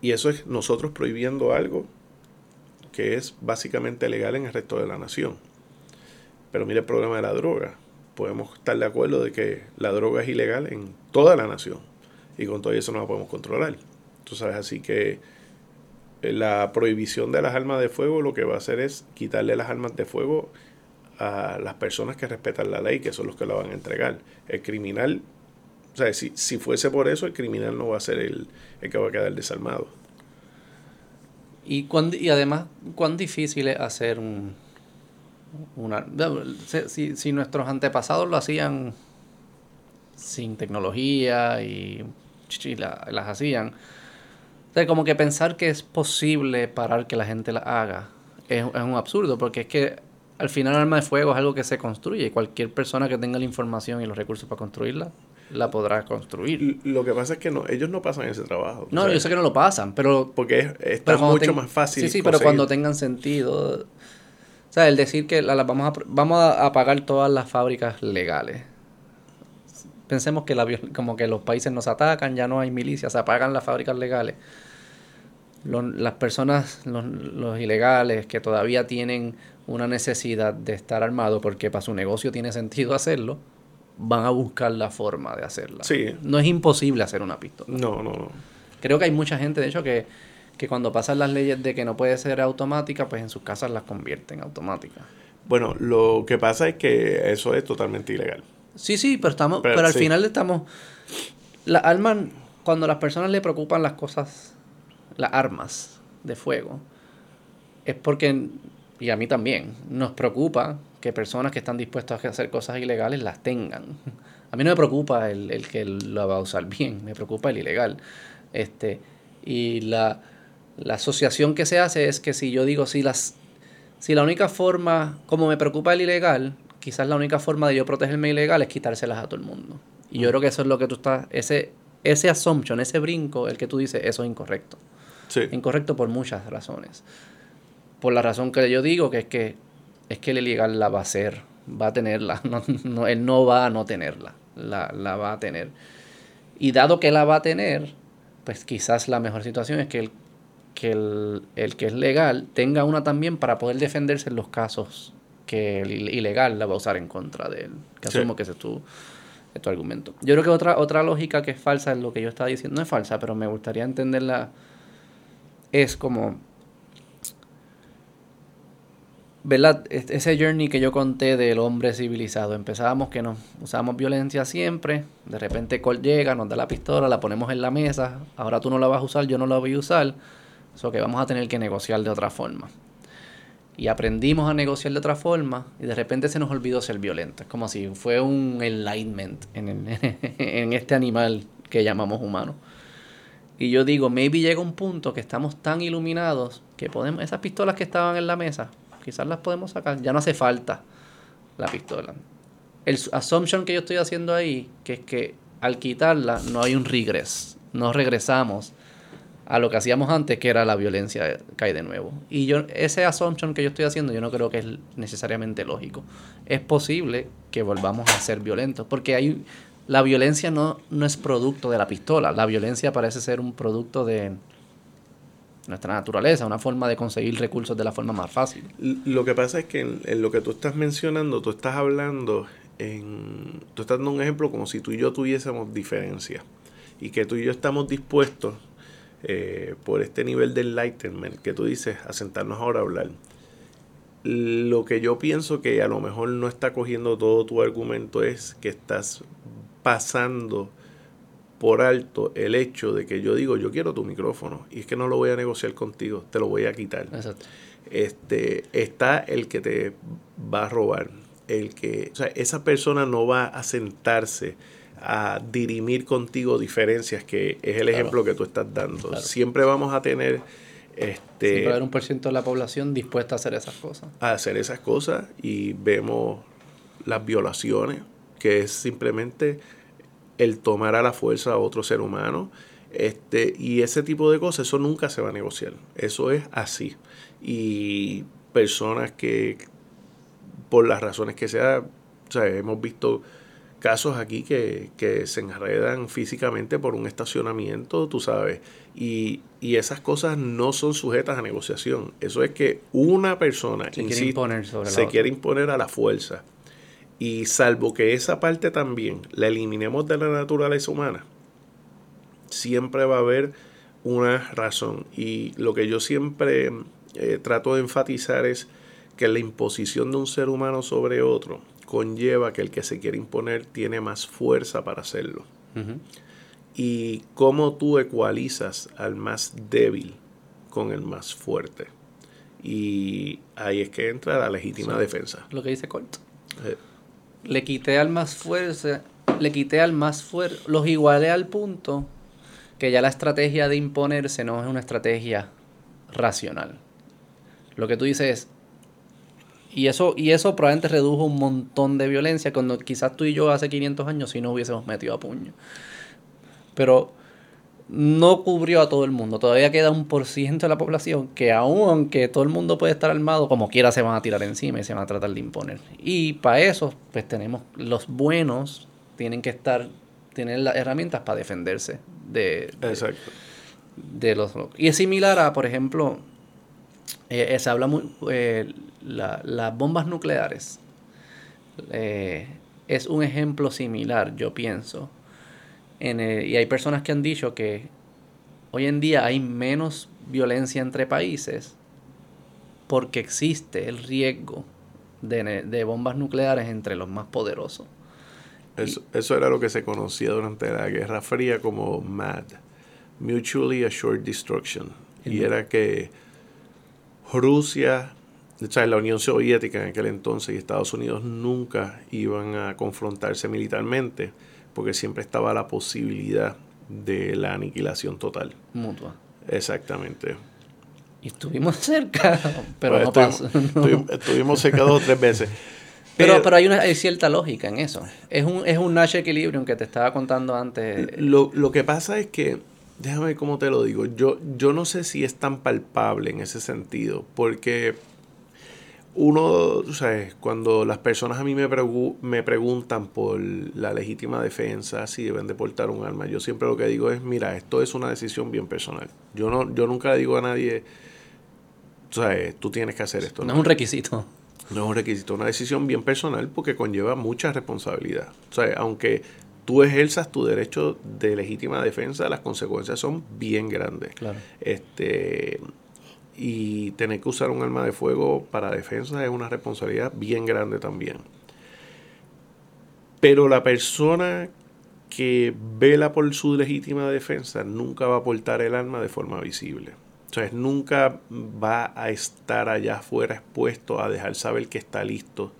y eso es nosotros prohibiendo algo que es básicamente legal en el resto de la nación. Pero mire el problema de la droga. Podemos estar de acuerdo de que la droga es ilegal en toda la nación y con todo eso no la podemos controlar. Tú sabes, así que eh, la prohibición de las armas de fuego lo que va a hacer es quitarle las armas de fuego a las personas que respetan la ley, que son los que la van a entregar. El criminal, o sea, si, si fuese por eso, el criminal no va a ser el, el que va a quedar desarmado. Y, y además, cuán difícil es hacer un, una... Si, si nuestros antepasados lo hacían sin tecnología y y las hacían. O como que pensar que es posible parar que la gente la haga es, un absurdo, porque es que al final el arma de fuego es algo que se construye y cualquier persona que tenga la información y los recursos para construirla la podrá construir. Lo que pasa es que no, ellos no pasan ese trabajo. No, yo sé que no lo pasan, pero... Porque es, mucho más fácil. Sí, sí, pero cuando tengan sentido... O sea, el decir que la, vamos, a, vamos a apagar todas las fábricas legales pensemos que la, como que los países nos atacan, ya no hay milicias, se apagan las fábricas legales. las personas, los, ilegales que todavía tienen una necesidad de estar armados porque para su negocio tiene sentido hacerlo, van a buscar la forma de hacerla. Sí. No es imposible hacer una pistola. No, no, no. Creo que hay mucha gente, de hecho, que, que cuando pasan las leyes de que no puede ser automática, pues en sus casas las convierten en automáticas. Bueno, lo que pasa es que eso es totalmente ilegal. Sí, sí, pero estamos, pero, al final estamos. Las armas, cuando a las personas le preocupan las cosas, las armas de fuego, es porque, y a mí también, nos preocupa que personas que están dispuestas a hacer cosas ilegales las tengan. A mí no me preocupa el, el que lo va a usar bien, me preocupa el ilegal. Este, y la, la asociación que se hace es que si yo digo, si las si la única forma, como me preocupa el ilegal, quizás la única forma de yo protegerme ilegal es quitárselas a todo el mundo. Y yo creo que eso es lo que tú estás, ese, ese assumption, ese brinco, el que tú dices, eso es incorrecto. Sí. Incorrecto por muchas razones. Por la razón que yo digo, que es que es que el ilegal la va a hacer, va a tenerla, no, él no va a no tenerla, la, la va a tener. Y dado que la va a tener, pues quizás la mejor situación es que el que el, el, que es legal tenga una también para poder defenderse en los casos que el ilegal la va a usar en contra de él. Que asumo que ese es tu, es tu argumento. Yo creo que otra, otra lógica que es falsa es lo que yo estaba diciendo. No es falsa, pero me gustaría entenderla. Es como ¿verdad? Ese journey que yo conté del hombre civilizado. Empezábamos que nos usábamos violencia siempre. De repente Colt llega, nos da la pistola, la ponemos en la mesa. Ahora tú no la vas a usar, yo no la voy a usar. Eso que vamos a tener que negociar de otra forma. Y aprendimos a negociar de otra forma y de repente se nos olvidó ser violentos. Es como si fue un enlightenment en, este animal que llamamos humano. Y yo digo, maybe llega un punto que estamos tan iluminados que podemos, esas pistolas que estaban en la mesa, quizás las podemos sacar. Ya no hace falta la pistola. El assumption que yo estoy haciendo ahí, que es que al quitarla no hay un regreso. No regresamos a lo que hacíamos antes, que era la violencia cae de nuevo. Y yo ese assumption que yo estoy haciendo, yo no creo que es necesariamente lógico. Es posible que volvamos a ser violentos, porque hay la violencia no, no es producto de la pistola, la violencia parece ser un producto de nuestra naturaleza, una forma de conseguir recursos de la forma más fácil. Lo que pasa es que en, lo que tú estás mencionando, tú estás hablando, en, tú estás dando un ejemplo como si tú y yo tuviésemos diferencias y que tú y yo estamos dispuestos eh, por este nivel de enlightenment que tú dices, a sentarnos ahora a hablar. Lo que yo pienso que a lo mejor no está cogiendo todo tu argumento es que estás pasando por alto el hecho de que yo digo, yo quiero tu micrófono y es que no lo voy a negociar contigo, te lo voy a quitar. Este, está el que te va a robar, el que, o sea, esa persona no va a sentarse a dirimir contigo diferencias, que es el ejemplo que tú estás dando. Siempre vamos a tener este Siempre va a haber un por ciento de la población dispuesta a hacer esas cosas. A hacer esas cosas y vemos las violaciones, que es simplemente el tomar a la fuerza a otro ser humano. Este, y ese tipo de cosas, eso nunca se va a negociar. Eso es así. Y personas que, por las razones que sea, o sea hemos visto casos aquí que, que, se enredan físicamente por un estacionamiento, tú sabes, y, y, esas cosas no son sujetas a negociación. Eso es que una persona se, quiere, imponer sobre se quiere imponer a la fuerza. Y salvo que esa parte también la eliminemos de la naturaleza humana, siempre va a haber una razón. Y lo que yo siempre eh, trato de enfatizar es que la imposición de un ser humano sobre otro conlleva que el que se quiere imponer tiene más fuerza para hacerlo. Y cómo tú ecualizas al más débil con el más fuerte. Y ahí es que entra la legítima defensa. Lo que dice Colt. Eh, le quité al más fuerza, le quité al más fuerte, los igualé al punto que ya la estrategia de imponerse no es una estrategia racional. Lo que tú dices es, y eso, y eso probablemente redujo un montón de violencia cuando quizás tú y yo hace 500 años si no hubiésemos metido a puño. Pero no cubrió a todo el mundo. Todavía queda un por ciento de la población que aún aunque todo el mundo puede estar armado, como quiera se van a tirar encima y se van a tratar de imponer. Y para eso, pues tenemos los buenos tienen que estar, tener las herramientas para defenderse de, Exacto. de, los... Y es similar a, por ejemplo, eh, eh, se habla muy, eh, las bombas nucleares. es un ejemplo similar, yo pienso y hay personas que han dicho que hoy en día hay menos violencia entre países porque existe el riesgo de, bombas nucleares entre los más poderosos. Eso, era lo que se conocía durante la Guerra Fría como MAD, Mutually Assured Destruction. Y era que Rusia, la Unión Soviética en aquel entonces y Estados Unidos nunca iban a confrontarse militarmente porque siempre estaba la posibilidad de la aniquilación total. Mutua. Exactamente. Y estuvimos cerca, pero no pasó. Estuvimos, cerca dos o tres veces. Pero, pero, hay, una, hay cierta lógica en eso. Es un, es un Nash Equilibrium que te estaba contando antes. Lo, lo que pasa es que, déjame ver cómo te lo digo, yo, yo no sé si es tan palpable en ese sentido, porque uno, tú sabes, cuando las personas a mí me, me preguntan por la legítima defensa, si deben de portar un arma, yo siempre lo que digo es, mira, esto es una decisión bien personal. Yo no, yo nunca le digo a nadie, tú sabes, tú tienes que hacer esto. No, es un requisito. No es un requisito, una decisión bien personal porque conlleva mucha responsabilidad. O sea, aunque tú ejerzas tu derecho de legítima defensa, las consecuencias son bien grandes. Claro. Este, y tener que usar un arma de fuego para defensa es una responsabilidad bien grande también. Pero la persona que vela por su legítima defensa nunca va a portar el arma de forma visible. Entonces nunca va a estar allá afuera expuesto a dejar saber que está listo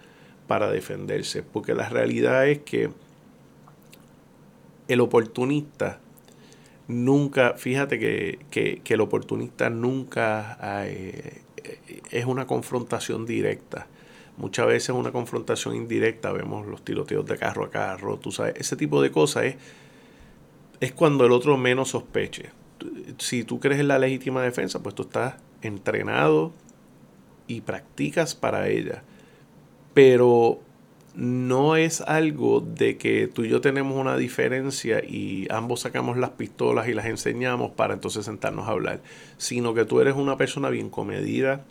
para defenderse. Porque la realidad es que el oportunista nunca, fíjate que, el oportunista nunca eh, es una confrontación directa. Muchas veces es una confrontación indirecta, vemos los tiroteos de carro a carro, tú sabes, ese tipo de cosas es, es cuando el otro menos sospeche. Si tú crees en la legítima defensa, pues tú estás entrenado y practicas para ella. Pero no es algo de que tú y yo tenemos una diferencia y ambos sacamos las pistolas y las enseñamos para entonces sentarnos a hablar, sino que tú eres una persona bien comedida,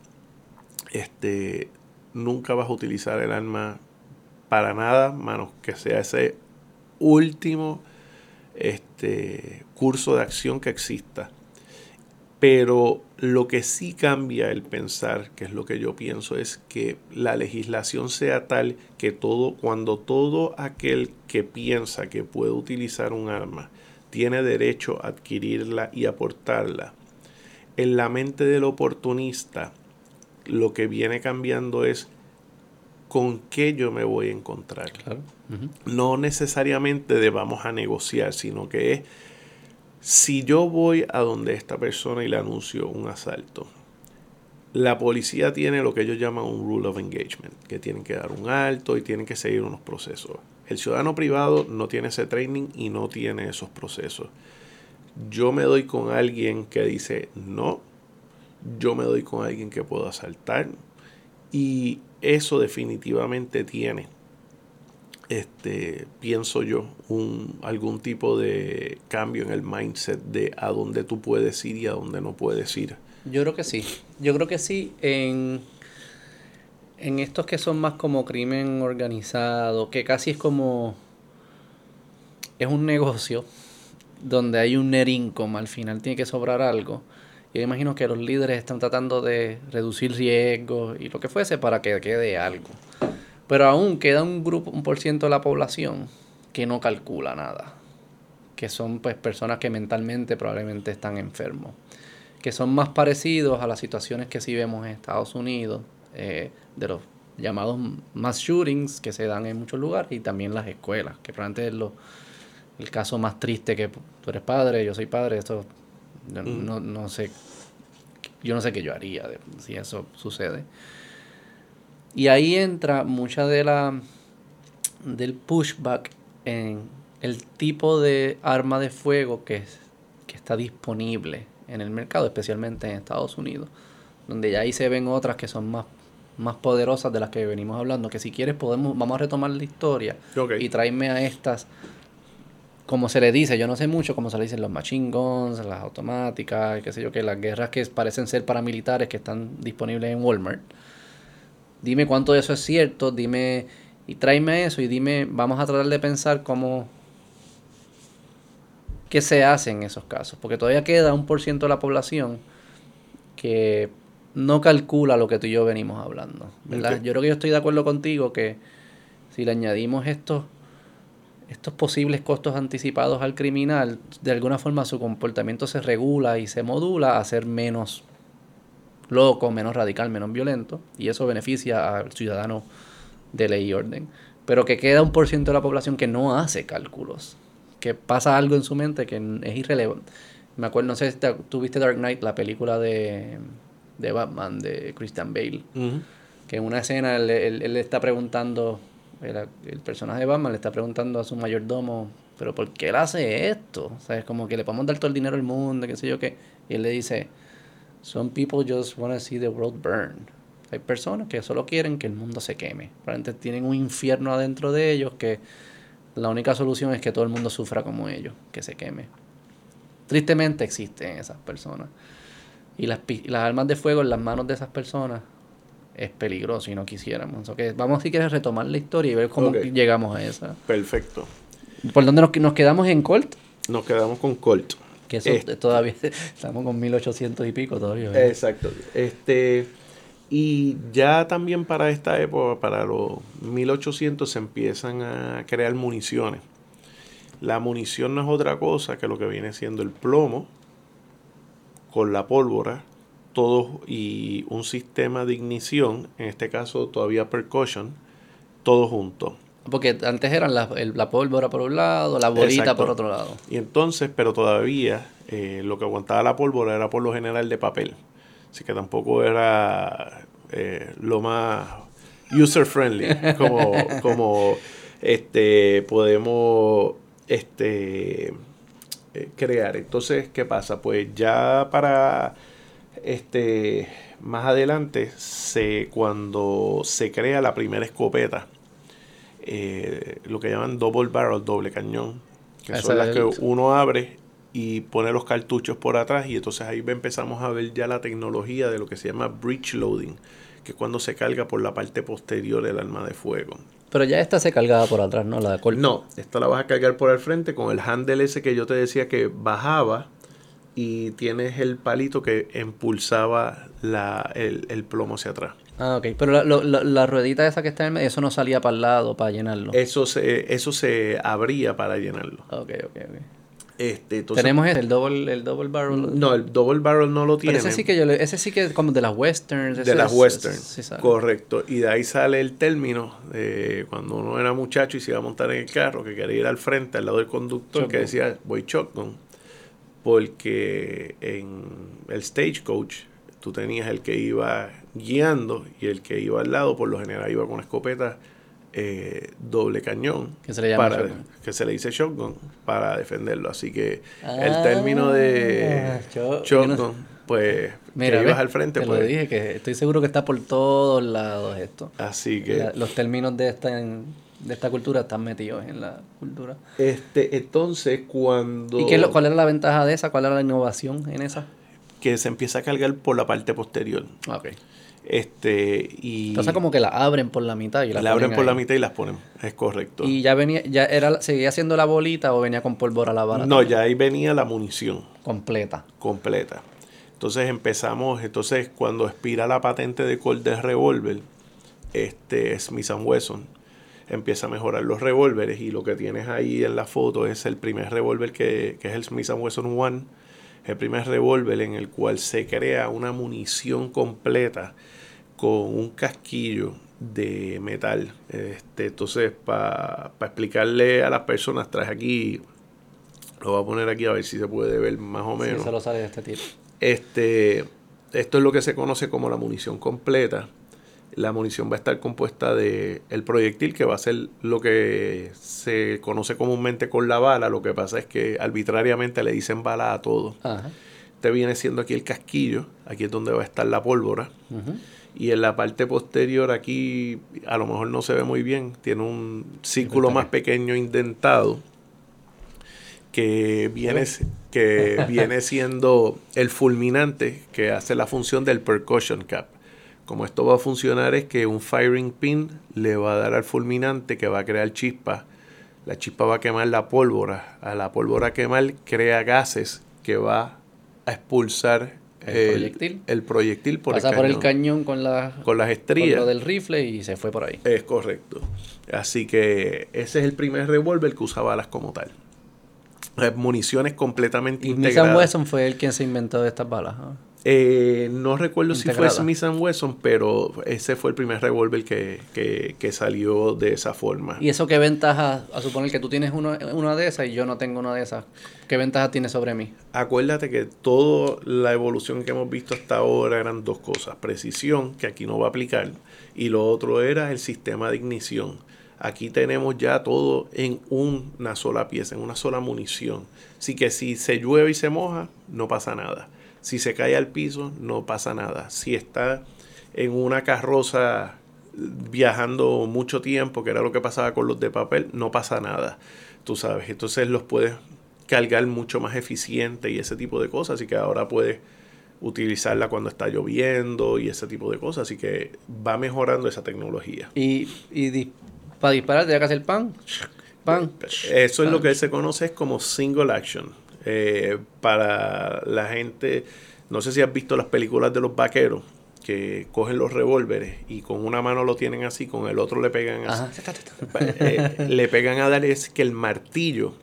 este, nunca vas a utilizar el arma para nada, menos que sea ese último este, curso de acción que exista. Pero lo que sí cambia el pensar, que es lo que yo pienso, es que la legislación sea tal que todo, cuando todo aquel que piensa que puede utilizar un arma tiene derecho a adquirirla y aportarla, en la mente del oportunista lo que viene cambiando es con qué yo me voy a encontrar. No necesariamente de vamos a negociar, sino que es si yo voy a donde esta persona y le anuncio un asalto, la policía tiene lo que ellos llaman un rule of engagement, que tienen que dar un alto y tienen que seguir unos procesos. El ciudadano privado no tiene ese training y no tiene esos procesos. Yo me doy con alguien que dice no, yo me doy con alguien que puedo asaltar y eso definitivamente tiene este, pienso yo, un, algún tipo de cambio en el mindset de a dónde tú puedes ir y a dónde no puedes ir. Yo creo que sí. Yo creo que sí en, en estos que son más como crimen organizado, que casi es como... Es un negocio donde hay un net al final tiene que sobrar algo. Yo imagino que los líderes están tratando de reducir riesgos y lo que fuese para que quede algo. Pero aún queda un grupo, un por ciento de la población que no calcula nada. Que son pues personas que mentalmente probablemente están enfermos. Que son más parecidos a las situaciones que sí vemos en Estados Unidos, eh, de los llamados mass shootings que se dan en muchos lugares y también las escuelas, que probablemente es lo, el caso más triste que tú eres padre, yo soy padre, eso mm. no, no sé, yo no sé qué yo haría si eso sucede. Y ahí entra mucha de la del pushback en el tipo de arma de fuego que, que está disponible en el mercado, especialmente en Estados Unidos, donde ya ahí se ven otras que son más, más poderosas de las que venimos hablando, que si quieres podemos, vamos a retomar la historia y traerme a estas, como se le dice, yo no sé mucho cómo se le dicen los machine guns, las automáticas, qué sé yo, que las guerras que parecen ser paramilitares que están disponibles en Walmart dime cuánto de eso es cierto, dime y tráeme eso y dime, vamos a tratar de pensar cómo, qué se hace en esos casos, porque todavía queda un por ciento de la población que no calcula lo que tú y yo venimos hablando, ¿verdad? Yo creo que yo estoy de acuerdo contigo que si le añadimos estos estos posibles costos anticipados al criminal, de alguna forma su comportamiento se regula y se modula a ser menos loco, menos radical, menos violento, y eso beneficia al ciudadano de ley y orden. Pero que queda un por ciento de la población que no hace cálculos, que pasa algo en su mente que es irrelevante. Me acuerdo, no sé si tú viste Dark Knight, la película de, de Batman, de Christian Bale, que en una escena él, él, le está preguntando, el, el, personaje de Batman le está preguntando a su mayordomo, pero ¿por qué él hace esto? O sea, es como que le podemos dar todo el dinero al mundo, qué sé yo qué. Y él le dice, Some people just want to see the world burn. Hay personas que solo quieren que el mundo se queme. Realmente tienen un infierno adentro de ellos que la única solución es que todo el mundo sufra como ellos, que se queme. Tristemente existen esas personas. Y las, las armas de fuego en las manos de esas personas es peligroso y no quisiéramos. Okay, vamos si quieres retomar la historia y ver cómo llegamos a esa. Perfecto. ¿Por dónde nos, nos quedamos en Colt? Nos quedamos con Colt. Que eso este. todavía estamos con 1800 y pico todavía. Exacto. Este y ya también para esta época, para los 1800 se empiezan a crear municiones. La munición no es otra cosa que lo que viene siendo el plomo con la pólvora, todo y un sistema de ignición, en este caso todavía percussion, todo junto. Porque antes eran la, la pólvora por un lado, la bolita por otro lado. Y entonces, pero todavía eh, lo que aguantaba la pólvora era por lo general de papel. Así que tampoco era eh, lo más user friendly como, como este, podemos este, eh, crear. Entonces, ¿qué pasa? Pues ya para este más adelante, se, cuando se crea la primera escopeta, eh, lo que llaman double barrel, doble cañón, que son las que uno abre y pone los cartuchos por atrás y entonces ahí empezamos a ver ya la tecnología de lo que se llama breech loading, que es cuando se carga por la parte posterior del arma de fuego. Pero ya esta se cargaba por atrás, ¿no? La No, esta la vas a cargar por el frente con el handle ese que yo te decía que bajaba y tienes el palito que impulsaba la, el, plomo hacia atrás. Ah, ok. Pero la, ruedita esa que está en el medio, eso no salía para el lado para llenarlo. Eso se, eso se abría para llenarlo. Ok, ok, ok. Este, Tenemos el double, el double barrel. No, el double barrel no lo tiene. ese sí que yo ese sí que como de las westerns. De las westerns. correcto. Y de ahí sale el término de cuando uno era muchacho y se iba a montar en el carro, que quería ir al frente, al lado del conductor, que decía voy shotgun. Porque en el stagecoach tú tenías el que iba guiando y el que iba al lado, por lo general iba con escopeta eh, doble cañón que se le llama para, que se le dice shotgun para defenderlo. Así que el término de ah, shotgun pues Mira, ibas al frente te pues, lo dije que estoy seguro que está por todos lados esto. Así que los términos de esta de esta cultura están metidos en la cultura. Este entonces cuando y qué, cuál era la ventaja de esa cuál era la innovación en esa que se empieza a cargar por la parte posterior. Okay este, y Entonces como que la abren por la mitad y las la abren por la mitad y las ponen, es correcto. ¿Y ya venía, ya era, seguía siendo la bolita o venía con pólvora la bala? No, ya ahí venía la munición. Completa. Completa. Entonces empezamos, entonces cuando expira la patente de Colt de revólver, este Smith Wesson empieza a mejorar los revólveres y lo que tienes ahí en la foto es el primer revólver que, que es el Smith Wesson One, el primer revólver en el cual se crea una munición completa con un casquillo de metal. Este, entonces, para explicarle a las personas, traje aquí, lo voy a poner aquí a ver si se puede ver más o menos. Sí, sale de este tipo. Este, esto es lo que se conoce como la munición completa. La munición va a estar compuesta de el proyectil, que va a ser lo que se conoce comúnmente con la bala. Lo que pasa es que arbitrariamente le dicen bala a todo. Este viene siendo aquí el casquillo, aquí es donde va a estar la pólvora. Y en la parte posterior aquí a lo mejor no se ve muy bien, tiene un círculo más pequeño indentado que viene, que viene siendo el fulminante que hace la función del percussion cap. Como esto va a funcionar es que un firing pin le va a dar al fulminante que va a crear chispa. La chispa va a quemar la pólvora. A la pólvora quemar crea gases que va a expulsar el, proyectil. El proyectil por Pasa por el cañón con, la, con las estrías. Con lo del rifle y se fue por ahí. Es correcto. Así que ese es el primer revólver que usa balas como tal. Municiones completamente y integradas. Wesson fue el quien se inventó estas balas. Eh, no recuerdo si fue Smith Wesson, pero ese fue el primer revólver que, salió de esa forma. ¿Y eso qué ventaja? A suponer que tú tienes una, una de esas y yo no tengo una de esas. ¿Qué ventaja tiene sobre mí? Acuérdate que toda la evolución que hemos visto hasta ahora eran dos cosas. Precisión, que aquí no va a aplicar, y lo otro era el sistema de ignición. Aquí tenemos ya todo en una sola pieza, en una sola munición. Así que si se llueve y se moja, no pasa nada. Si se cae al piso, no pasa nada. Si está en una carroza viajando mucho tiempo, que era lo que pasaba con los de papel, no pasa nada. Tú sabes, entonces los puedes cargar mucho más eficiente y ese tipo de cosas. Así que ahora puedes utilizarla cuando está lloviendo y ese tipo de cosas. Así que va mejorando esa tecnología. Y, y para disparar, tenía que hacer pan. Pan. Eso es lo que se conoce como single action. Eh, para la gente, no sé si has visto las películas de los vaqueros que cogen los revólveres y con una mano lo tienen así, con el otro le pegan así. Eh, le pegan a dar es que el martillo,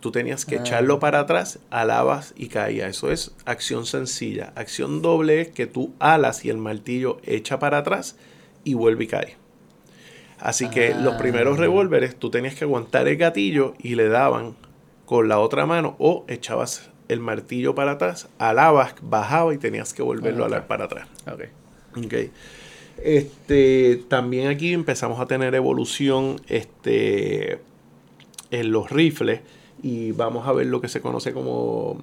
tú tenías que ah. echarlo para atrás, alabas y caía. Eso es acción sencilla. Acción doble es que tú alas y el martillo echa para atrás y vuelve y cae. Así que los primeros ah. revólveres tú tenías que aguantar el gatillo y le daban con la otra mano o echabas el martillo para atrás, alabas, bajaba y tenías que volverlo a alar para atrás. Okay. Este, también aquí empezamos a tener evolución este, en los rifles y vamos a ver lo que se conoce como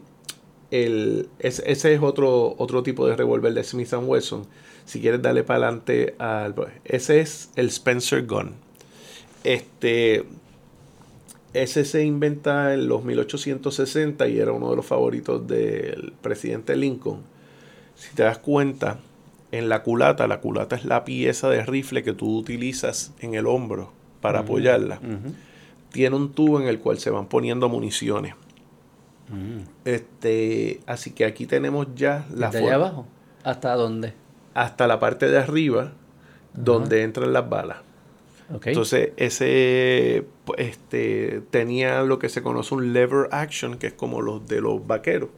el, ese, es otro, otro tipo de revólver de Smith Wesson. Si quieres darle para adelante al... Ese es el Spencer Gun. Este, ese se inventa en los 1860 y era uno de los favoritos del presidente Lincoln. Si te das cuenta, en la culata, la culata es la pieza de rifle que tú utilizas en el hombro para apoyarla. Tiene un tubo en el cual se van poniendo municiones. Este, así que aquí tenemos ya la ¿De allá abajo? ¿Hasta dónde? Hasta la parte de arriba, donde entran las balas. Entonces, ese este, tenía lo que se conoce un lever action, que es como los de los vaqueros,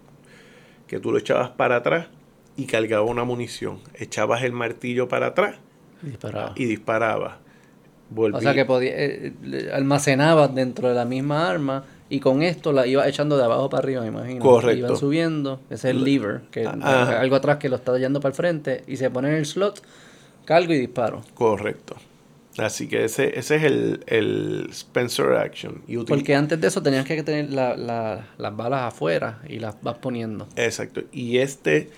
que tú lo echabas para atrás y cargaba una munición. Echabas el martillo para atrás y disparabas. O sea que podía, eh, almacenabas dentro de la misma arma y con esto la iba echando de abajo para arriba, me imagino. Correcto. Iban subiendo, ese es el lever, que ah, algo atrás que lo está yendo para el frente y se pone en el slot, cargo y disparo. Correcto. Así que ese, ese es el, Spencer Action. Porque antes de eso tenías que tener las balas afuera y las vas poniendo. Exacto. Y este,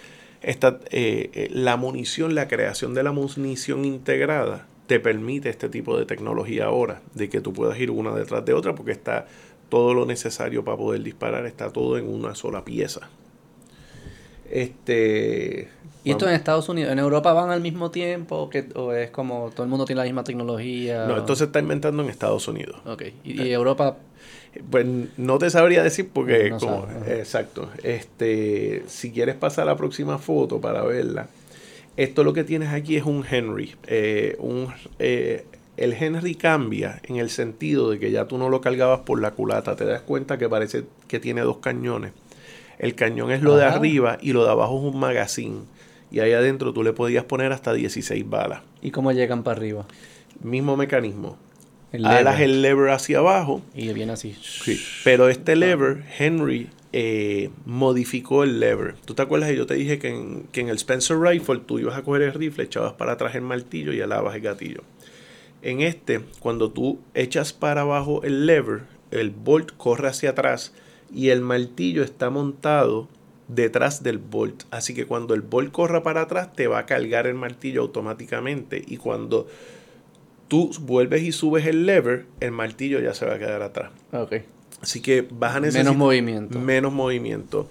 esta, eh, eh, la munición, la creación de la munición integrada te permite este tipo de tecnología ahora, de que tú puedas ir una detrás de otra porque está todo lo necesario para poder disparar, está todo en una sola pieza. Este, ¿Y esto en Estados Unidos? ¿En Europa van al mismo tiempo? ¿O es como todo el mundo tiene la misma tecnología? No, esto se está inventando en Estados Unidos. Ok. ¿Y, Europa? Pues no te sabría decir porque... como, exacto. Este, si quieres pasar a la próxima foto para verla. Esto lo que tienes aquí es un Henry. Eh, un, eh, el Henry cambia en el sentido de que ya tú no lo cargabas por la culata. Te das cuenta que parece que tiene dos cañones. El cañón es lo de arriba y lo de abajo es un magazine y ahí adentro tú le podías poner hasta 16 balas. ¿Y cómo llegan para arriba? Mismo mecanismo. El Alas el lever hacia abajo. Y viene así. Sí. Pero este lever, Henry eh, modificó el lever. ¿Tú te acuerdas que yo te dije que en, que en, el Spencer Rifle tú ibas a coger el rifle, echabas para atrás el martillo y alabas el gatillo? En este, cuando tú echas para abajo el lever, el bolt corre hacia atrás y el martillo está montado detrás del bolt. Así que cuando el bolt corra para atrás, te va a cargar el martillo automáticamente. Y cuando tú vuelves y subes el lever, el martillo ya se va a quedar atrás. Ok. Así que vas a necesitar menos movimiento. Menos movimiento.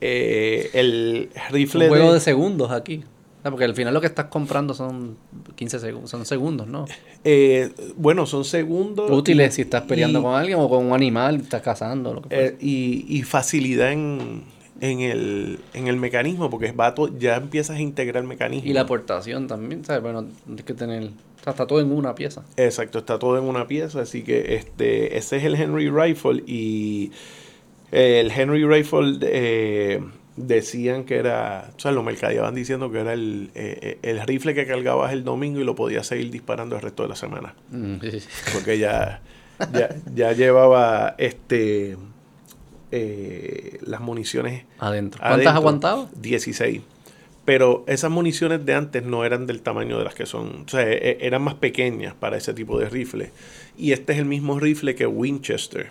Eh, el rifle. Un juego de... segundos aquí. Porque al final lo que estás comprando son 15 segundos, son segundos, ¿no? Eh, bueno, son segundos. Útiles si estás peleando con alguien o con un animal, estás cazando. Lo que eh, y, y, facilidad en, en el, en el mecanismo, porque va ya empiezas a integrar el mecanismo. Y la aportación también, ¿sabes? Bueno, tienes que tener... está todo en una pieza. Exacto, está todo en una pieza, así que este ese es el Henry Rifle y el Henry Rifle eh, decían que era, o sea, lo mercadeaban diciendo que era el, eh, el rifle que cargabas el domingo y lo podías seguir disparando el resto de la semana. Mm, porque ya, ya, ya llevaba este eh, las municiones adentro. ¿Cuántas aguantaba? 16. Pero esas municiones de antes no eran del tamaño de las que son, o sea, e, e, eran más pequeñas para ese tipo de rifle. Y este es el mismo rifle que Winchester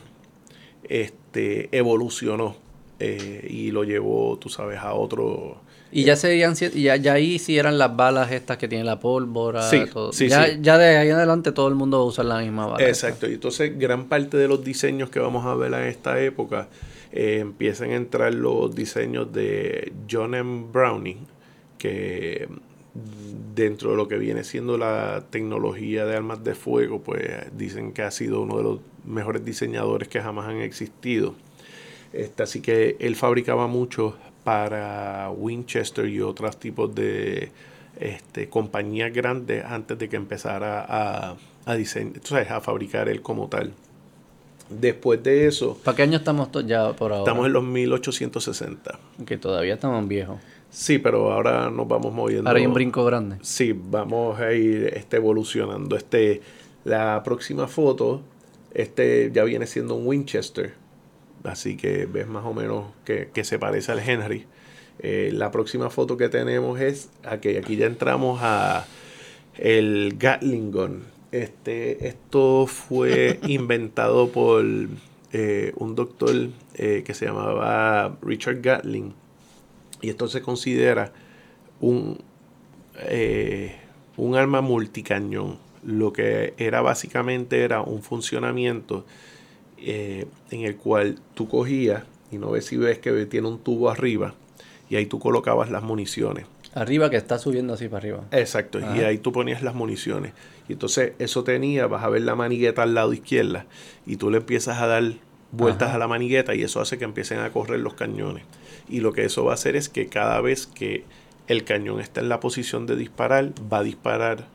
este, evolucionó eh, y lo llevó, tú sabes, a otro... Y ya serían, ya, ya ahí sí eran las balas estas que tiene la pólvora. Sí, todo. Sí, ya, ya de ahí en adelante todo el mundo va a usar la misma bala. Exacto, y entonces gran parte de los diseños que vamos a ver en esta época eh, empiezan a entrar los diseños de John M. Browning, que dentro de lo que viene siendo la tecnología de armas de fuego, pues dicen que ha sido uno de los mejores diseñadores que jamás han existido. Este, así que él fabricaba mucho para Winchester y otros tipos de este, compañías grandes antes de que empezara a, a diseñar, a fabricar él como tal. Después de eso... ¿Para qué año estamos ya por ahora? Estamos en los 1860. Que todavía estamos viejos. Sí, pero ahora nos vamos moviendo. Ahora hay un brinco grande. Sí, vamos a ir este, evolucionando. Este, la próxima foto, este ya viene siendo un Winchester. Así que ves más o menos que, se parece al Henry. Eh, la próxima foto que tenemos es aquí, aquí ya entramos a el Gatling Gun. Este, esto fue inventado por eh, un doctor eh, que se llamaba Richard Gatling y esto se considera un, un arma multicañón. Lo que era básicamente era un funcionamiento eh, en el cual tú cogías, y no ves si ves que tiene un tubo arriba, y ahí tú colocabas las municiones. Arriba que está subiendo así para arriba. Exacto, y ahí tú ponías las municiones. Y entonces eso tenía, vas a ver la manigueta al lado izquierda, y tú le empiezas a dar vueltas a la manigueta y eso hace que empiecen a correr los cañones. Y lo que eso va a hacer es que cada vez que el cañón está en la posición de disparar, va a disparar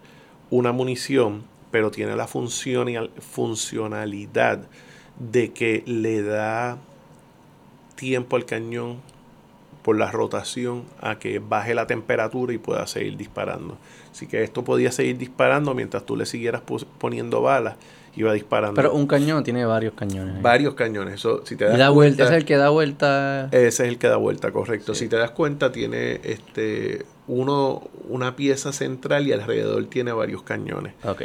una munición, pero tiene la funcionalidad de que le da tiempo al cañón por la rotación a que baje la temperatura y pueda seguir disparando. Así que esto podía seguir disparando mientras tú le siguieras poniendo balas iba disparando. Pero un cañón tiene varios cañones. Varios cañones. Eso, si te das da vuelta, ese es el que da vuelta. Ese es el que da vuelta, correcto. Si te das cuenta, tiene este uno una pieza central y alrededor tiene varios cañones. Ok.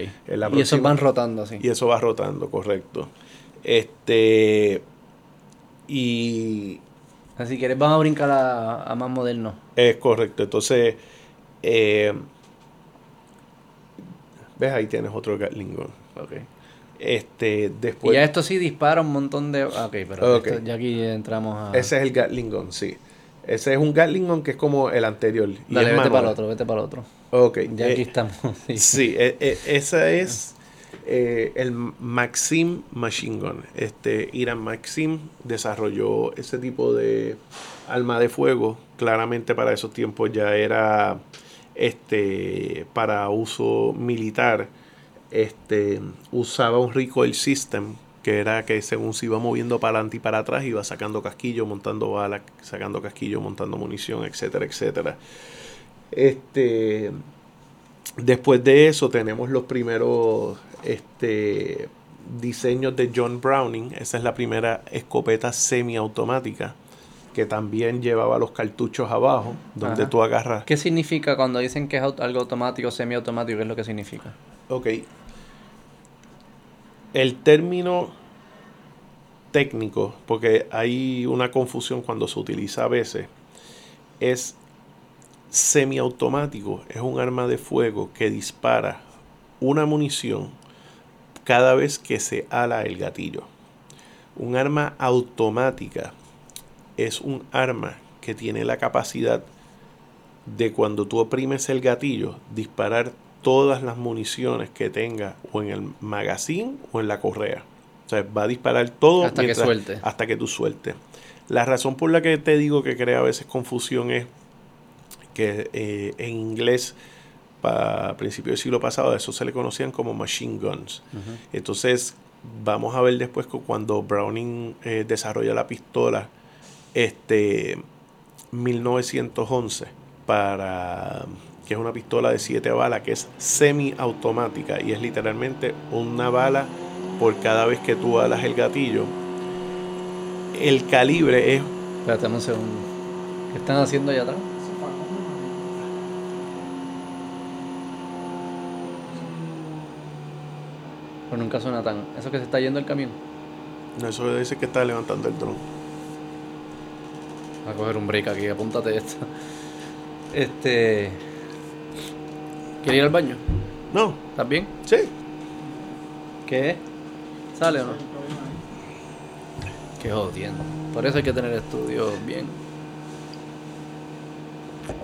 y esos van rotando así. Y eso va rotando, correcto. Este. Y. Así que vamos a brincar a, más moderno. Es correcto. Entonces. Eh, ¿Ves? Ahí tienes otro Gatling Ok. Este, después... Y ya esto sí dispara un montón de... Ok, pero ya aquí entramos a... Ese es el Gatling Gun, sí. Ese es un Gatling Gun que es como el anterior. Dale, vete para el otro, vete para el otro. Ok. Ya aquí eh, estamos. Sí, e, e, ese es eh, el Maxim Machine Gun. Este, Iran Maxim desarrolló ese tipo de arma de fuego. Claramente para esos tiempos ya era este, para uso militar este, usaba un recoil system que era que según se iba moviendo para adelante y para atrás iba sacando casquillo, montando balas, sacando casquillo, montando munición, etcétera, etcétera. Este, después de eso tenemos los primeros este, diseños de John Browning. Esa es la primera escopeta semiautomática que también llevaba los cartuchos abajo, donde tú agarras. ¿Qué significa cuando dicen que es algo automático, semiautomático? ¿Qué es lo que significa? Ok, el término técnico, porque hay una confusión cuando se utiliza a veces, es semiautomático. Es un arma de fuego que dispara una munición cada vez que se ala el gatillo. Un arma automática es un arma que tiene la capacidad de cuando tú oprimes el gatillo disparar todas las municiones que tenga o en el magazine o en la correa. O sea, va a disparar todo hasta que suelte. Hasta que tú sueltes. La razón por la que te digo que crea a veces confusión es que eh, en inglés, para principios del siglo pasado, eso se le conocían como machine guns. Entonces, vamos a ver después que cuando Browning eh, desarrolla la pistola, este 1911, para que es una pistola de 7 balas que es semiautomática y es literalmente una bala por cada vez que tú alas el gatillo. El calibre es... Espérate un segundo. ¿Qué están haciendo allá atrás? Pero nunca suena tan... ¿Eso que se está yendo el camión? No, eso dice que está levantando el dron. a coger un break aquí, apúntate esto. Este... ¿Quiere ir al baño? No. ¿Estás bien? Sí. ¿Qué? ¿Sale o no? Qué jodiendo. Por eso hay que tener estudios bien.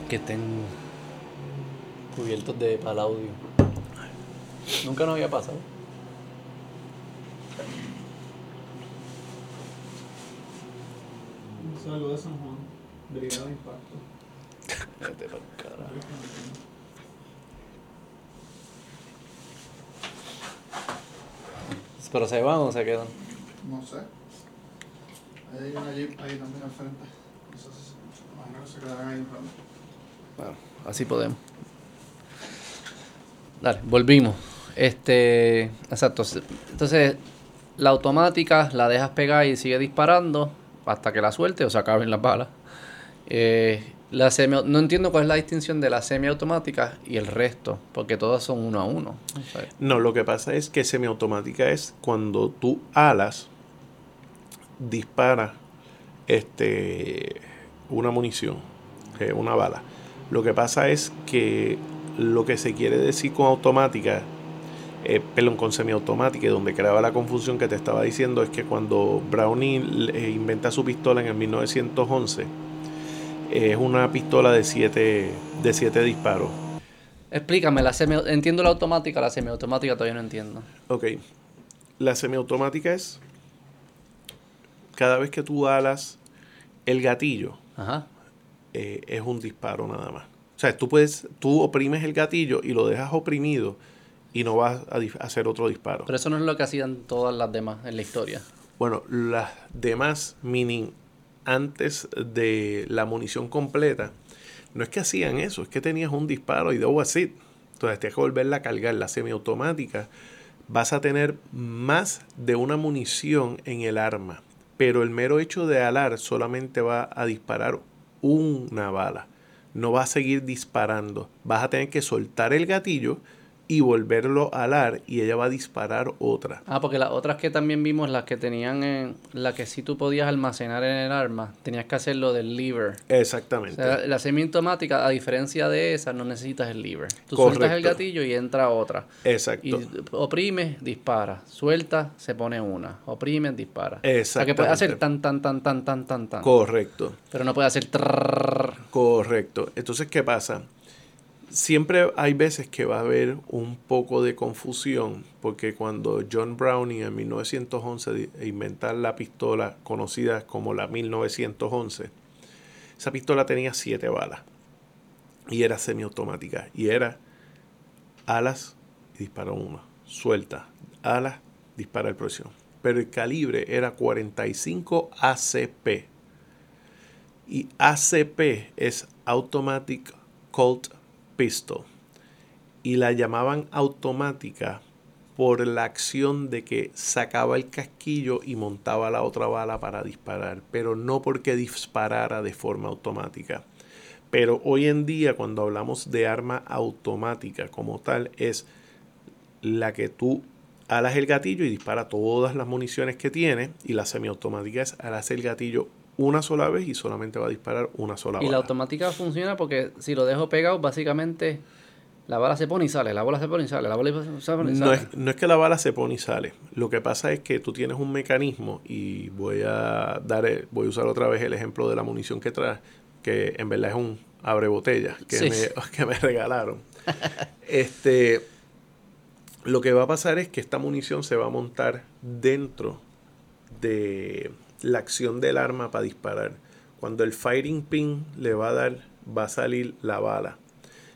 Que estén cubiertos de palaudio. Nunca nos había pasado. Eso es algo de San Juan. Brigada de impacto. Vete pa'l carajo. Pero se van o se quedan. No sé. Hay una jeep ahí también al frente. No sé si imagino que se quedarán ahí rato. Bueno, así podemos. Dale, volvimos. Este, exacto. Entonces, la automática la dejas pegar y sigue disparando hasta que la suelte o se acaben las balas. Eh, la semi, no entiendo cuál es la distinción de la semiautomática y el resto, porque todas son uno a uno. No, lo que pasa es que semiautomática es cuando tú alas, dispara este, una munición, eh, una bala. Lo que pasa es que lo que se quiere decir con automática, eh, perdón, con semiautomática, y donde creaba la confusión que te estaba diciendo, es que cuando Brownie eh, inventa su pistola en el 1911, eh, es una pistola de 7 de siete disparos. explícame, la semi, entiendo la automática, la semiautomática todavía no entiendo. Ok. La semiautomática es cada vez que tú alas el gatillo, Ajá. eh, es un disparo nada más. O sea, tú puedes, tú oprimes el gatillo y lo dejas oprimido y no vas a hacer otro disparo. Pero eso no es lo que hacían todas las demás en la historia. Bueno, las demás mini antes de la munición completa, no es que hacían eso, es que tenías un disparo y that was it. Entonces tienes que volverla a cargar. La semiautomática vas a tener más de una munición en el arma, pero el mero hecho de alar solamente va a disparar una bala. No va a seguir disparando. Vas a tener que soltar el gatillo y volverlo a alar y ella va a disparar otra. Ah, porque las otras que también vimos, las que tenían, en, la que sí tú podías almacenar en el arma, tenías que hacerlo del lever. O Exactamente. sea, la semiautomática, a diferencia de esa, no necesitas el lever. Tú sueltas el Correcto. gatillo y entra otra. Exacto. Y oprimes, dispara. Suelta, se pone una. Oprime, dispara. O sea, que puedes hacer tan, tan, tan, tan, tan, tan, tan. Correcto, Pero no puedes hacer trrrr. correcto. Entonces, ¿qué pasa? Siempre hay veces que va a haber un poco de confusión, porque cuando John Browning en 1911 di- inventa la pistola conocida como la 1911, esa pistola tenía siete balas y era semiautomática y era alas y dispara una, suelta, alas, dispara el próximo. Pero el calibre era 45 ACP. Y ACP es Automatic Colt Pistol. Y la llamaban automática por la acción de que sacaba el casquillo y montaba la otra bala para disparar, pero no porque disparara de forma automática. Pero hoy en día cuando hablamos de arma automática como tal es la que tú alas el gatillo y dispara todas las municiones que tiene y la semiautomática es alas el gatillo una sola vez y solamente va a disparar una sola Y la automática funciona porque si lo dejo pegado, básicamente la bala se pone y sale, la bola se pone y sale, la bola se pone y No sale. es, no es que la bala se pone y sale. Lo que pasa es que tú tienes un mecanismo y voy a dar el- voy a usar otra vez el ejemplo de la munición que trae, que en verdad es un abre botellas que, Sí. me, que me regalaron. este lo que va a pasar es que esta munición se va a montar dentro de la acción del arma para disparar. Cuando el firing pin le va a dar, va a salir la bala.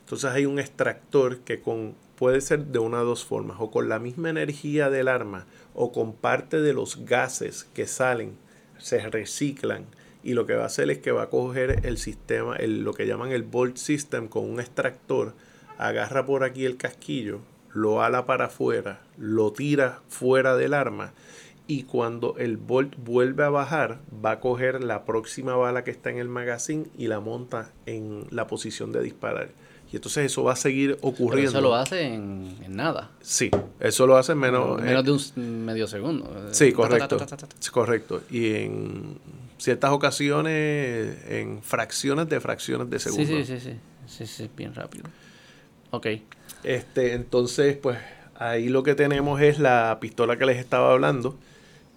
Entonces hay un extractor que con, puede ser de una de dos formas, o con la misma energía del arma, o con parte de los gases que salen, se reciclan. Y lo que va a hacer es que va a coger el sistema, el- lo que llaman el bolt system, con un extractor, agarra por aquí el casquillo, lo ala para afuera, lo tira fuera del arma y cuando el bolt vuelve a bajar va a coger la próxima bala que está en el magazine y la monta en la posición de disparar. Y entonces eso va a seguir Pero ocurriendo. eso lo hace en, en nada. Sí, eso lo hace en menos... menos eh, de un medio segundo. Sí, correcto. ta, correcto. Y en ciertas ocasiones, en fracciones de fracciones de segundo. Sí, sí, sí, sí. Sí, sí, bien rápido. Ok. Este, entonces, pues ahí lo que tenemos es la pistola que les estaba hablando,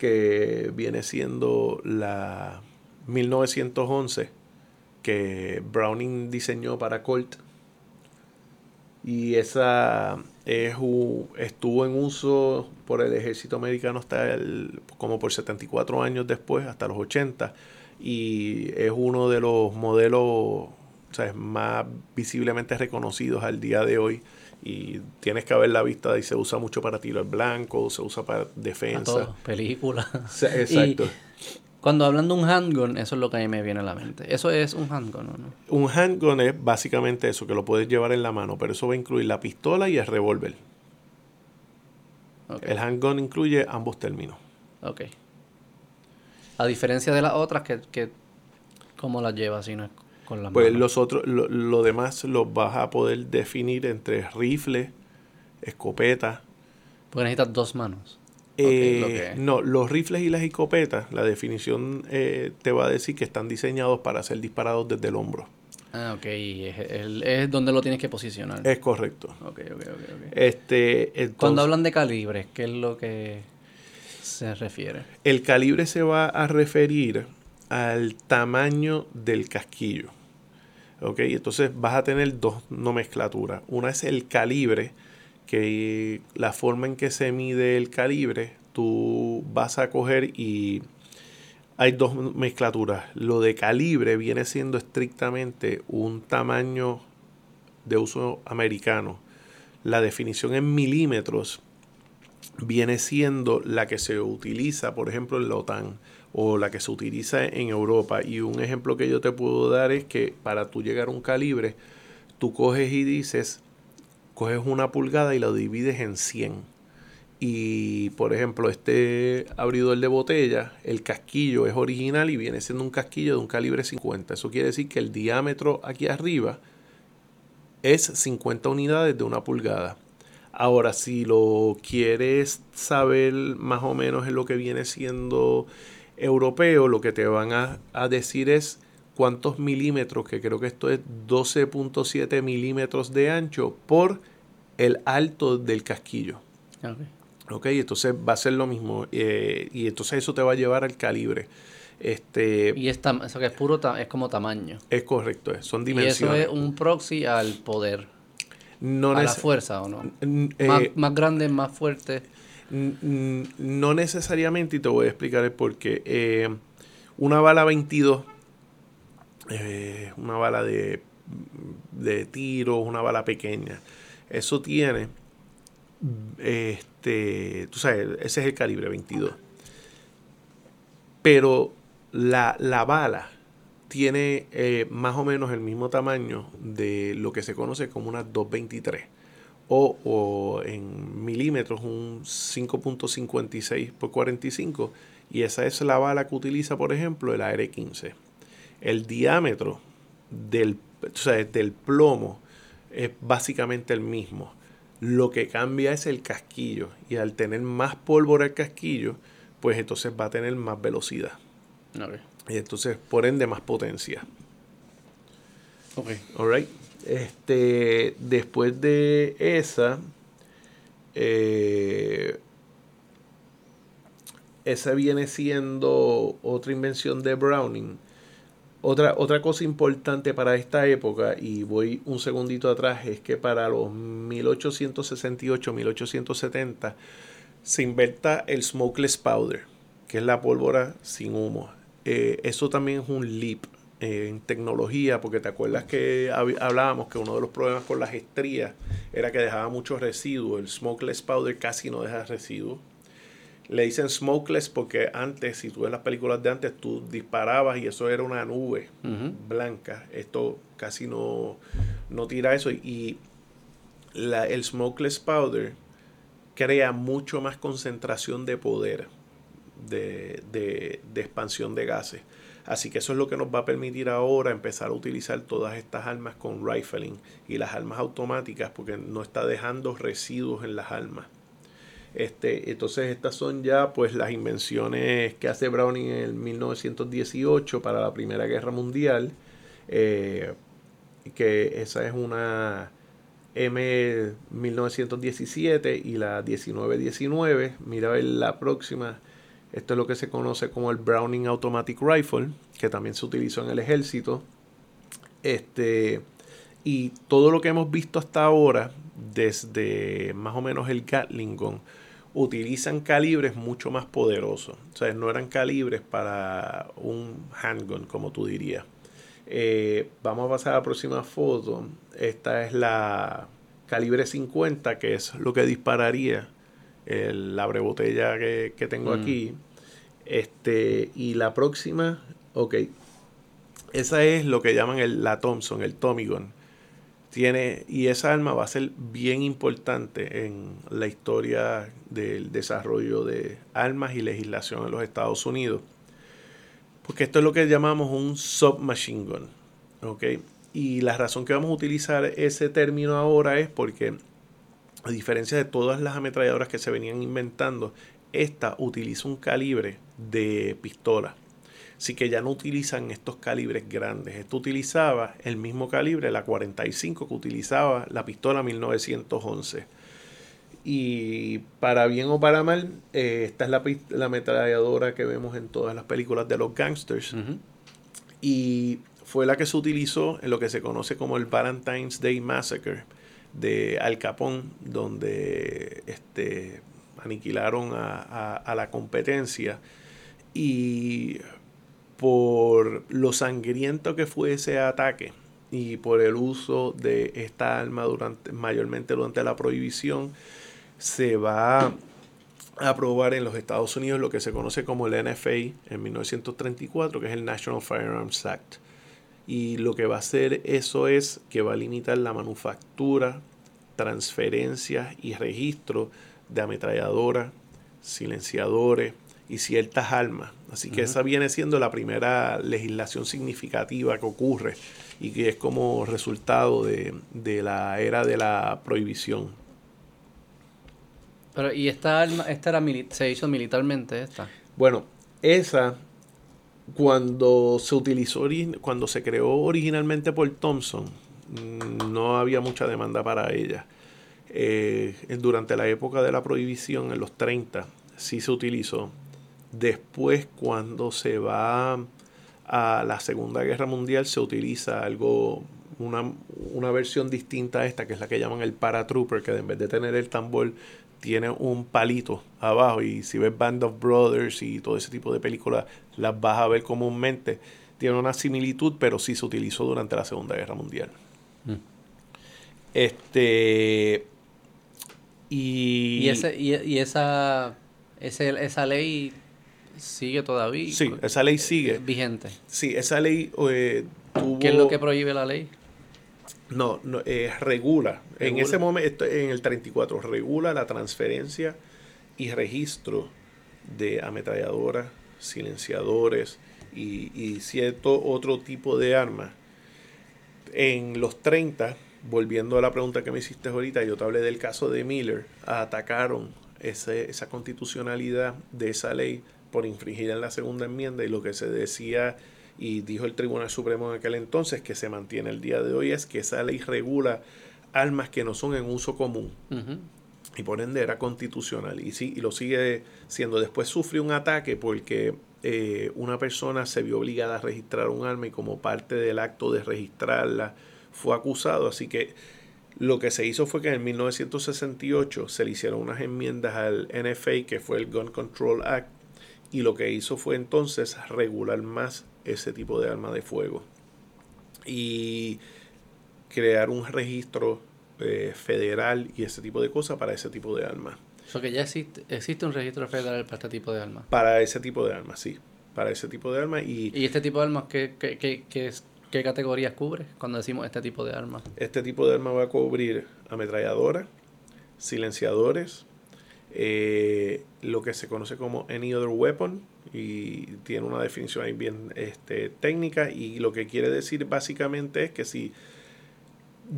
que viene siendo la 1911 que Browning diseñó para Colt. Y esa es, estuvo en uso por el ejército americano hasta el, como por 74 años después, hasta los 80. Y es uno de los modelos más visiblemente reconocidos al día de hoy. Y tienes que la vista y se usa mucho para tiro al blanco, se usa para defensa. película. Exacto. cuando hablan de un handgun, eso es lo que a mí me viene a la mente. Eso es un handgun, ¿no? Un handgun es básicamente eso, que lo puedes llevar en la mano, pero eso va a incluir la pistola y el revólver. El handgun incluye ambos términos. Ok. A diferencia de las otras, que, que ¿cómo las llevas si no es pues los otros, lo, demás los vas a poder definir entre rifle, escopeta. Porque necesitas dos manos. Eh, no, los rifles y las escopetas, la definición eh, te va a decir que están diseñados para ser disparados desde el hombro. Ah, ok. Es, donde lo tienes que posicionar. Es correcto. Ok, ok, ok. Este, Cuando hablan de calibres, ¿qué es lo que se refiere? El calibre se va a referir al tamaño del casquillo. ¿Ok? Entonces vas a tener dos nomenclaturas. Una es el calibre, que la forma en que se mide el calibre, tú vas a coger y hay dos nomenclaturas. Lo de calibre viene siendo estrictamente un tamaño de uso americano. La definición en milímetros viene siendo la que se utiliza, por ejemplo, en la OTAN o la que se utiliza en Europa. Y un ejemplo que yo te puedo dar es que para tú llegar a un calibre, tú coges y dices, coges una pulgada y lo divides en 100. Y por ejemplo, este abridor de botella, el casquillo es original y viene siendo un casquillo de un calibre 50. Eso quiere decir que el diámetro aquí arriba es 50 unidades de una pulgada. Ahora, si lo quieres saber más o menos en lo que viene siendo europeo, lo que te van a, decir es cuántos milímetros, que creo que esto es 12.7 milímetros de ancho por el alto del casquillo. Ok, entonces va a ser lo mismo. Eh, y entonces eso te va a llevar al calibre. Este, y es eso que es puro, es como tamaño. Es correcto, son dimensiones. Y eso es un proxy al poder. No a la fuerza, ¿o no? Eh, más, más grande, más fuerte. No necesariamente, y te voy a explicar el por qué. Eh, una bala 22, eh, una bala de, de tiro, una bala pequeña, eso tiene, este, tú sabes, ese es el calibre 22. Pero la, la bala tiene eh, más o menos el mismo tamaño de lo que se conoce como una 223 o, en milímetros un 5.56 por 45 y esa es la bala que utiliza por ejemplo el AR-15 el diámetro del, del plomo es básicamente el mismo. Lo que cambia es el casquillo y al tener más pólvora el casquillo pues entonces va a tener más velocidad. Y entonces por ende más potencia. Ok. Alright este, después de esa, eh, esa viene siendo otra invención de Browning. Otra, otra cosa importante para esta época, y voy un segundito atrás, es que para los 1868-1870 se inventa el smokeless powder, que es la pólvora sin humo. Eh, eso también es un leap en tecnología, porque te acuerdas que hablábamos que uno de los problemas con las estrías era que dejaba mucho residuo. El smokeless powder casi no deja residuo. Le dicen smokeless porque antes, si tú ves las películas de antes, tú disparabas y eso era una nube blanca. Esto casi no, no tira eso. Y la, el smokeless powder crea mucho más concentración de poder, de, de, de expansión de gases. Así que eso es lo que nos va a permitir ahora empezar a utilizar todas estas armas con rifling y las armas automáticas porque no está dejando residuos en las armas. Este, entonces estas son ya pues las invenciones que hace Browning en el 1918 para la Primera Guerra Mundial. Eh, que esa es una M 1917 y la 1919. Mira la próxima Esto es lo que se conoce como el Browning Automatic Rifle, que también se utilizó en el ejército. Este, y todo lo que hemos visto hasta ahora, desde más o menos el Gatling Gun, utilizan calibres mucho más poderosos. O sea, no eran calibres para un handgun, como tú dirías. Eh, vamos a pasar a la próxima foto. Esta es la calibre 50, que es lo que dispararía el abrebotella que, que tengo mm. aquí. Este, y la próxima, ok. Esa es lo que llaman el, la Thompson, el Tommy Gun. Tiene, y esa arma va a ser bien importante en la historia del desarrollo de armas y legislación en los Estados Unidos. Porque esto es lo que llamamos un submachine gun. ¿ok? Y la razón que vamos a utilizar ese término ahora es porque, a diferencia de todas las ametralladoras que se venían inventando, esta utiliza un calibre de pistola. Así que ya no utilizan estos calibres grandes. Esto utilizaba el mismo calibre, la 45 que utilizaba la pistola 1911. Y para bien o para mal, eh, esta es la, la, ametralladora que vemos en todas las películas de los gangsters. Y fue la que se utilizó en lo que se conoce como el Valentine's Day Massacre de Al Capone, donde este, aniquilaron a, la competencia. Y por lo sangriento que fue ese ataque y por el uso de esta arma durante, mayormente durante la prohibición, se va a aprobar en los Estados Unidos lo que se conoce como el NFA en 1934, que es el National Firearms Act. Y lo que va a hacer eso es que va a limitar la manufactura, transferencia y registro de ametralladoras, silenciadores y ciertas armas. Así que esa viene siendo la primera legislación significativa que ocurre y que es como resultado de, de la era de la prohibición. Pero, ¿y esta arma, esta era se hizo militarmente esta? Bueno, esa cuando se utilizó, cuando se creó originalmente por Thompson, mm, no había mucha demanda para ella. Eh, durante la época de la prohibición, en los 30, sí se utilizó. Después, cuando se va a la Segunda Guerra Mundial, se utiliza algo, una, una versión distinta a esta, que es la que llaman el paratrooper, que en vez de tener el tambor, tiene un palito abajo y si ves Band of Brothers y todo ese tipo de películas las vas a ver comúnmente. Tiene una similitud, pero sí se utilizó durante la Segunda Guerra Mundial. Mm. Este. Y, y, ese, y, esa, esa ley sigue todavía. Sí, esa ley sigue. Vigente. Sí, esa ley eh, tuvo... ¿Qué es lo que prohíbe la ley? No, no eh, regula. En ese momento, en el 34, regula la transferencia y registro de ametralladoras, silenciadores y, y, cierto otro tipo de armas. En los 30, volviendo a la pregunta que me hiciste ahorita, yo te hablé del caso de Miller, atacaron ese, esa constitucionalidad de esa ley por infringir en la segunda enmienda y lo que se decía y dijo el Tribunal Supremo en aquel entonces que se mantiene el día de hoy es que esa ley regula armas que no son en uso común. Y por ende era constitucional. Y, sí, y lo sigue siendo. Después sufrió un ataque porque eh, una persona se vio obligada a registrar un arma y como parte del acto de registrarla fue acusado. Así que lo que se hizo fue que en 1968 se le hicieron unas enmiendas al NFA, que fue el Gun Control Act, y lo que hizo fue entonces regular más ese tipo de arma de fuego y crear un registro eh, federal y ese tipo de cosas para ese tipo de armas. O sea que ya existe, existe un registro federal para este tipo de armas. Para ese tipo de armas, sí. Para ese tipo de armas. ¿Y, ¿Y este tipo de armas qué, qué, qué, qué, qué categorías cubre cuando decimos este tipo de armas? Este tipo de armas va a cubrir ametralladoras, silenciadores, eh, lo que se conoce como any other weapon y tiene una definición ahí bien este, técnica y lo que quiere decir básicamente es que si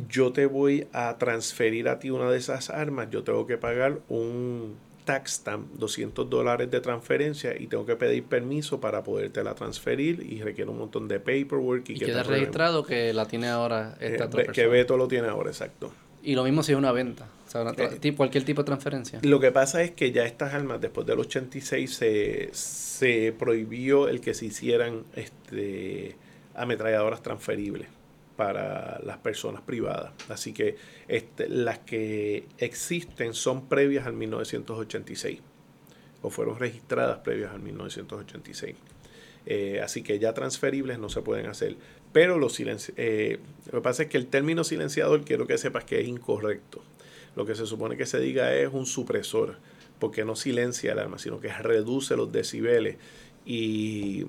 yo te voy a transferir a ti una de esas armas, yo tengo que pagar un tax stamp, 200 dólares de transferencia y tengo que pedir permiso para poderte la transferir y requiere un montón de paperwork. Y, queda registrado que la tiene ahora esta eh, Que Beto lo tiene ahora, exacto. Y lo mismo si es una venta. O sea, una tra- Eh, cualquier tipo de transferencia. Lo que pasa es que ya estas armas, después del 86, se, se prohibió el que se hicieran este, ametralladoras transferibles para las personas privadas. Así que este, las que existen son previas al 1986 o fueron registradas previas al 1986. Eh, así que ya transferibles no se pueden hacer. Pero los silenci- eh, lo que pasa es que el término silenciador quiero que sepas que es incorrecto. Lo que se supone que se diga es un supresor, porque no silencia el arma, sino que reduce los decibeles. Y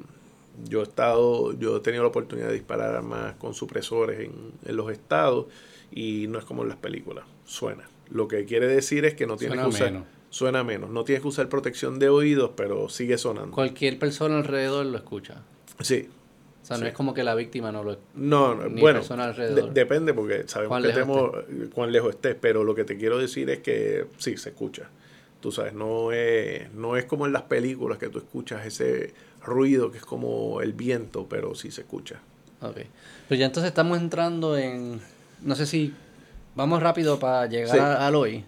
yo he estado, yo he tenido la oportunidad de disparar armas con supresores en, en los estados y no es como en las películas, suena. Lo que quiere decir es que no tienes Suena que usar, menos. suena menos, no tienes que usar protección de oídos, pero sigue sonando. Cualquier persona alrededor lo escucha. Sí, O sea, no Sí. es como que la víctima no lo No, no, Ni bueno, de- alrededor. depende porque sabemos Cuán que lejos tenemos cuán lejos estés, pero lo que te quiero decir es que sí, se escucha. Tú sabes, no es, no es como en las películas que tú escuchas ese ruido que es como el viento, pero sí se escucha. Ok. Pero ya entonces estamos entrando en... No sé si... Vamos rápido para llegar Sí. al hoy.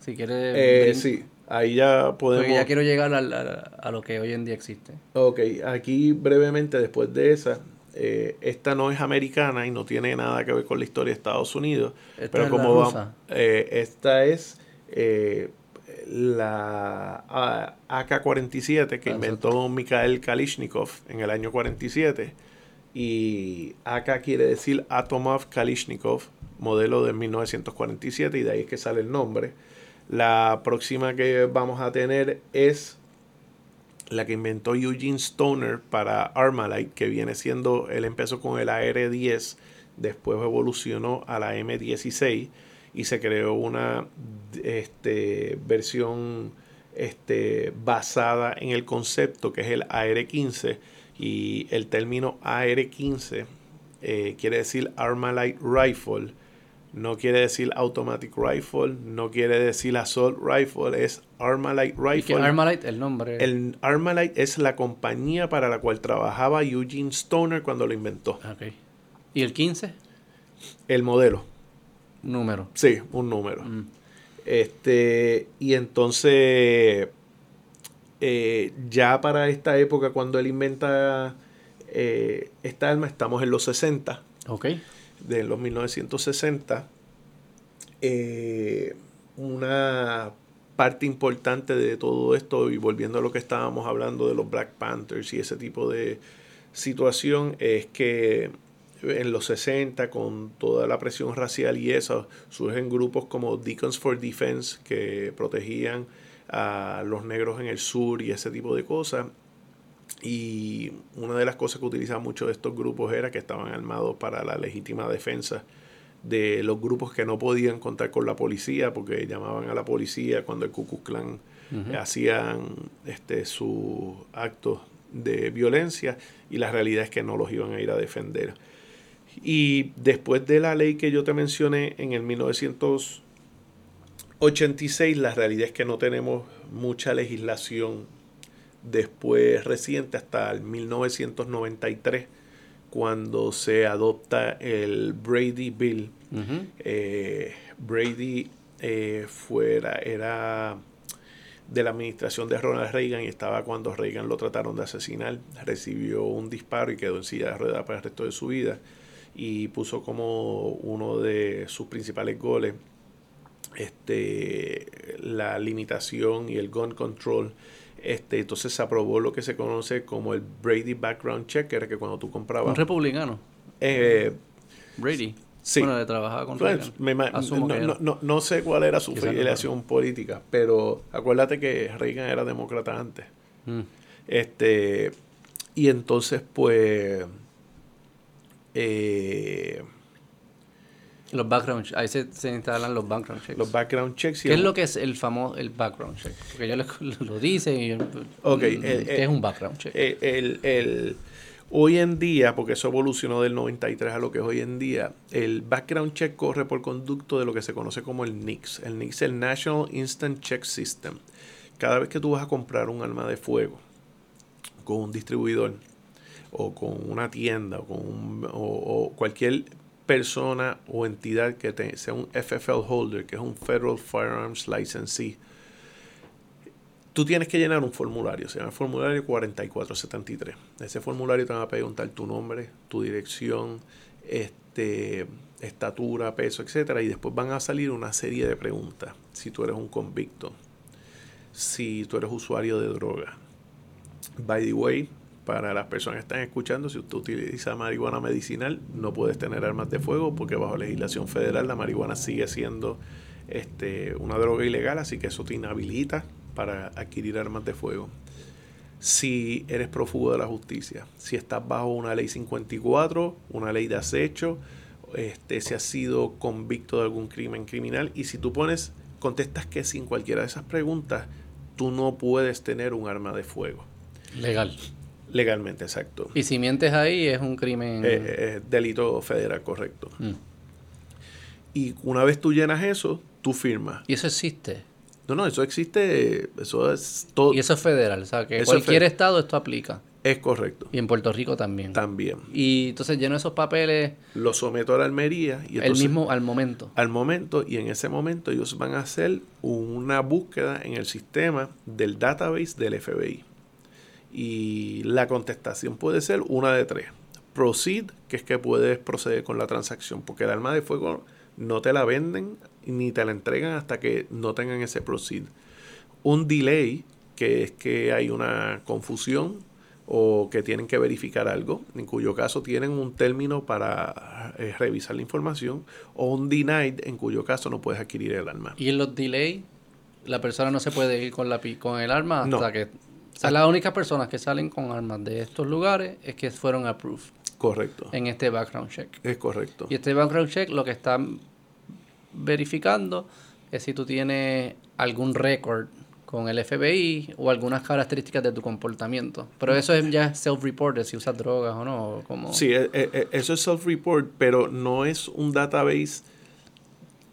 Si quieres... Eh, sí, ahí ya podemos... Porque ya quiero llegar al- al- a, lo que hoy en día existe. Ok, aquí brevemente después de esa, eh, esta no es americana y no tiene nada que ver con la historia de Estados Unidos, Esta pero es como la vamos, rusa. eh, esta es eh, la ah, AK-47 que Ah, inventó Mikhail Kalishnikov en el año 47 y AK quiere decir Atomov Kalishnikov, modelo de 1947 y de ahí es que sale el nombre. La próxima que vamos a tener es la que inventó Eugene Stoner para Armalite, que viene siendo, él empezó con el AR-10, después evolucionó a la M16 y se creó una este, versión este, basada en el concepto que es el AR-15 y el término AR-15 eh, quiere decir Armalite Rifle, no quiere decir Automatic Rifle, no quiere decir Assault Rifle, es Armalite Y que Rifle. Armalite, el nombre... El Armalite es la compañía para la cual trabajaba Eugene Stoner cuando lo inventó. Ok. ¿Y el 15? El modelo. Número. Sí, un número. Mm. Este, y entonces, eh, ya para esta época, cuando él inventa eh, esta arma, estamos en los 60, Ok. De los 1960. eh, una parte importante de todo esto, y volviendo a lo que estábamos hablando de los Black Panthers y ese tipo de situación, es que en los 60, con toda la presión racial y eso, surgen grupos como Deacons for Defense que protegían a los negros en el sur y ese tipo de cosas. Y una de las cosas que utilizaban mucho de estos grupos era que estaban armados para la legítima defensa de los grupos que no podían contar con la policía porque llamaban a la policía cuando el Ku Klux Klan hacían este, sus actos de violencia y la realidad es que no los iban a ir a defender. Y después de la ley que yo te mencioné en el 1986, la realidad es que no tenemos mucha legislación después reciente hasta el 1993 cuando se adopta el Brady Bill. Eh, Brady eh, fuera, era de la administración de Ronald Reagan y estaba cuando Reagan lo trataron de asesinar. Recibió un disparo y quedó en silla de ruedas para el resto de su vida. Y puso como uno de sus principales goles este, la limitación y el gun control. Este, entonces se aprobó lo que se conoce como el Brady Background Check, que era que cuando tú Un comprabas... republicano. eh, Brady. Sí. Bueno, le trabajaba con Pues, me no, no, era. no- no sé cuál era su filiación política, pero acuérdate que Reagan era demócrata antes. Mm. Este, y entonces, pues, eh, Los background checks. Ahí se, se instalan los background checks. los background checks. ¿Qué es lo que es el famoso el background check? Porque ellos lo, lo dicen y... Ok, mm, el- ¿Qué el- es un background check? el, el- el- hoy en día, porque eso evolucionó del 93 a lo que es hoy en día, el background check corre por conducto de lo que se conoce como el NICS. El NICS es el National Instant Check System. Cada vez que tú vas a comprar un arma de fuego con un distribuidor o con una tienda o con un- o- o cualquier persona o entidad que te- sea un FFL holder, que es un Federal Firearms Licensee, tú tienes que llenar un formulario, se llama el formulario 4473. Ese formulario te va a preguntar tu nombre, tu dirección, este, estatura, peso, etcétera, y después van a salir una serie de preguntas. Si tú eres un convicto, si tú eres usuario de droga. By the way, para las personas que están escuchando, si usted utiliza marihuana medicinal, no puedes tener armas de fuego porque bajo legislación federal la marihuana sigue siendo este, una droga ilegal, así que eso te inhabilita para adquirir armas de fuego. Si eres prófugo de la justicia, si estás bajo una ley 54, una ley de acecho, este, si has sido convicto de algún crimen criminal y si tú pones, contestas que sin cualquiera de esas preguntas, tú no puedes tener un arma de fuego. Legal. Legalmente, exacto. Y si mientes ahí es un crimen. Eh, eh, delito federal, correcto. Mm. Y una vez tú llenas eso, tú firmas. Y eso existe. No, no, eso existe, eso es todo. Y eso es federal. O sea, que Eso es cualquier estado esto aplica. Es correcto. Y en Puerto Rico también. También. Y entonces lleno esos papeles Lo someto a la almería y el mismo al momento. al momento y en ese momento ellos van a hacer una búsqueda en el sistema del database del FBI. Y la contestación puede ser una de tres. Proceed, que es que puedes proceder con la transacción, porque el arma de fuego no te la venden ni te la entregan hasta que no tengan ese proceed. Un delay, que es que hay una confusión o que tienen que verificar algo, en cuyo caso tienen un término para eh, revisar la información, o un denied, en cuyo caso no puedes adquirir el arma. Y en los delay, la persona no se puede ir con la con el arma hasta No. que. O sea, las únicas personas que salen con armas de estos lugares es que fueron approved Correcto. en este background check. Es correcto. Y este background check lo que está verificando es si tú tienes algún récord con el FBI o algunas características de tu comportamiento. Pero eso es ya self-reported, si usas drogas o no. o Como... Sí, eh, eh, eso es self-report, pero no es un database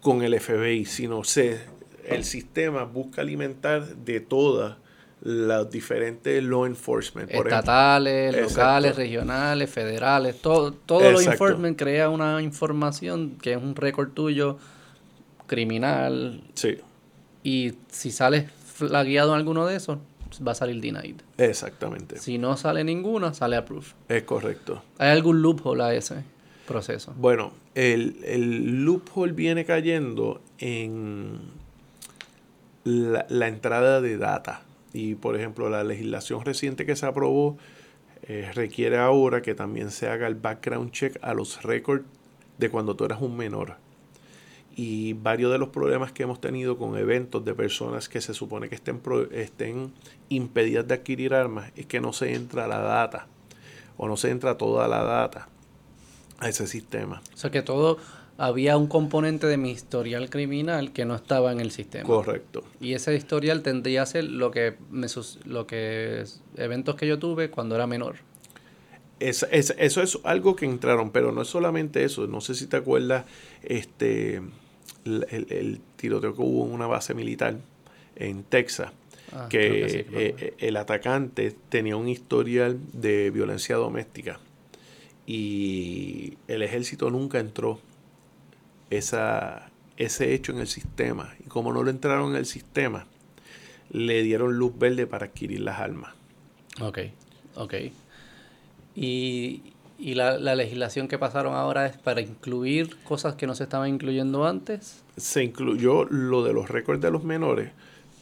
con el FBI, sino se, el sistema busca alimentar de todas las diferentes law enforcement. Por ejemplo, Estatales, Exacto. locales, regionales, federales, todo, todo lo Exacto. enforcement crea una información que es un récord tuyo criminal sí, y si sales flagueado en alguno de esos, va a salir denied. exactamente. Si no sale ninguna, sale approved. Es correcto. ¿Hay algún loophole a ese proceso? Bueno, el, el loophole viene cayendo en la, la entrada de data. Y por ejemplo, la legislación reciente que se aprobó eh, requiere ahora que también se haga el background check a los récords de cuando tú eras un menor. Y varios de los problemas que hemos tenido con eventos de personas que se supone que estén, estén impedidas de adquirir armas es que no se entra la data o no se entra toda la data a ese sistema. O sea que todo había un componente de mi historial criminal que no estaba en el sistema. Correcto. Y ese historial tendría a ser lo que me lo que eventos que yo tuve cuando era menor. Es- es- eso es algo que entraron, pero no es solamente eso. No sé si te acuerdas este el, el- el tiroteo que hubo en una base militar en Texas, Ah, que, sí, que eh, el atacante tenía un historial de violencia doméstica y el ejército nunca entró esa, ese hecho en el sistema. Y como no lo entraron en el sistema, le dieron luz verde para adquirir las armas. Ok, ok. Y, y la, la legislación que pasaron ahora es para incluir cosas que no se estaban incluyendo antes. se incluyó lo de los récords de los menores,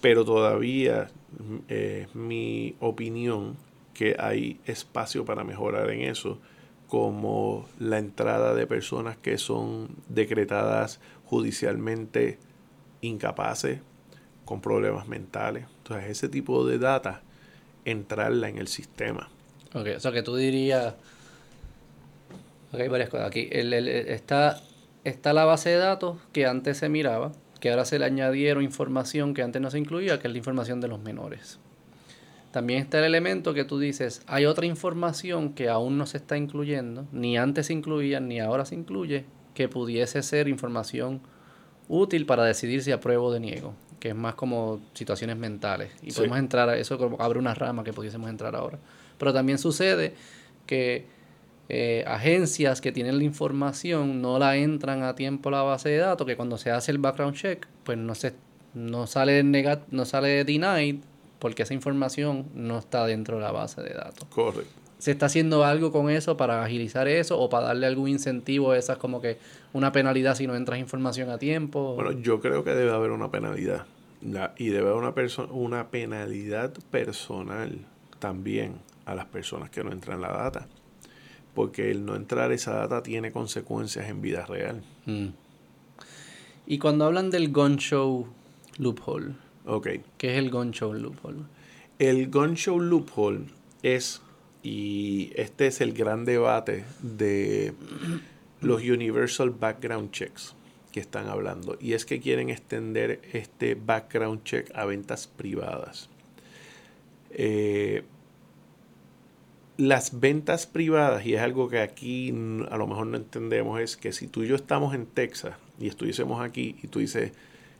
pero todavía eh, mi opinión que hay espacio para mejorar en eso, como la entrada de personas que son decretadas judicialmente incapaces, con problemas mentales. Entonces, ese tipo de data, entrarla en el sistema. Ok, o sea que tú dirías... Ok, varias cosas. Aquí está, está la base de datos que antes se miraba, que ahora se le añadieron información que antes no se incluía, que es la información de los menores. También está el elemento que tú dices, hay otra información que aún no se está incluyendo, ni antes se incluía, ni ahora se incluye, que pudiese ser información útil para decidir si apruebo o deniego, que es más como situaciones mentales. Y Sí. podemos entrar a eso, como abre una rama que pudiésemos entrar ahora. Pero también sucede que eh, agencias que tienen la información no la entran a tiempo a la base de datos, que cuando se hace el background check, pues no se no sale negat no sale denied porque esa información no está dentro de la base de datos. Correcto. ¿Se está haciendo algo con eso para agilizar eso o para darle algún incentivo a esas como que una penalidad si no entras información a tiempo? Bueno, yo creo que debe haber una penalidad. y debe haber una, una penalidad personal también a las personas que no entran la data. Porque el no entrar esa data tiene consecuencias en vida real. Mm. Y cuando hablan del gun show loophole, okay. ¿qué es el gun show loophole? El gun show loophole es y este es el gran debate de los Universal Background Checks que están hablando. Y es que quieren extender este background check a ventas privadas. Eh, las ventas privadas, y es algo que aquí a lo mejor no entendemos, es que si tú y yo estamos en Texas y estuviésemos aquí y tú dices,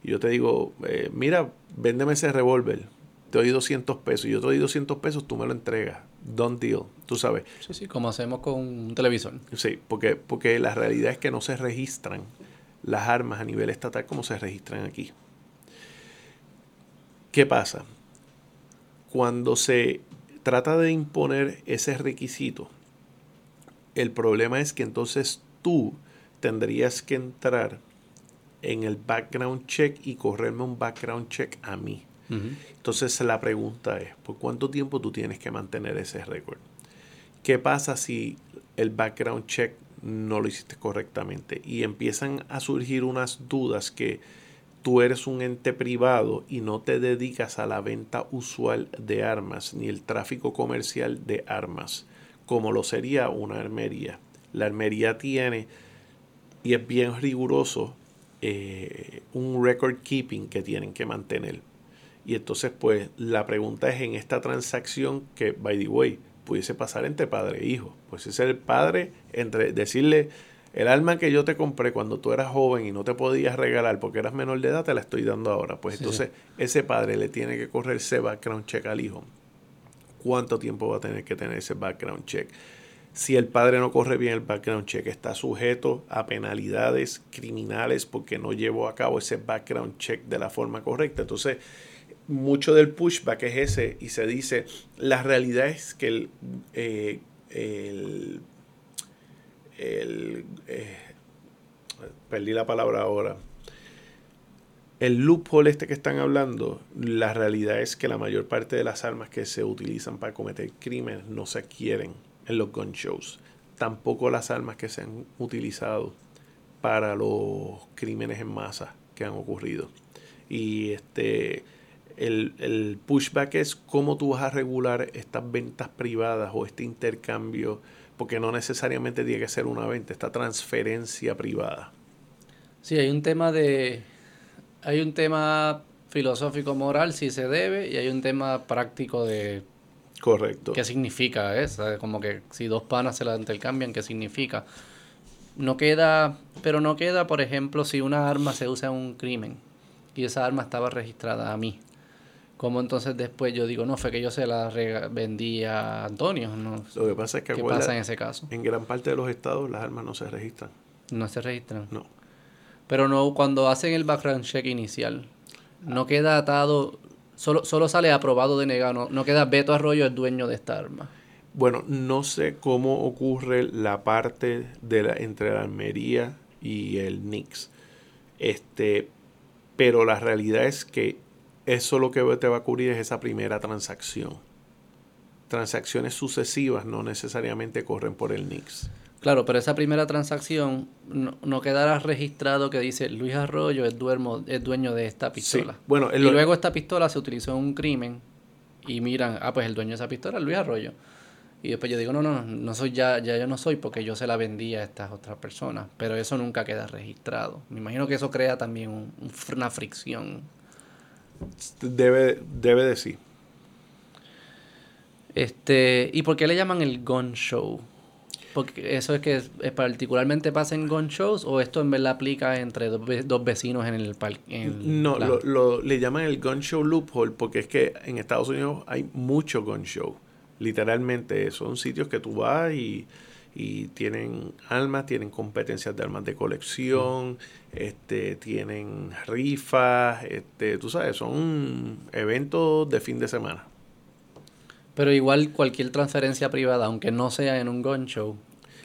y yo te digo, eh, mira, véndeme ese revólver, te doy 200 pesos, y yo te doy 200 pesos, tú me lo entregas don't deal, tú sabes. Sí, sí, como hacemos con un televisor. Sí, porque, porque la realidad es que no se registran las armas a nivel estatal como se registran aquí. ¿Qué pasa? Cuando se trata de imponer ese requisito, el problema es que entonces tú tendrías que entrar en el background check y correrme un background check a mí. Entonces la pregunta es, ¿por cuánto tiempo tú tienes que mantener ese récord? ¿Qué pasa si el background check no lo hiciste correctamente? Y empiezan a surgir unas dudas que tú eres un ente privado y no te dedicas a la venta usual de armas ni el tráfico comercial de armas, como lo sería una armería. La armería tiene, y es bien riguroso, eh, un record keeping que tienen que mantener. Y entonces, pues, la pregunta es en esta transacción que, by the way, pudiese pasar entre padre e hijo. Pues es el padre entre decirle, el alma que yo te compré cuando tú eras joven y no te podías regalar porque eras menor de edad, te la estoy dando ahora. Pues entonces ese padre le tiene que correr ese background check al hijo. ¿Cuánto tiempo va a tener que tener ese background check? Si el padre no corre bien el background check, está sujeto a penalidades criminales porque no llevó a cabo ese background check de la forma correcta. Entonces, mucho del pushback es ese y se dice, la realidad es que el, eh, eh, perdí la palabra ahora, el loophole este que están hablando, la realidad es que la mayor parte de las armas que se utilizan para cometer crímenes no se adquieren en los gun shows. Tampoco las armas que se han utilizado para los crímenes en masa que han ocurrido. Y este el, pushback es cómo tú vas a regular estas ventas privadas o este intercambio, porque no necesariamente tiene que ser una venta, esta transferencia privada. Sí, hay un tema de. Hay un tema filosófico moral si se debe y hay un tema práctico de correcto qué significa eso como que si dos panas se la intercambian qué significa no queda pero no queda por ejemplo si una arma se usa en un crimen y esa arma estaba registrada a mí ¿Cómo entonces después yo digo, no, fue que yo se la vendí a Antonio? No, Lo que pasa es que... ¿Qué pasa en ese caso? En gran parte de los estados las armas no se registran. No se registran. No. Pero no, cuando hacen el background check inicial, no queda atado, solo, solo sale aprobado de negado, no, queda Beto Arroyo el dueño de esta arma. Bueno, no sé cómo ocurre la parte de la, entre la armería y el NIX. Este, pero la realidad es que eso lo que te va a cubrir es esa primera transacción. Transacciones sucesivas no necesariamente corren por el NIX. Claro, pero esa primera transacción no, quedará registrado que dice Luis Arroyo es, es dueño de esta pistola. Bueno, y luego esta pistola se utilizó en un crimen y miran, ah, pues el dueño de esa pistola es Luis Arroyo. Y después yo digo, no, no, no soy ya, ya yo no soy porque yo se la vendí a estas otras personas. Pero eso nunca queda registrado. Me imagino que eso crea también una fricción Debe, debe de sí. Este, ¿y por qué le llaman el gun show? Porque eso es que es, particularmente pasa en gun shows o esto en verdad aplica entre dos, vecinos en el parque. No, lo, le llaman el gun show loophole porque es que en Estados Unidos hay mucho gun show. Literalmente son sitios que tú vas y, y tienen armas, tienen competencias de armas de colección, este, tienen rifas, este, tú sabes, son eventos de fin de semana. Pero igual cualquier transferencia privada, aunque no sea en un gun show,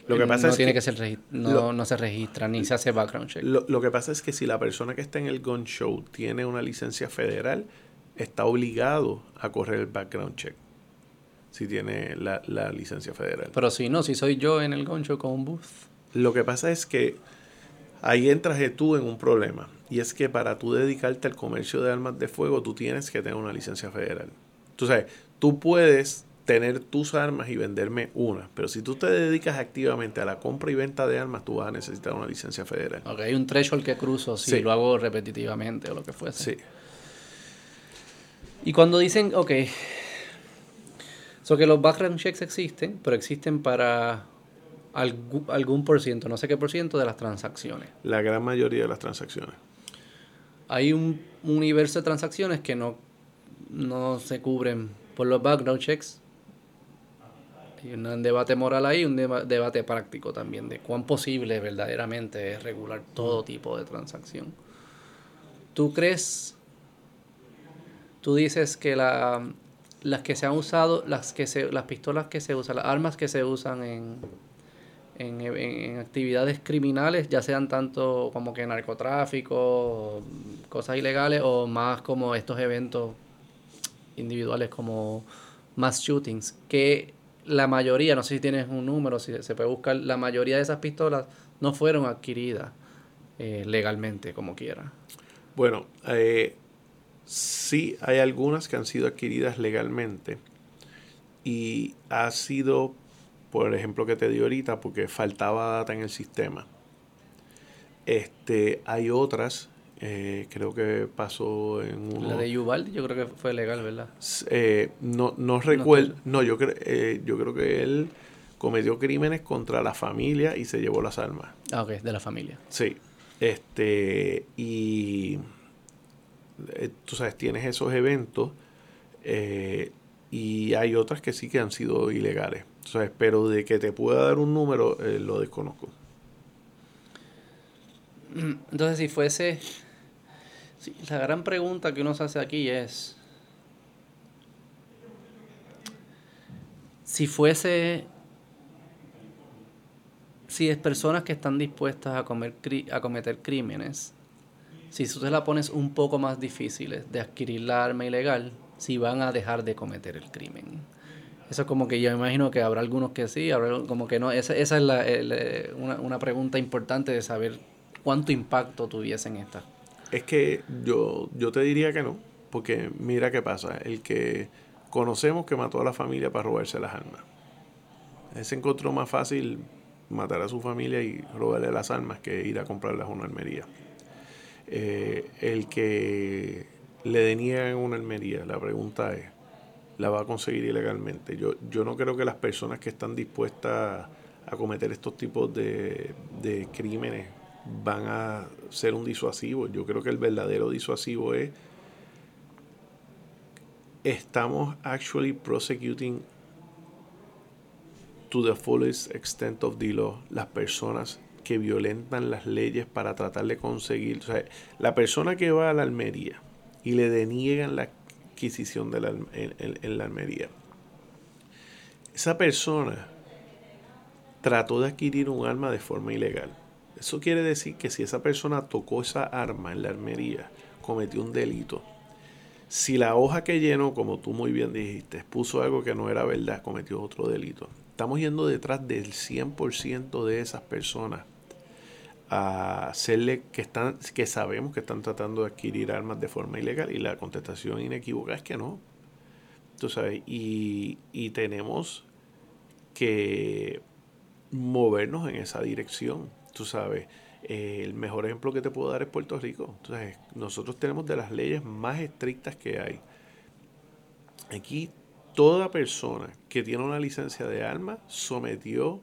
lo que pasa no es tiene que, que, ser no, no, se registra ni se hace background check. Lo, lo, que pasa es que si la persona que está en el gun show tiene una licencia federal, está obligado a correr el background check. Si tiene la, la licencia federal. Pero si no, si soy yo en el gun show con un booth. Lo que pasa es que ahí entras tú en un problema. Y es que para tú dedicarte al comercio de armas de fuego, tú tienes que tener una licencia federal. Tú sabes, tú puedes tener tus armas y venderme una. Pero si tú te dedicas activamente a la compra y venta de armas, tú vas a necesitar una licencia federal. Ok, hay un threshold que cruzo si Sí. lo hago repetitivamente o lo que fuese. Sí. Y cuando dicen, ok, so que los background checks existen, pero existen para algún, algún por ciento, no sé qué por ciento de las transacciones. La gran mayoría de las transacciones. Hay un universo de transacciones que no, no se cubren por los background checks. Hay un debate moral ahí, un deba- debate práctico también de cuán posible verdaderamente es regular todo tipo de transacción. ¿Tú crees, tú dices que la, las que se han usado, las que se, las pistolas que se usan, las armas que se usan en, en, en- en actividades criminales, ya sean tanto como que narcotráfico, cosas ilegales, o más como estos eventos individuales como mass shootings, que la mayoría, no sé si tienes un número, si se puede buscar, la mayoría de esas pistolas no fueron adquiridas eh, legalmente, como quiera. Bueno, eh, sí hay algunas que han sido adquiridas legalmente y ha sido, por el ejemplo que te di ahorita, porque faltaba data en el sistema. Este, hay otras, eh, creo que pasó en uno. La de Uvalde yo creo que fue legal, ¿verdad? Eh, no, no recuerdo. No, yo, cre- eh, yo creo que él cometió crímenes contra la familia y se llevó las armas. Ah, ok, de la familia. Sí. Este, y eh, tú sabes, tienes esos eventos eh, y hay otras que sí que han sido ilegales. Pero de que te pueda dar un número, eh, lo desconozco. Entonces, si fuese... la gran pregunta que uno se hace aquí es... Si fuese... Si es personas que están dispuestas a, cometer crímenes, si tú te la pones un poco más difíciles de adquirir la arma ilegal, si van a dejar de cometer el crimen. Eso es como que yo imagino que habrá algunos que sí, habrá como que no. Esa, esa es la, eh, una, una pregunta importante de saber cuánto impacto tuviesen estas. Es que yo, yo te diría que no, porque mira qué pasa, el que conocemos que mató a la familia para robarse las armas. Él se encontró más fácil matar a su familia y robarle las armas que ir a comprarlas a una armería. Eh, el que le deniegan una armería, la pregunta es, ¿la va a conseguir ilegalmente? Yo, yo no creo que las personas que están dispuestas a cometer estos tipos de, de crímenes van a ser un disuasivo. Yo creo que el verdadero disuasivo es estamos actually prosecuting to the fullest extent of the law las personas que violentan las leyes para tratar de conseguir, o sea, la persona que va a la almería y le deniegan la adquisición de la, en- en la almería, esa persona trató de adquirir un arma de forma ilegal. Eso quiere decir que si esa persona tocó esa arma en la armería, cometió un delito. Si la hoja que llenó, como tú muy bien dijiste, puso algo que no era verdad, cometió otro delito. Estamos yendo detrás del 100% de esas personas a hacerle que están que sabemos que están tratando de adquirir armas de forma ilegal y la contestación inequívoca es que no. Tú sabes, y, y tenemos que movernos en esa dirección. Tú sabes, eh, el mejor ejemplo que te puedo dar es Puerto Rico. Sabes, nosotros tenemos de las leyes más estrictas que hay. Aquí toda persona que tiene una licencia de armas sometió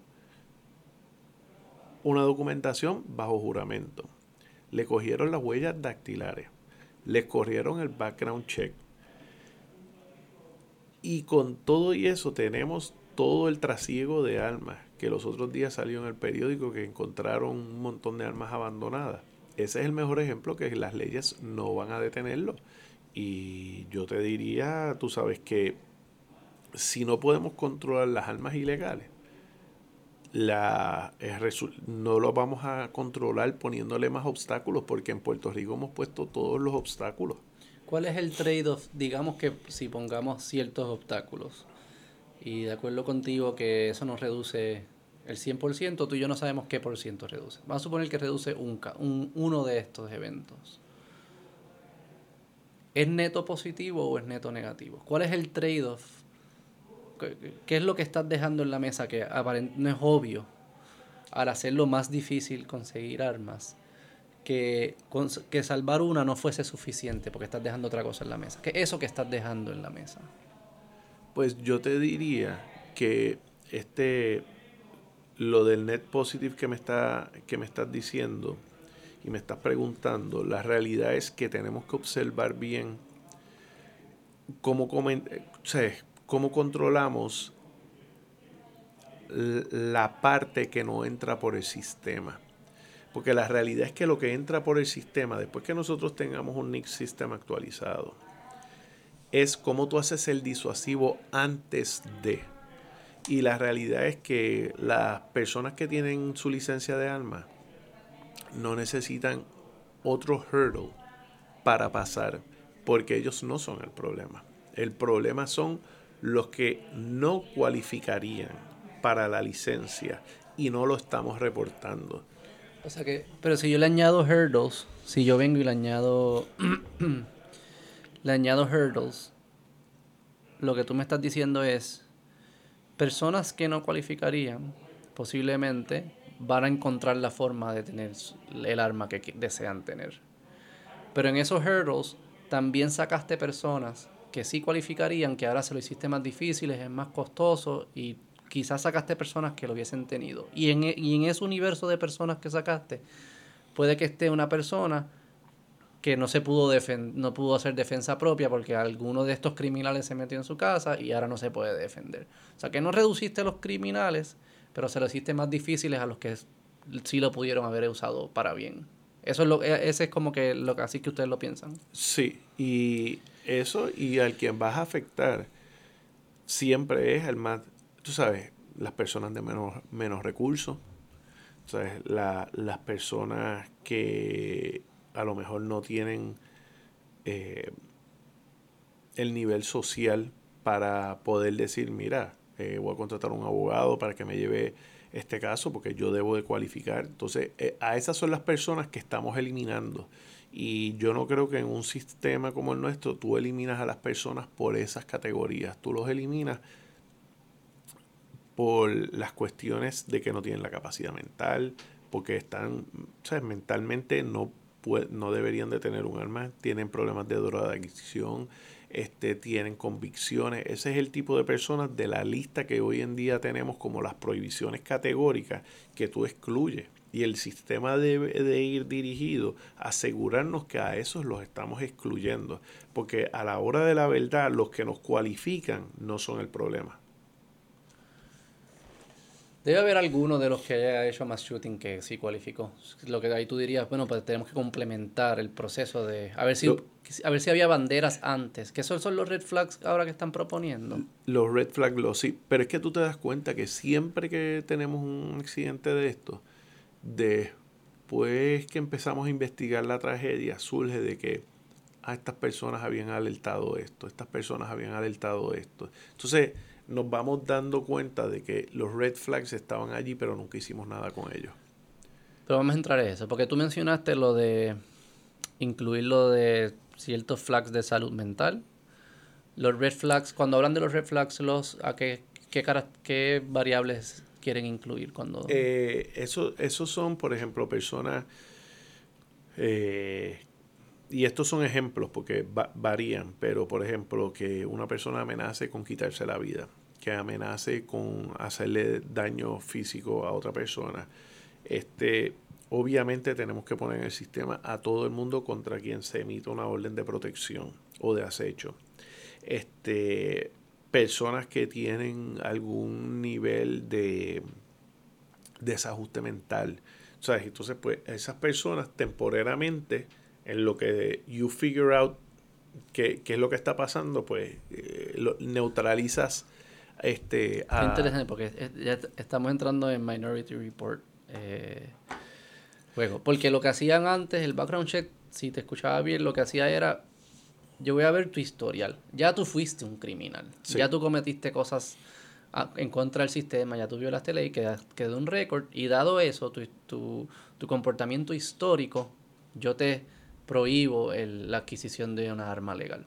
una documentación bajo juramento. Le cogieron las huellas dactilares. Le corrieron el background check. Y con todo y eso tenemos todo el trasiego de armas que los otros días salió en el periódico que encontraron un montón de armas abandonadas. Ese es el mejor ejemplo que las leyes no van a detenerlo. Y yo te diría, tú sabes que si no podemos controlar las armas ilegales, la, no lo vamos a controlar poniéndole más obstáculos, porque en Puerto Rico hemos puesto todos los obstáculos. ¿Cuál es el trade-off? Digamos que si pongamos ciertos obstáculos, y de acuerdo contigo que eso nos reduce el 100%, tú y yo no sabemos qué por ciento reduce. Vamos a suponer que reduce un, un, uno de estos eventos. ¿Es neto positivo o es neto negativo? ¿Cuál es el trade-off ¿Qué es lo que estás dejando en la mesa que no es obvio al hacerlo más difícil conseguir armas? Que, que salvar una no fuese suficiente porque estás dejando otra cosa en la mesa. ¿Qué es eso que estás dejando en la mesa? Pues yo te diría que este lo del net positive que me está que me estás diciendo y me estás preguntando, la realidad es que tenemos que observar bien cómo cómo controlamos la parte que no entra por el sistema. Porque la realidad es que lo que entra por el sistema, después que nosotros tengamos un NIC sistema actualizado, es cómo tú haces el disuasivo antes de. Y la realidad es que las personas que tienen su licencia de arma no necesitan otro hurdle para pasar, porque ellos no son el problema. El problema son los que no cualificarían para la licencia y no lo estamos reportando. O sea que, pero si yo le añado hurdles, si yo vengo y le añado, le añado hurdles, lo que tú me estás diciendo es, personas que no cualificarían, posiblemente van a encontrar la forma de tener el arma que desean tener. Pero en esos hurdles también sacaste personas que sí cualificarían, que ahora se lo hiciste más difícil, es más costoso y quizás sacaste personas que lo hubiesen tenido. Y en, e, y en ese universo de personas que sacaste, puede que esté una persona que no se pudo no pudo hacer defensa propia porque alguno de estos criminales se metió en su casa y ahora no se puede defender. O sea que no reduciste a los criminales, pero se lo hiciste más difíciles a los que sí lo pudieron haber usado para bien. Eso es lo, e, es como que lo así que ustedes lo piensan. Sí, y eso y al quien vas a afectar siempre es el más, tú sabes, las personas de menos, menos recursos, ¿sabes? las personas que a lo mejor no tienen eh, el nivel social para poder decir, mira, eh, voy a contratar a un abogado para que me lleve este caso porque yo debo de cualificar. Entonces, eh, a esas son las personas que estamos eliminando. Y yo no creo que en un sistema como el nuestro tú eliminas a las personas por esas categorías. Tú los eliminas por las cuestiones de que no tienen la capacidad mental, porque están, ¿sabes? mentalmente no, no deberían de tener un arma, tienen problemas de drogadicción, este, tienen convicciones. Ese es el tipo de personas de la lista que hoy en día tenemos como las prohibiciones categóricas que tú excluyes. Y el sistema debe de ir dirigido a asegurarnos que a esos los estamos excluyendo. Porque a la hora de la verdad, los que nos cualifican no son el problema. Debe haber alguno de los que haya hecho más shooting que sí cualificó. Lo que ahí tú dirías, bueno, pues tenemos que complementar el proceso de... A ver si, a ver si había banderas antes. ¿Qué son, son los red flags ahora que están proponiendo? Los red flags, los sí. Pero es que tú te das cuenta que siempre que tenemos un accidente de esto, después que empezamos a investigar la tragedia, surge de que a ah, estas personas habían alertado esto, estas personas habían alertado esto. Entonces nos vamos dando cuenta de que los red flags estaban allí, pero nunca hicimos nada con ellos. Pero vamos a entrar en eso, porque tú mencionaste lo de incluir lo de ciertos flags de salud mental. Los red flags, cuando hablan de los red flags, los, ¿a qué, qué, qué variables quieren incluir? cuando eh, eso, Esos son, por ejemplo, personas... Eh, y estos son ejemplos porque varían, pero por ejemplo que una persona amenace con quitarse la vida que amenace con hacerle daño físico a otra persona. Este, obviamente tenemos que poner en el sistema a todo el mundo contra quien se emita una orden de protección o de acecho. Este, personas que tienen algún nivel de desajuste mental. ¿Sabes? Entonces, pues, esas personas temporariamente, en lo que you figure out qué, qué es lo que está pasando, pues eh, neutralizas este a... interesante porque ya estamos entrando en Minority Report eh, juego. Porque lo que hacían antes, el background check, si te escuchaba bien, lo que hacía era, yo voy a ver tu historial. Ya tú fuiste un criminal. Ya tú cometiste cosas en contra del sistema, ya tú violaste ley, quedó un récord. Y dado eso, tu, tu, tu comportamiento histórico, yo te prohíbo la adquisición de una arma legal.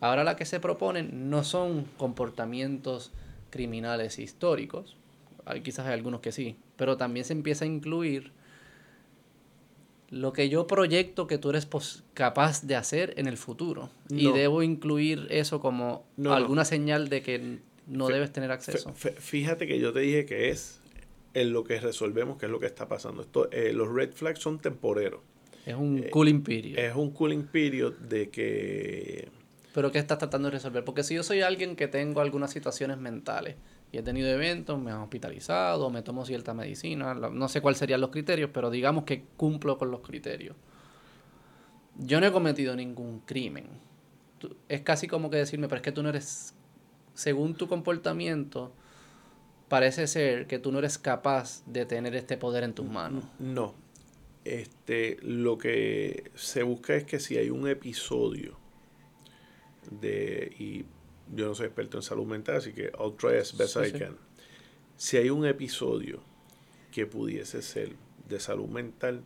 Ahora la que se proponen no son comportamientos criminales históricos, hay, quizás hay algunos que sí, pero también se empieza a incluir lo que yo proyecto que tú eres capaz de hacer en el futuro. Y debo incluir eso como alguna señal de que no debes tener acceso. Fíjate que yo te dije que es en lo que resolvemos, que es lo que está pasando. Esto, eh, los red flags son temporeros. Es un eh, cooling period. Es un cooling period de que... Pero ¿qué estás tratando de resolver? Porque si yo soy alguien que tengo algunas situaciones mentales y he tenido eventos, me han hospitalizado, me tomo cierta medicina, no sé cuáles serían los criterios, pero digamos que cumplo con los criterios. Yo no he cometido ningún crimen. Es casi como que decirme, pero es que tú no eres, según tu comportamiento, parece ser que tú no eres capaz de tener este poder en tus manos. No, este, lo que se busca es que si hay un episodio de, y yo no soy experto en salud mental, así que I'll try as best I can. Si hay un episodio que pudiese ser de salud mental,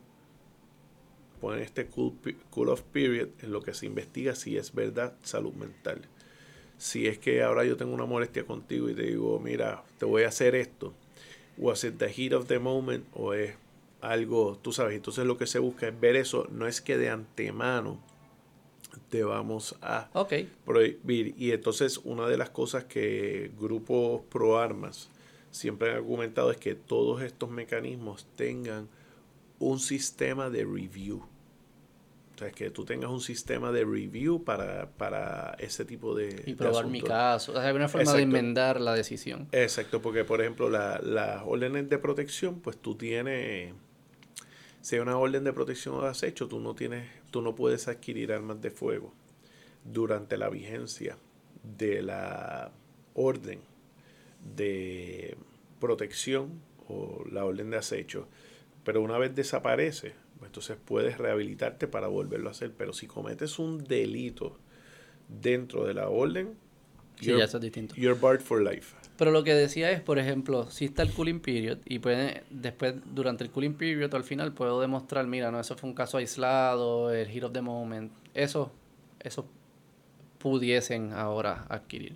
ponen este cool, cool off period en lo que se investiga si es verdad salud mental. Si es que ahora yo tengo una molestia contigo y te digo, mira, te voy a hacer esto, o it the heat of the moment, o es algo, tú sabes, entonces lo que se busca es ver eso, no es que de antemano te vamos a prohibir. Y entonces una de las cosas que grupos pro armas siempre han argumentado es que todos estos mecanismos tengan un sistema de review. O sea, que tú tengas un sistema de review para, para ese tipo de... Y probar mi caso. O sea, hay una forma de enmendar la decisión. Exacto, porque por ejemplo las órdenes de protección, pues tú tienes si hay una orden de protección o de acecho, tú no tienes, tú no puedes adquirir armas de fuego durante la vigencia de la orden de protección o la orden de acecho. Pero una vez desaparece, entonces puedes rehabilitarte para volverlo a hacer. Pero si cometes un delito dentro de la orden, sí, ya eso es distinto. you're barred for life. Pero lo que decía es, por ejemplo, si está el cooling period y puede, después, durante el cooling period al final puedo demostrar, mira, no, eso fue un caso aislado, el hit of the moment, eso, eso pudiesen ahora adquirir.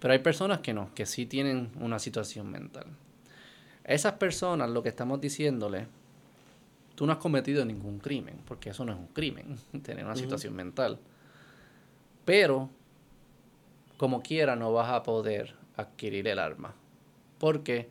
Pero hay personas que no, que sí tienen una situación mental. Esas personas, lo que estamos diciéndole, tú no has cometido ningún crimen, porque eso no es un crimen, tener una situación mental. Pero, como quiera, no vas a poder adquirir el arma. Porque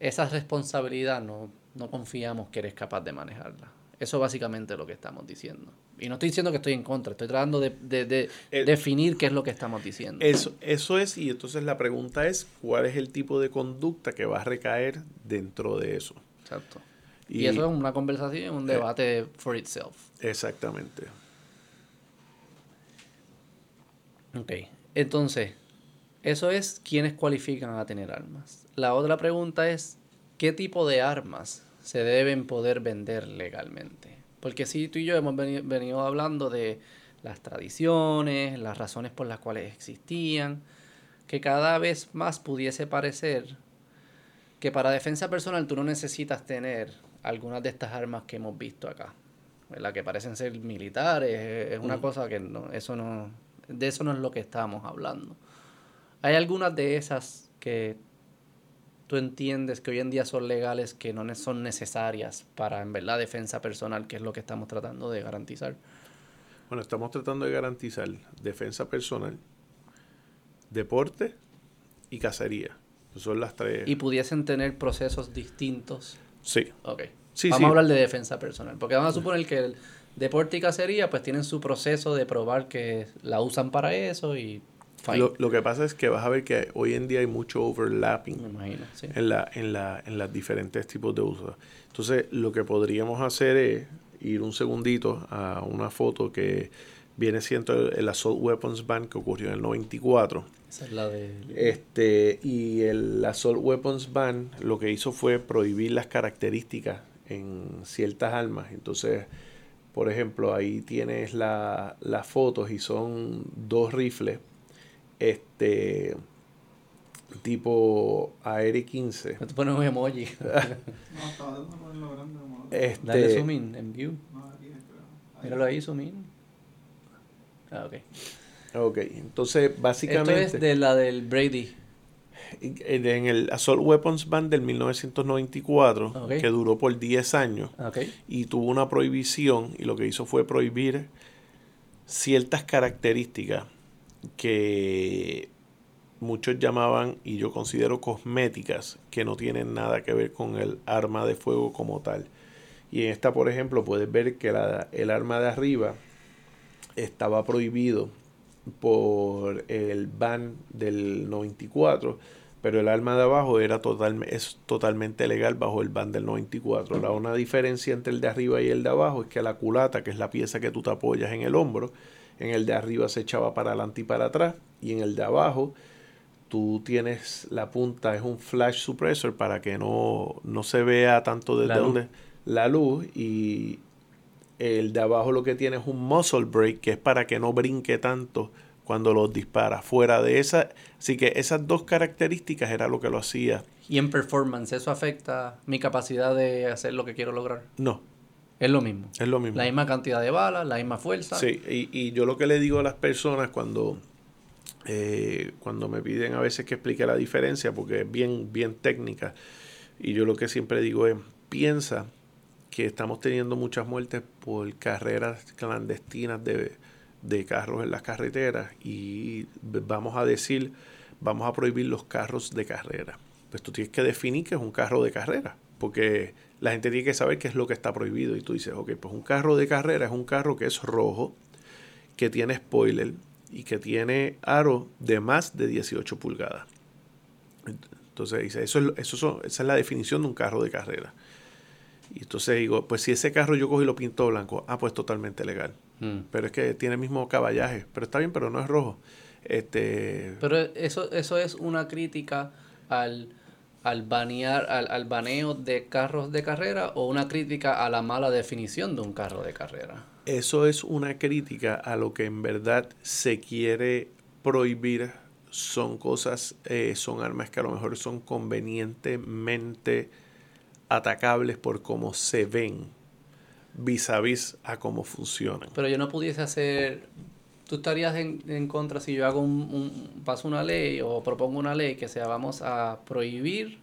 esa responsabilidad no, no confiamos que eres capaz de manejarla. Eso básicamente es lo que estamos diciendo. Y no estoy diciendo que estoy en contra, estoy tratando de, de, definir qué es lo que estamos diciendo. Eso, eso es, y entonces la pregunta es, ¿cuál es el tipo de conducta que va a recaer dentro de eso? Exacto. Y, eso es una conversación, un eh, debate for itself. Exactamente. Ok, entonces, eso es quienes cualifican a tener armas. La otra pregunta es, ¿qué tipo de armas se deben poder vender legalmente? Porque si tú y yo hemos venido, hablando de las tradiciones, las razones por las cuales existían, que cada vez más pudiese parecer que para defensa personal tú no necesitas tener algunas de estas armas que hemos visto acá, la que parecen ser militares, es una cosa que no, eso no, de eso no es lo que estamos hablando. Hay algunas de esas que tú entiendes que hoy en día son legales, que no son necesarias para, en verdad, defensa personal, que es lo que estamos tratando de garantizar. Bueno, estamos tratando de garantizar defensa personal, deporte y cacería. Son las tres. Y pudiesen tener procesos distintos. Sí. Ok. vamos a hablar de defensa personal, porque vamos a suponer que el deporte y cacería pues tienen su proceso de probar que la usan para eso y Lo, lo que pasa es que vas a ver que hoy en día hay mucho overlapping Me imagino, sí. en, la, en, la, en las diferentes tipos de uso. Entonces, lo que podríamos hacer es ir un segundito a una foto que viene siendo el, el Assault Weapons Ban que ocurrió en el 94. Esa es la de... Este, y el Assault Weapons Ban lo que hizo fue prohibir las características en ciertas armas. Entonces, por ejemplo, ahí tienes la- las fotos y son dos rifles. Este tipo AR-15. Tú pones un emoji. No, grande Este, Dale zoom in, en view. No, aquí. Ahí. Míralo ahí, zoom in. Ah, ok. Ok, entonces Esto básicamente es de la del Brady. en el Assault Weapons Ban del 1994, Ok. que duró por 10 años, Ah, Ok. y tuvo una prohibición y lo que hizo fue prohibir ciertas características que muchos llamaban y yo considero cosméticas que no tienen nada que ver con el arma de fuego como tal. Y en esta, por ejemplo, puedes ver que la- el arma de arriba estaba prohibido por el ban del 94, pero el arma de abajo era total, es totalmente legal bajo el ban del 94. La una diferencia entre el de arriba y el de abajo es que la culata, que es la pieza que tú te apoyas en el hombro, en el de arriba se echaba para adelante y para atrás, y en el de abajo tú tienes la punta, es un flash suppressor para que no, no se vea tanto desde La donde la luz y el de abajo lo que tiene es un muzzle brake que es para que no brinque tanto cuando los dispara. Fuera de esa, así que esas dos características era lo que lo hacía. Y en performance, ¿eso afecta mi capacidad de hacer lo que quiero lograr? No, Es lo mismo. es lo mismo. La misma cantidad de balas, la misma fuerza. Sí, y, y yo lo que le digo a las personas cuando, eh, cuando me piden a veces que explique la diferencia, porque es bien, bien técnica, y yo lo que siempre digo es, piensa que estamos teniendo muchas muertes por carreras clandestinas de, de carros en las carreteras y vamos a decir, vamos a prohibir los carros de carrera. Pues tú tienes que definir qué es un carro de carrera, porque la gente tiene que saber qué es lo que está prohibido. Y tú dices, ok, pues un carro de carrera es un carro que es rojo, que tiene spoiler y que tiene aro de más de 18 pulgadas. Entonces dice, eso es, eso son- esa es la definición de un carro de carrera. Y entonces digo, pues si ese carro yo cojo y lo pinto blanco, ah, pues totalmente legal. Mm. Pero es que tiene el mismo caballaje, pero está bien, pero no es rojo. Este, Pero eso, eso es una crítica al, al banear, al, al baneo de carros de carrera o una crítica a la mala definición de un carro de carrera. Eso es una crítica a lo que en verdad se quiere prohibir. Son cosas, eh, son armas que a lo mejor son convenientemente atacables por cómo se ven vis a vis a cómo funcionan. Pero yo no pudiese hacer. ¿Tú estarías en, en contra si yo hago un, un- paso una ley o propongo una ley que sea vamos a prohibir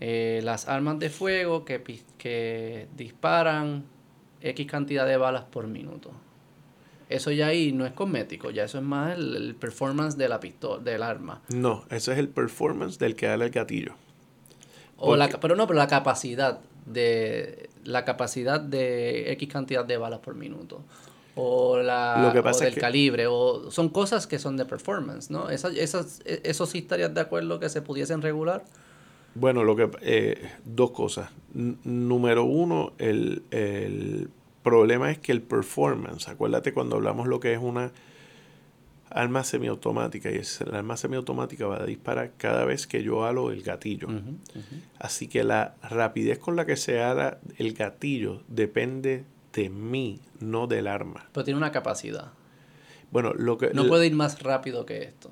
eh, las armas de fuego que, que disparan X cantidad de balas por minuto? Eso ya ahí no es cosmético, ya eso es más el, el performance de la pistola, del arma. No, ese es el performance del que da el gatillo. O la, pero no, pero la capacidad de la capacidad de X cantidad de balas por minuto. O la Lo que o es del que- calibre. O son cosas que son de performance, ¿no? Esas, esas, e- eso sí estarías de acuerdo que se pudiesen regular. Bueno, lo que eh, dos cosas. N- número uno, el, el problema es que el performance, acuérdate cuando hablamos lo que es una arma semiautomática, y es, el arma semiautomática va a disparar cada vez que yo halo el gatillo. Así que la rapidez con la que se hala el gatillo depende de mí, no del arma. Pero tiene una capacidad. Bueno, lo que, No puede ir más rápido que esto.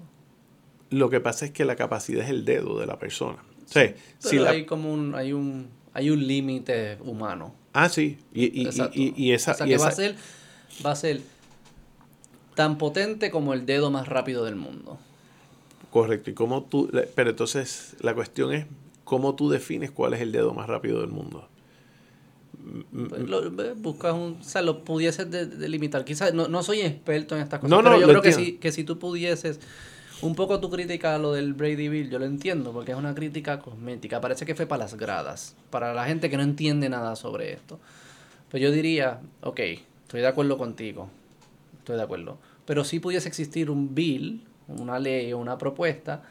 lo que pasa es que la capacidad es el dedo de la persona. Sí, Pero si la- hay como un, hay un, hay un límite humano. ah, sí. Y, y- y- Exacto. y- y esa, o sea que esa- va a ser, va a ser tan potente como el dedo más rápido del mundo. Correcto. Y cómo tú, pero entonces la cuestión es cómo tú defines cuál es el dedo más rápido del mundo. Pues lo- buscas un, o sea, lo pudieses de- delimitar. Quizás no, no soy experto en estas cosas, No, no, pero yo creo que si, que si tú pudieses, un poco tu crítica a lo del Brady Bill, yo lo entiendo, porque es una crítica cosmética. Parece que fue para las gradas, para la gente que no entiende nada sobre esto. Pero yo diría, ok, estoy de acuerdo contigo, estoy de acuerdo. Pero si pudiese existir un bill una ley o una propuesta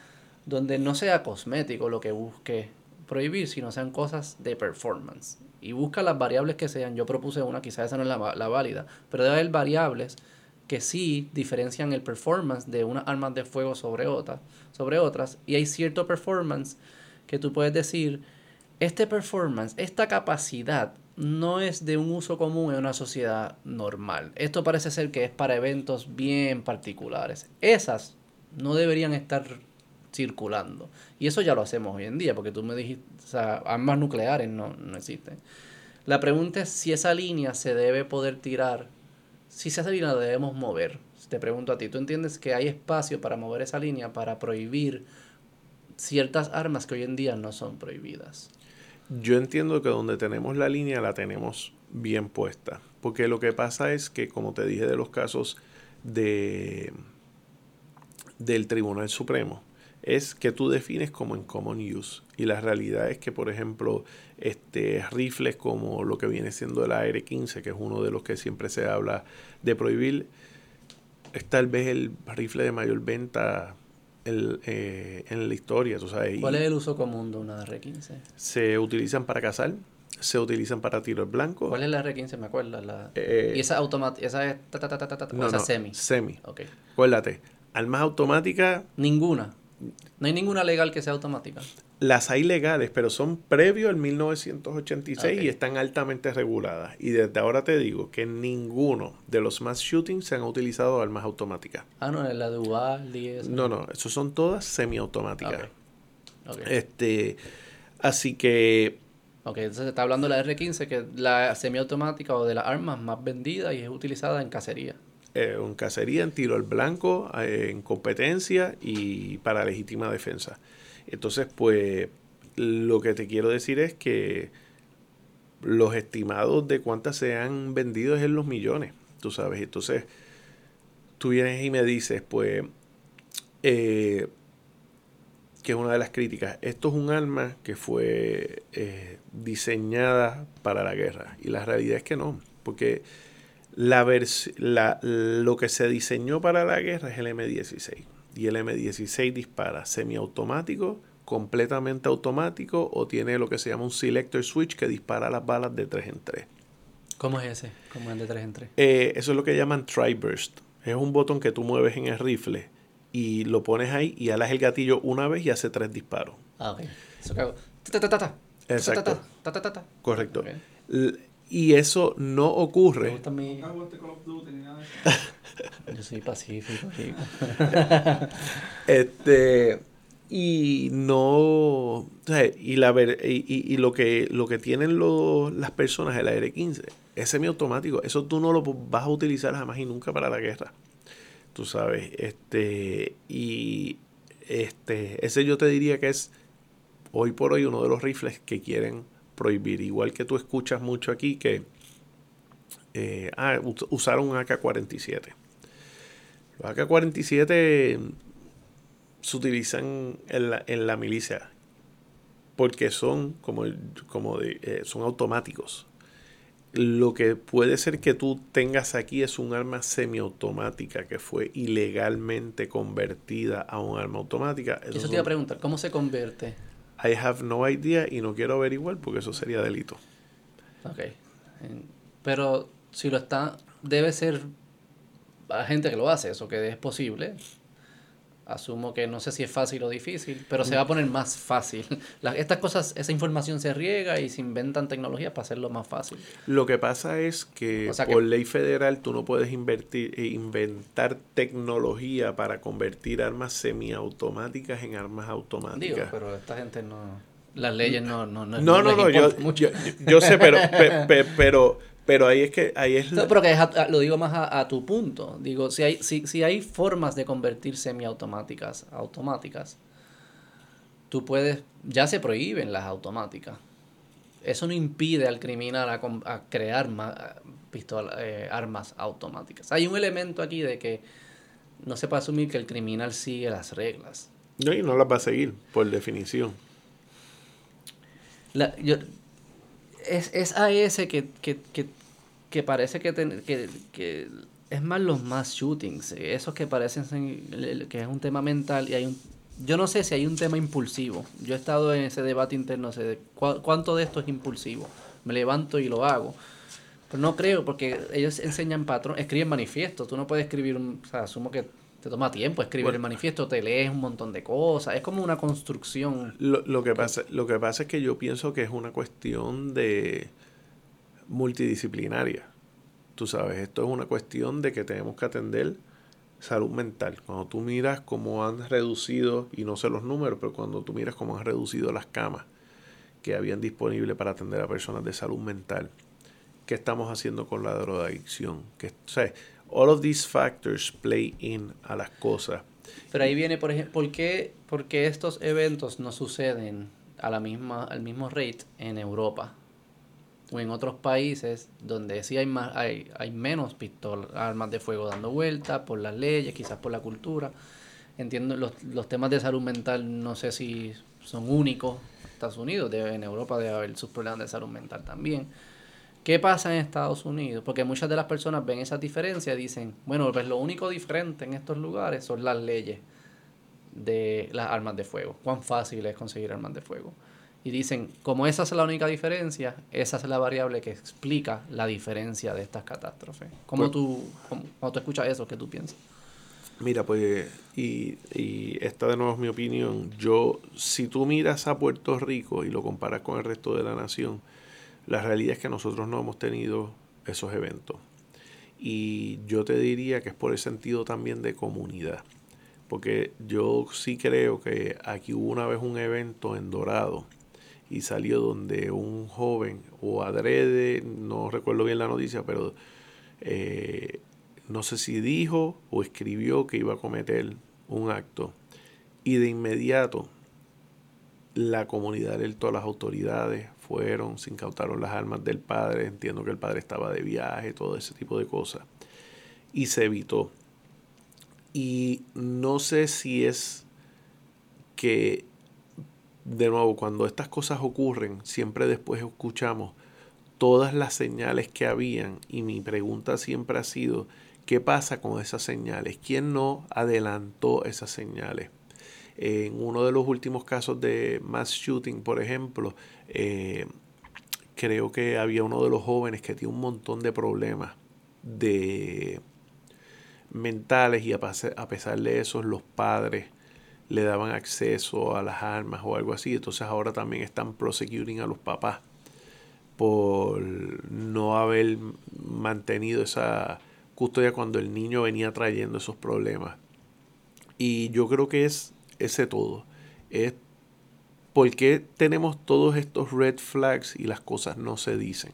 donde no sea cosmético lo que busque prohibir, sino sean cosas de performance. Y busca las variables que sean. Yo propuse una, quizás esa no es la, la válida, pero debe haber variables que sí diferencian el performance de unas armas de fuego sobre otras, sobre otras. Y hay cierto performance que tú puedes decir, este performance, esta capacidad no es de un uso común en una sociedad normal. Esto parece ser que es para eventos bien particulares. Esas no deberían estar circulando. Y eso ya lo hacemos hoy en día, porque tú me dijiste, o sea, armas nucleares no, no existen. La pregunta es si esa línea se debe poder tirar, si esa línea la debemos mover. Te pregunto a ti, ¿tú entiendes que hay espacio para mover esa línea, para prohibir ciertas armas que hoy en día no son prohibidas? Yo entiendo que donde tenemos la línea la tenemos bien puesta, porque lo que pasa es que, como te dije de los casos de del Tribunal Supremo, es que tú defines como en common use. Y la realidad es que, por ejemplo, este, rifles como lo que viene siendo el AR-15, que es uno de los que siempre se habla de prohibir, es tal vez el rifle de mayor venta el, eh, en la historia. ¿tú sabes? ¿Cuál es el uso común de una AR-15? Se utilizan para cazar, se utilizan para tiro al blanco. ¿Cuál es la R15? Me acuerdo. La... Eh, ¿Y esa automática? ¿Esa es ta, ta, ta, ta, ta, no, esa no, semi? Semi. Okay. Acuérdate, armas automáticas. Ninguna. No hay ninguna legal que sea automática. Las hay legales, pero son previo al 1986 y están altamente reguladas. Y desde ahora te digo que ninguno de los mass shootings se han utilizado armas automáticas. Ah, no, la de Uvalde eso. No, no, eso son todas semiautomáticas. Este, así que... Ok, entonces se está hablando de la R15, que es la semiautomática o de las armas más vendida y es utilizada en cacería eh, en cacería, en tiro al blanco, eh, en competencia y para legítima defensa. Entonces, pues, lo que te quiero decir es que los estimados de cuántas se han vendido es en los millones, tú sabes. Entonces, tú vienes y me dices, pues, eh, que es una de las críticas, esto es un arma que fue eh, diseñada para la guerra. Y la realidad es que no, porque la, la lo que se diseñó para la guerra es el M16. Y el M16 dispara semiautomático, completamente automático o tiene lo que se llama un selector switch que dispara las balas de 3 en 3. ¿Cómo es ese? ¿Cómo es de 3 en 3? Eh, eso es lo que llaman tri-burst. Es un botón que tú mueves en el rifle y lo pones ahí y alas el gatillo una vez y hace tres disparos. Ah, ok. Eso Exacto. Correcto. Y eso no ocurre. Yo soy pacífico, este y no y la y, y, lo que lo que tienen los, las personas el aire 15 es semiautomático. Eso tú no lo vas a utilizar jamás y nunca para la guerra. Tú sabes este y este ese yo te diría que es hoy por hoy uno de los rifles que quieren prohibir. Igual que tú escuchas mucho aquí que eh, ah, usaron un AK-47. Los AK-47 se utilizan en la, en la, milicia porque son como, como de, eh, son automáticos. Lo que puede ser que tú tengas aquí es un arma semiautomática que fue ilegalmente convertida a un arma automática. Eso, te iba a preguntar, ¿cómo se convierte? I have no idea y no quiero averiguar porque eso sería delito. Ok. Pero si lo está, debe ser a gente que lo hace, eso que es posible. Asumo que no sé si es fácil o difícil, pero se va a poner más fácil. estas cosas, esa información se riega y se inventan tecnologías para hacerlo más fácil. Lo que pasa es que por ley federal tú no puedes invertir, eh, inventar tecnología para convertir armas semiautomáticas en armas automáticas. Digo, pero esta gente no... Las leyes no... No, no, no, no, yo, yo, yo, sé, pero, pero pero ahí es que ahí es pero que lo digo más a, tu punto. Digo, si hay si, si hay formas de convertir semiautomáticas automáticas, tú puedes ya se prohíben las automáticas. Eso no impide al criminal a, crear eh, armas automáticas. Hay un elemento aquí de que no se puede asumir que el criminal sigue las reglas. No, y no las va a seguir, por definición. La, yo, es, es a ese que, que, que, que parece que, que, es más los más shootings, esos que parecen que es un tema mental y hay un yo no sé si hay un tema impulsivo. Yo he estado en ese debate interno, sé cuánto de esto es impulsivo. Me levanto y lo hago. Pero no creo, porque ellos enseñan patrón, escriben manifiesto. Tú no puedes escribir un, o sea, asumo que te toma tiempo escribir el manifiesto, te lees un montón de cosas, es como una construcción. Lo, lo, que pasa, lo que pasa es que yo pienso que es una cuestión de multidisciplinaria. Tú sabes, esto es una cuestión de que tenemos que atender salud mental. Cuando tú miras cómo han reducido, y no sé los números, pero cuando tú miras cómo han reducido las camas que habían disponibles para atender a personas de salud mental, ¿qué estamos haciendo con la drogadicción? Que, o sea, all of these factors play in a las cosas. Pero ahí viene, por ejemplo, ¿por qué, estos eventos no suceden a la misma, al mismo rate en Europa? o en otros países donde sí hay más hay, hay menos pistolas, armas de fuego dando vueltas por las leyes, quizás por la cultura. Entiendo los, los temas de salud mental no sé si son únicos Estados Unidos, en Europa debe haber sus problemas de salud mental también. ¿Qué pasa en Estados Unidos? Porque muchas de las personas ven esa diferencia y dicen, bueno, pues lo único diferente en estos lugares son las leyes de las armas de fuego. Cuán fácil es conseguir armas de fuego y dicen, como esa es la única diferencia, esa es la variable que explica la diferencia de estas catástrofes. ¿Cómo pues tú, cuando tú escuchas eso, qué tú piensas? Mira, pues, y, y esta de nuevo es mi opinión, yo, si tú miras a Puerto Rico y lo comparas con el resto de la nación, la realidad es que nosotros no hemos tenido esos eventos. Y yo te diría que es por el sentido también de comunidad. Porque yo sí creo que aquí hubo una vez un evento en Dorado y salió donde un joven o adrede, no recuerdo bien la noticia, pero eh, no sé si dijo o escribió que iba a cometer un acto. Y de inmediato la comunidad todas las autoridades fueron, se incautaron las armas del padre, entiendo que el padre estaba de viaje, todo ese tipo de cosas. Y se evitó. Y no sé si es que de nuevo, cuando estas cosas ocurren, siempre después escuchamos todas las señales que habían y mi pregunta siempre ha sido, ¿qué pasa con esas señales? ¿Quién no adelantó esas señales? En uno de los últimos casos de mass shooting, por ejemplo, eh, creo que había uno de los jóvenes que tiene un montón de problemas de mentales y a pesar de eso los padres le daban acceso a las armas o algo así. Entonces ahora también están prosecuting a los papás por no haber mantenido esa custodia cuando el niño venía trayendo esos problemas. Y yo creo que es ese todo. Es por qué tenemos todos estos red flags y las cosas no se dicen.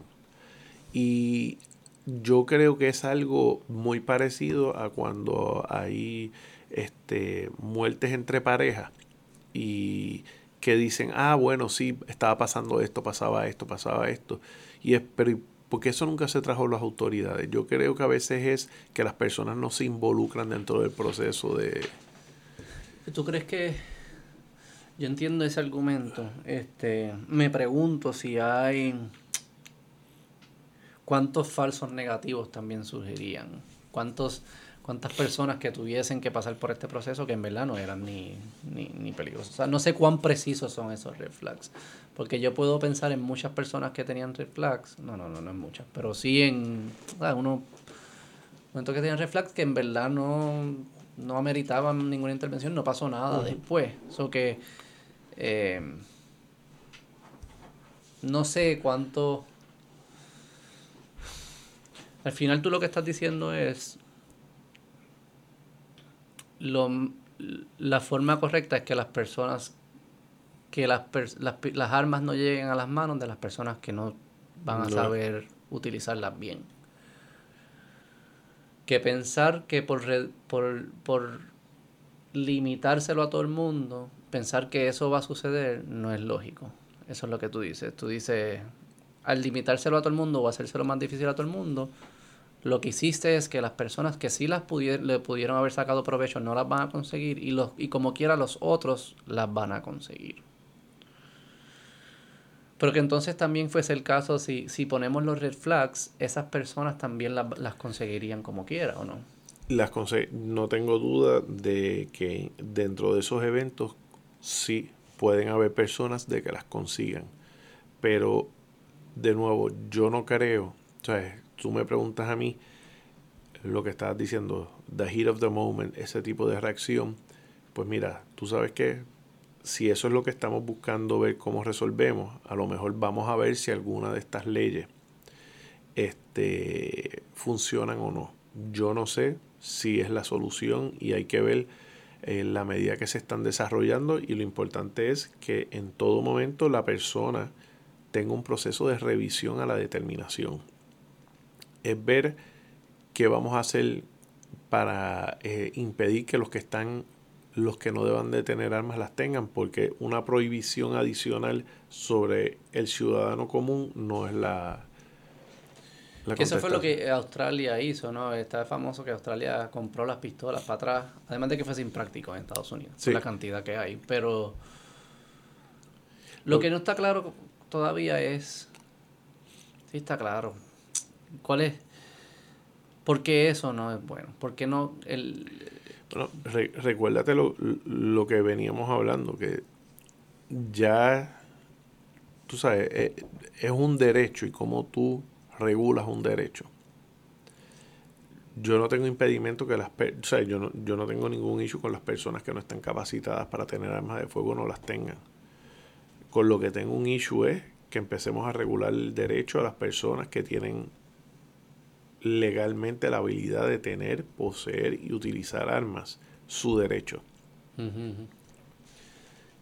Y yo creo que es algo muy parecido a cuando hay este, muertes entre parejas y que dicen, ah, bueno, sí, estaba pasando esto, pasaba esto, pasaba esto. Y es, pero porque eso nunca se trajo a las autoridades. Yo creo que a veces es que las personas no se involucran dentro del proceso de... ¿Tú crees que yo entiendo ese argumento? Este, me pregunto si hay cuántos falsos negativos también surgirían. ¿Cuántos cuántas personas que tuviesen que pasar por este proceso que en verdad no eran ni, ni, ni peligrosos. O sea, no sé cuán precisos son esos red flags. Porque yo puedo pensar en muchas personas que tenían red flags. No, no, no, no es muchas. Pero sí en unos momentos que tenían red flags que en verdad no, no ameritaban ninguna intervención. No pasó nada después. Que... Eh, no sé cuánto... Al final tú lo que estás diciendo es lo, la forma correcta es que las personas, que las, las, las, armas no lleguen a las manos de las personas que no van a saber utilizarlas bien. Que pensar que por, por, por limitárselo a todo el mundo, pensar que eso va a suceder, no es lógico. Eso es lo que tú dices. Tú dices, al limitárselo a todo el mundo o hacérselo más difícil a todo el mundo, lo que hiciste es que las personas que sí las le pudieron haber sacado provecho no las van a conseguir y, los, y como quiera los otros las van a conseguir. Pero que entonces también fuese el caso, si, si ponemos los red flags, esas personas también la- las conseguirían como quiera, ¿o no? Las no tengo duda de que dentro de esos eventos sí pueden haber personas de que las consigan. Pero, de nuevo, yo no creo, o sea, tú me preguntas a mí lo que estabas diciendo, the heat of the moment, ese tipo de reacción, pues mira, tú sabes que si eso es lo que estamos buscando ver cómo resolvemos, a lo mejor vamos a ver si alguna de estas leyes este, funcionan o no. Yo no sé si es la solución y hay que ver eh, la medida que se están desarrollando y lo importante es que en todo momento la persona tenga un proceso de revisión a la determinación. Es ver qué vamos a hacer para eh, impedir que los que están los que no deban de tener armas las tengan porque una prohibición adicional sobre el ciudadano común no es la, la Que eso fue lo que Australia hizo, ¿no? Está famoso que Australia compró las pistolas para atrás, además de que fue impráctico en Estados Unidos, Sí. la cantidad que hay. Pero lo que no está claro todavía es, sí está claro, ¿cuál es? ¿Por qué eso no es bueno? ¿Por qué no el... Bueno, re- recuérdate lo, que veníamos hablando, que ya, tú sabes, eh, es un derecho y cómo tú regulas un derecho. Yo no tengo impedimento que las o yo no, yo no tengo ningún issue con las personas que no están capacitadas para tener armas de fuego no las tengan. Con lo que tengo un issue es que empecemos a regular el derecho a las personas que tienen legalmente la habilidad de tener, poseer y utilizar armas, su derecho.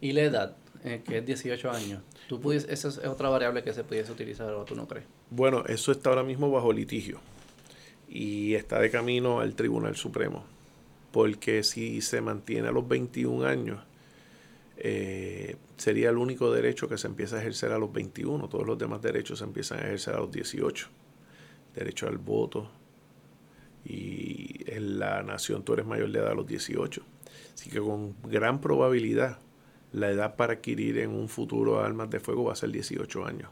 Y la edad, eh, que es 18 años. ¿Tú pudies, esa es otra variable que se pudiese utilizar o tú no crees? Bueno, eso está ahora mismo bajo litigio y está de camino al Tribunal Supremo, porque si se mantiene a los 21 años, eh, sería el único derecho que se empieza a ejercer a los 21, todos los demás derechos se empiezan a ejercer a los 18, derecho al voto y en la nación tú eres mayor de edad a los 18, así que con gran probabilidad la edad para adquirir en un futuro armas de fuego va a ser 18 años.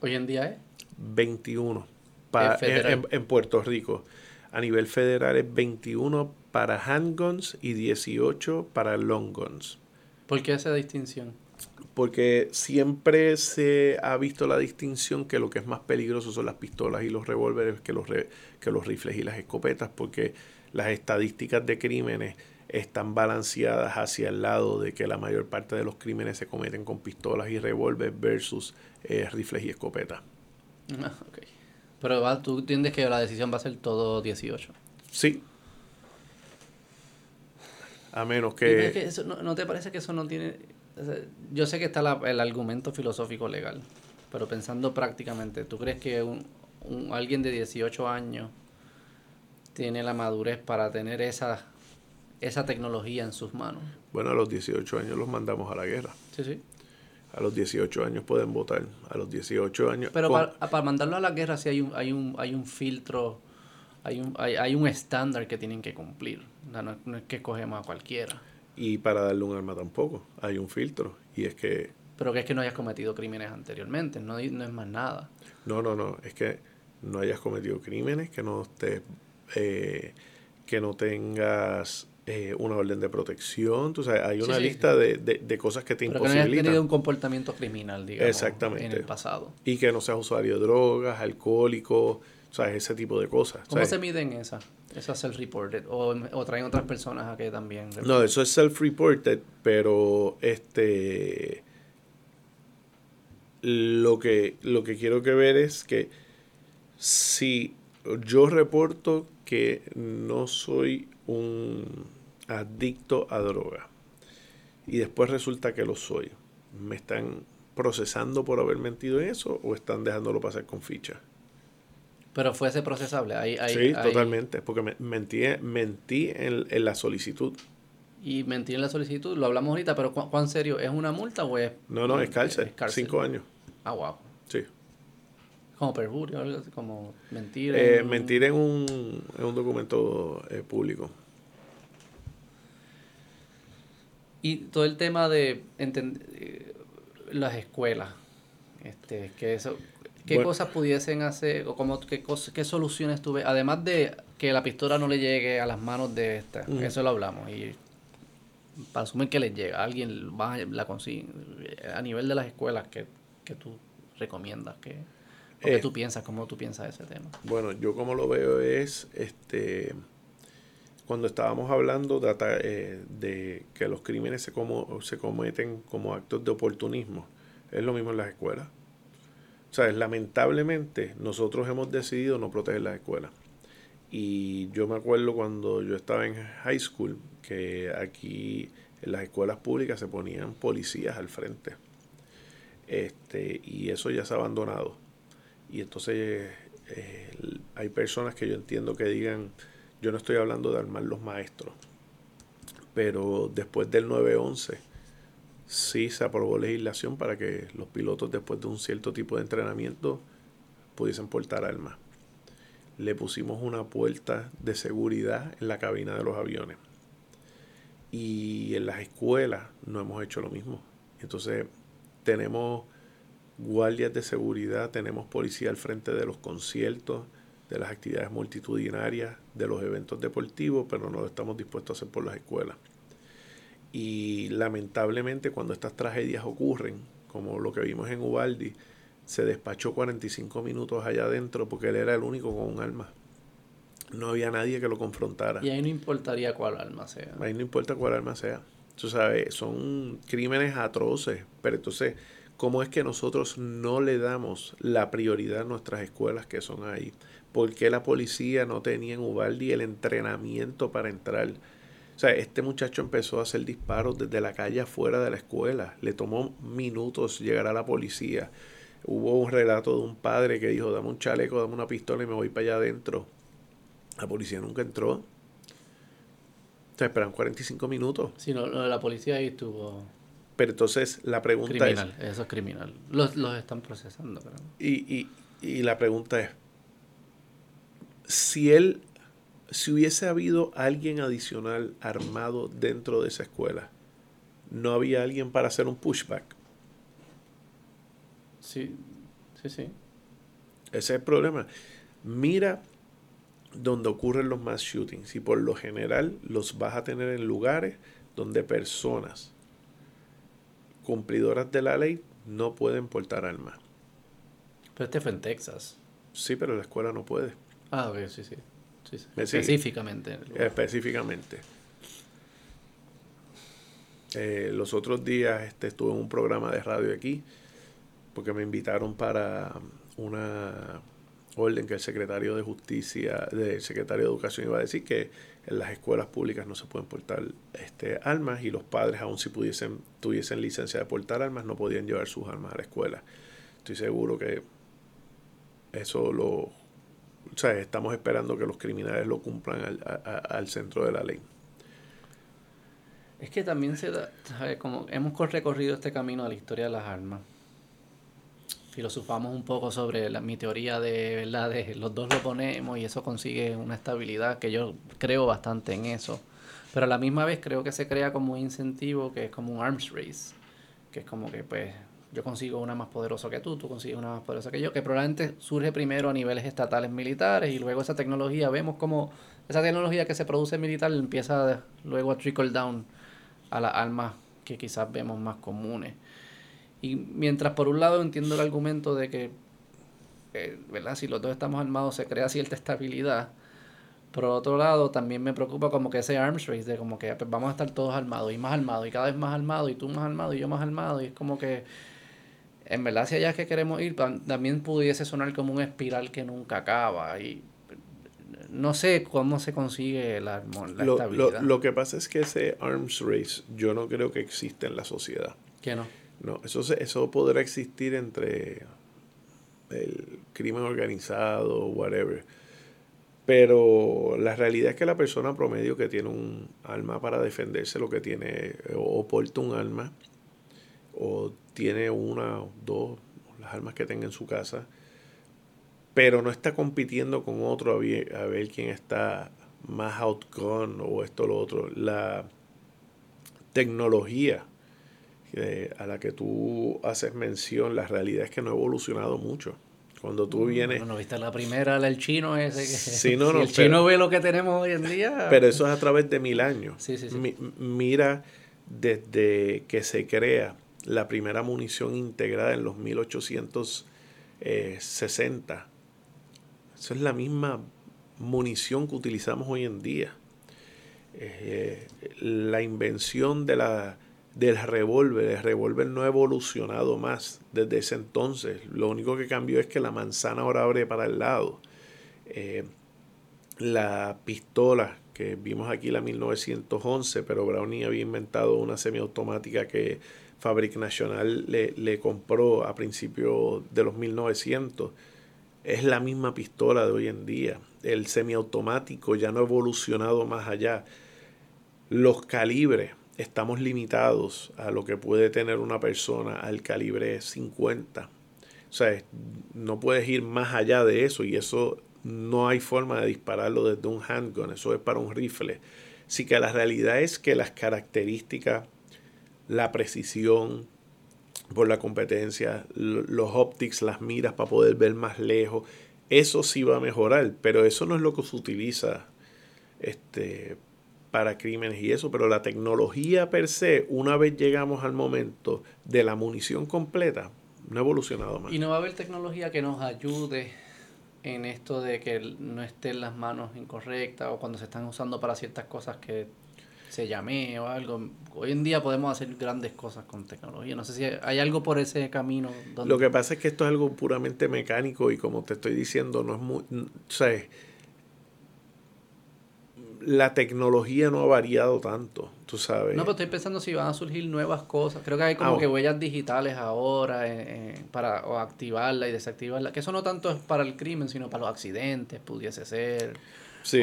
Hoy en día es 21 pa- Es federal. en, en- en Puerto Rico. A nivel federal es 21 para handguns y 18 para long guns. ¿Por qué esa distinción? Porque siempre se ha visto la distinción que lo que es más peligroso son las pistolas y los revólveres que los, re- que los rifles y las escopetas, porque las estadísticas de crímenes están balanceadas hacia el lado de que la mayor parte de los crímenes se cometen con pistolas y revólveres versus eh, rifles y escopetas. Ah, ok. Pero va- tú entiendes que la decisión va a ser todo 18. Sí. A menos es que... que eso, ¿no, no te parece que eso no tiene...? Yo sé que está la- el argumento filosófico legal, pero pensando prácticamente, ¿tú crees que un, un- alguien de 18 años tiene la madurez para tener esa, esa tecnología en sus manos? Bueno, a los 18 años los mandamos a la guerra. Sí, sí. A los 18 años pueden votar. A los 18 años... Pero con- para, para mandarlo a la guerra sí hay un, hay un, hay un filtro, hay un, hay, hay un estándar que tienen que cumplir. O sea, no, no es que escogemos a cualquiera. Y para darle un arma tampoco. Hay un filtro. Y es que... Pero que es que no hayas cometido crímenes anteriormente, no, no es más nada. No, no, no. Es que no hayas cometido crímenes, que no estés... eh, que no tengas eh, una orden de protección. Tú sabes, hay Sí, una sí. lista de, de- de cosas que te Pero que no hayas imposibilitan. tenido un comportamiento criminal, digamos, Exactamente. en el pasado. Y que no seas usuario de drogas, alcohólico, o sea, ese tipo de cosas. ¿Cómo sea, se miden esas? Esas self-reported. O, o traen otras personas a que también. No, eso es self-reported, pero este lo que lo que quiero que ver es que si yo reporto que no soy un adicto a droga y después resulta que lo soy, ¿me están procesando por haber mentido en eso o están dejándolo pasar con ficha? Pero fuese procesable. Hay, hay, sí, hay- totalmente, porque me- mentí, mentí en, en la solicitud. Y mentir en la solicitud, lo hablamos ahorita, pero ¿cu- ¿cuán serio? ¿Es una multa o es.? No, no, es cárcel, es cárcel? cinco años. Ah, wow. Sí. Como perjurio, algo como mentir. Eh, en- mentir en un, en un documento eh, público. Y todo el tema de eh, las escuelas. Este, que eso, ¿Qué cosas pudiesen hacer o como, qué, qué soluciones tuve? Además de que la pistola no le llegue a las manos de esta, eso lo hablamos. Y para asumir que les llega, alguien va, la consigue. A nivel de las escuelas, ¿qué, tú recomiendas? ¿Qué, ¿Qué eh, tú piensas? ¿Cómo tú piensas ese tema? Bueno, yo como lo veo es, este cuando estábamos hablando de, eh, de que los crímenes se, como, se cometen como actos de oportunismo, es lo mismo en las escuelas. Sea, lamentablemente nosotros hemos decidido no proteger las escuelas. Y yo me acuerdo cuando yo estaba en high school que aquí en las escuelas públicas se ponían policías al frente. Este, y eso ya se ha abandonado. Y entonces eh, hay personas que yo entiendo que digan, yo no estoy hablando de armar los maestros, pero después del 9-11 sí se aprobó legislación para que los pilotos después de un cierto tipo de entrenamiento pudiesen portar armas. Le pusimos una puerta de seguridad en la cabina de los aviones. Y en las escuelas no hemos hecho lo mismo. Entonces tenemos guardias de seguridad, tenemos policía al frente de los conciertos, de las actividades multitudinarias, de los eventos deportivos, pero no lo estamos dispuestos a hacer por las escuelas. Y lamentablemente cuando estas tragedias ocurren, como lo que vimos en Ubaldi, se despachó 45 minutos allá adentro porque él era el único con un arma. No había nadie que lo confrontara. Y ahí no importaría cuál arma sea. Ahí no importa cuál arma sea. Tú sabes, son crímenes atroces. Pero entonces, ¿cómo es que nosotros no le damos la prioridad a nuestras escuelas que son ahí? ¿Por qué la policía no tenía en Ubaldi el entrenamiento para entrar? O sea, este muchacho empezó a hacer disparos desde la calle afuera de la escuela. Le tomó minutos llegar a la policía. Hubo un relato de un padre que dijo, dame un chaleco, dame una pistola y me voy para allá adentro. La policía nunca entró. O sea, esperan 45 minutos. Sí, no, la policía ahí estuvo... Pero entonces la pregunta criminal, eso es criminal. Los, los están procesando. Pero... Y, y, y la pregunta es, si él si hubiese habido alguien adicional armado dentro de esa escuela, ¿no había alguien para hacer un pushback? Sí, sí, sí. Ese es el problema. Mira donde ocurren los mass shootings y por lo general los vas a tener en lugares donde personas cumplidoras de la ley no pueden portar armas. Pero este fue en Texas. Sí, pero la escuela no puede. Ah, ok, sí, sí. Específicamente. Específicamente. Eh, los otros días este, estuve en un programa de radio aquí porque me invitaron para una orden que el secretario de Justicia, del secretario de Educación iba a decir que en las escuelas públicas no se pueden portar este, armas y los padres, aun si pudiesen, tuviesen licencia de portar armas, no podían llevar sus armas a la escuela. Estoy seguro que eso lo o sea, estamos esperando que los criminales lo cumplan al, centro de la ley. Es que también se da, como hemos recorrido este camino a la historia de las armas. Filosofamos un poco sobre la, mi teoría de, ¿verdad? de los dos lo ponemos y eso consigue una estabilidad que yo creo bastante en eso. Pero a la misma vez creo que se crea como un incentivo que es como un arms race, que es como que pues yo consigo una más poderosa que tú, tú consigues una más poderosa que yo, que probablemente surge primero a niveles estatales militares y luego esa tecnología, vemos como esa tecnología que se produce militar empieza luego a trickle down a las armas que quizás vemos más comunes. Y mientras por un lado entiendo el argumento de que, eh. Si los dos estamos armados se crea cierta estabilidad, por otro lado, también me preocupa como que ese arms race de como que pues, vamos a estar todos armados y más armados y cada vez más armados y tú más armado y yo más armado y es como que en verdad si allá es que queremos ir, también pudiese sonar como un espiral que nunca acaba. Y no sé cómo se consigue la, la lo, estabilidad. Lo, que pasa es que ese arms race yo no creo que exista en la sociedad. ¿Qué no? No, eso, eso podrá existir entre el crimen organizado, whatever. Pero la realidad es que la persona promedio que tiene un arma para defenderse, lo que tiene, o porta un arma, o tiene una o dos, las armas que tenga en su casa, pero no está compitiendo con otro a ver, quién está más outgone o esto o lo otro. La tecnología a la que tú haces mención, la realidad es que no ha evolucionado mucho. Cuando tú vienes... No, viste la primera, el chino ese que... Sí, no, no, el chino ve lo que tenemos hoy en día... Pero eso es a través de mil años. Sí, sí, sí. mira desde que se crea la primera munición integrada en los 1860. Eso es la misma munición que utilizamos hoy en día. Eh, la invención de la, del revólver, el revólver no ha evolucionado más desde ese entonces. Lo único que cambió es que la manzana ahora abre para el lado. Eh, la pistola que vimos aquí la 1911, pero Browning había inventado una semiautomática que Fabric National le, le compró a principios de los 1900. Es la misma pistola de hoy en día. El semiautomático ya no ha evolucionado más allá. Los calibres, estamos limitados a lo que puede tener una persona al calibre 50. O sea, no puedes ir más allá de eso y eso no hay forma de dispararlo desde un handgun, eso es para un rifle. Así que la realidad es que las características, la precisión por la competencia, los optics, las miras para poder ver más lejos, eso sí va a mejorar, pero eso no es lo que se utiliza este, para crímenes y eso, pero la tecnología per se, una vez llegamos al momento de la munición completa, no ha evolucionado más. Y no va a haber tecnología que nos ayude en esto de que no estén las manos incorrectas o cuando se están usando para ciertas cosas que se llame o algo. Hoy en día podemos hacer grandes cosas con tecnología. No sé si hay algo por ese camino. Lo que pasa es que esto es algo puramente mecánico y como te estoy diciendo, no es muy... O sea, la tecnología no ha variado tanto, tú sabes. No, pero estoy pensando si van a surgir nuevas cosas. Creo que hay como ah, que huellas digitales ahora eh, eh, para o activarla y desactivarla. Que eso no tanto es para el crimen, sino para los accidentes, pudiese ser.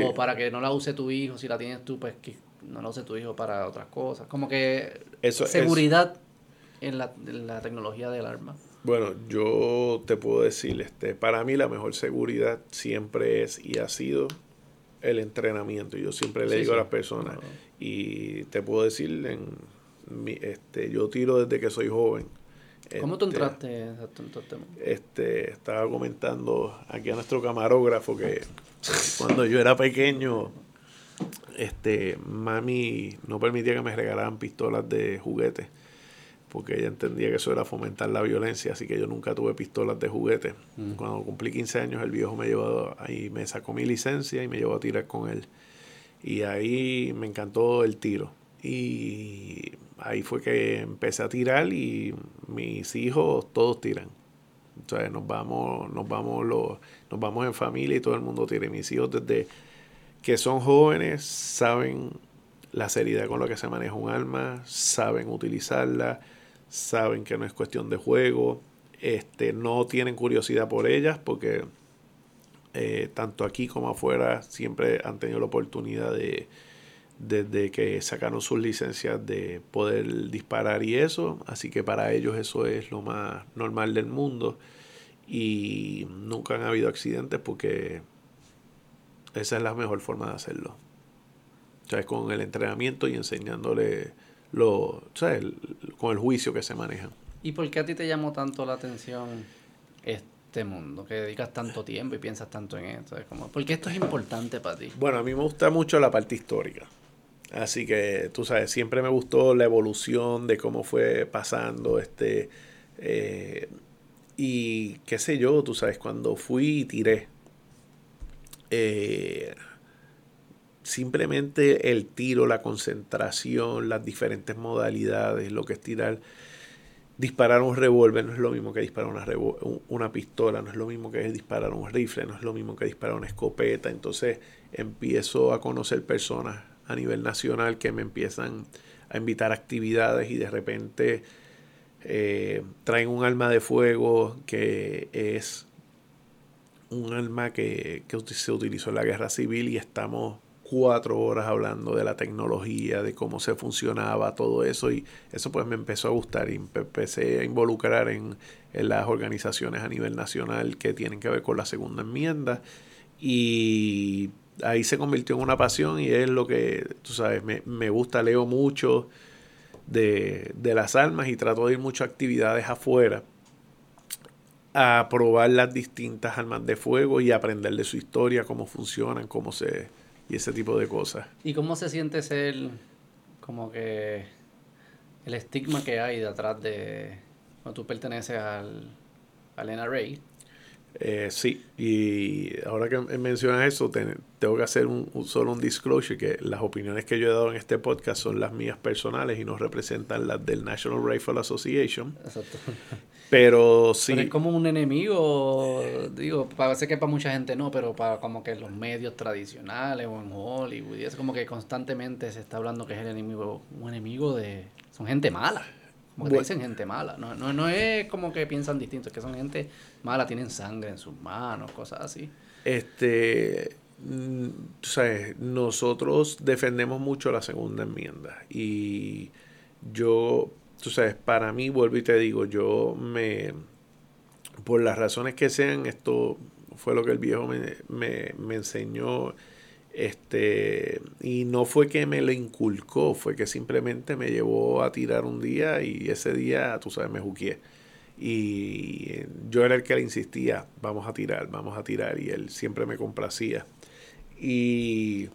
O para que no la use tu hijo, si la tienes tú, pues que no la use tu hijo para otras cosas. Como que eso, seguridad en, la, en la tecnología del arma. Bueno, yo te puedo decir, este, para mí la mejor seguridad siempre es y ha sido el entrenamiento. Yo siempre le digo a las personas, y te puedo decir, en mi, este, yo tiro desde que soy joven. ¿Cómo tú este, entraste en Este, estaba comentando aquí a nuestro camarógrafo que cuando yo era pequeño, este, mami no permitía que me regalaran pistolas de juguete porque ella entendía que eso era fomentar la violencia, así que yo nunca tuve pistolas de juguete. Mm. Cuando cumplí 15 años, el viejo me llevó ahí, me sacó mi licencia y me llevó a tirar con él. Y ahí me encantó el tiro. Y ahí fue que empecé a tirar y mis hijos todos tiran. Entonces nos vamos, nos vamos los, nos vamos en familia y todo el mundo tira. Mis hijos desde que son jóvenes saben la seriedad con la que se maneja un arma, saben utilizarla, saben que no es cuestión de juego, este, no tienen curiosidad por ellas porque eh, tanto aquí como afuera siempre han tenido la oportunidad de, desde que sacaron sus licencias de poder disparar y eso, así que para ellos eso es lo más normal del mundo. Y nunca han habido accidentes porque esa es la mejor forma de hacerlo. O sea, con el entrenamiento y enseñándole lo, ¿sabes? con el juicio que se maneja. ¿Y por qué a ti te llamó tanto la atención este mundo? Que dedicas tanto tiempo y piensas tanto en esto. Es como, ¿Por qué esto es importante para ti? Bueno, a mí me gusta mucho la parte histórica. Así que, tú sabes, siempre me gustó la evolución de cómo fue pasando este... Eh, y qué sé yo, tú sabes, cuando fui y tiré, eh, simplemente el tiro, la concentración, las diferentes modalidades, lo que es tirar. Disparar un revólver no es lo mismo que disparar una, una pistola, no es lo mismo que disparar un rifle, no es lo mismo que disparar una escopeta. Entonces empiezo a conocer personas a nivel nacional que me empiezan a invitar a actividades y de repente eh, traen un arma de fuego que es un arma que, que se utilizó en la guerra civil y estamos cuatro horas hablando de la tecnología, de cómo se funcionaba, todo eso, y eso pues me empezó a gustar y empecé a involucrar en, las organizaciones a nivel nacional que tienen que ver con la segunda enmienda, y ahí se convirtió en una pasión y es lo que, tú sabes, me, me gusta, leo mucho, de, de las armas y trato de ir muchas actividades afuera a probar las distintas armas de fuego y aprender de su historia, cómo funcionan, cómo se... y ese tipo de cosas. ¿Y cómo se siente ser como que el estigma que hay detrás de cuando tú perteneces al, al NRA? Eh, sí, y ahora que mencionas eso, tengo que hacer un, solo un disclosure que las opiniones que yo he dado en este podcast son las mías personales y no representan las del National Rifle Association. Exacto. Pero sí. es como un enemigo, digo, parece que para mucha gente no, pero para como que los medios tradicionales o en Hollywood, y es como que constantemente se está hablando que es el enemigo, un enemigo de... Son gente mala. Como que dicen gente mala. No, no, no es como que piensan distinto, es que son gente mala, tienen sangre en sus manos, cosas así. Este, mm, sabes, nosotros defendemos mucho la segunda enmienda y yo tú sabes, para mí, vuelvo y te digo, yo me, por las razones que sean, esto fue lo que el viejo me, me, me enseñó, este, y no fue que me lo inculcó, fue que simplemente me llevó a tirar un día y ese día, tú sabes, me juqué. Y yo era el que le insistía, vamos a tirar, vamos a tirar, y él siempre me complacía. Y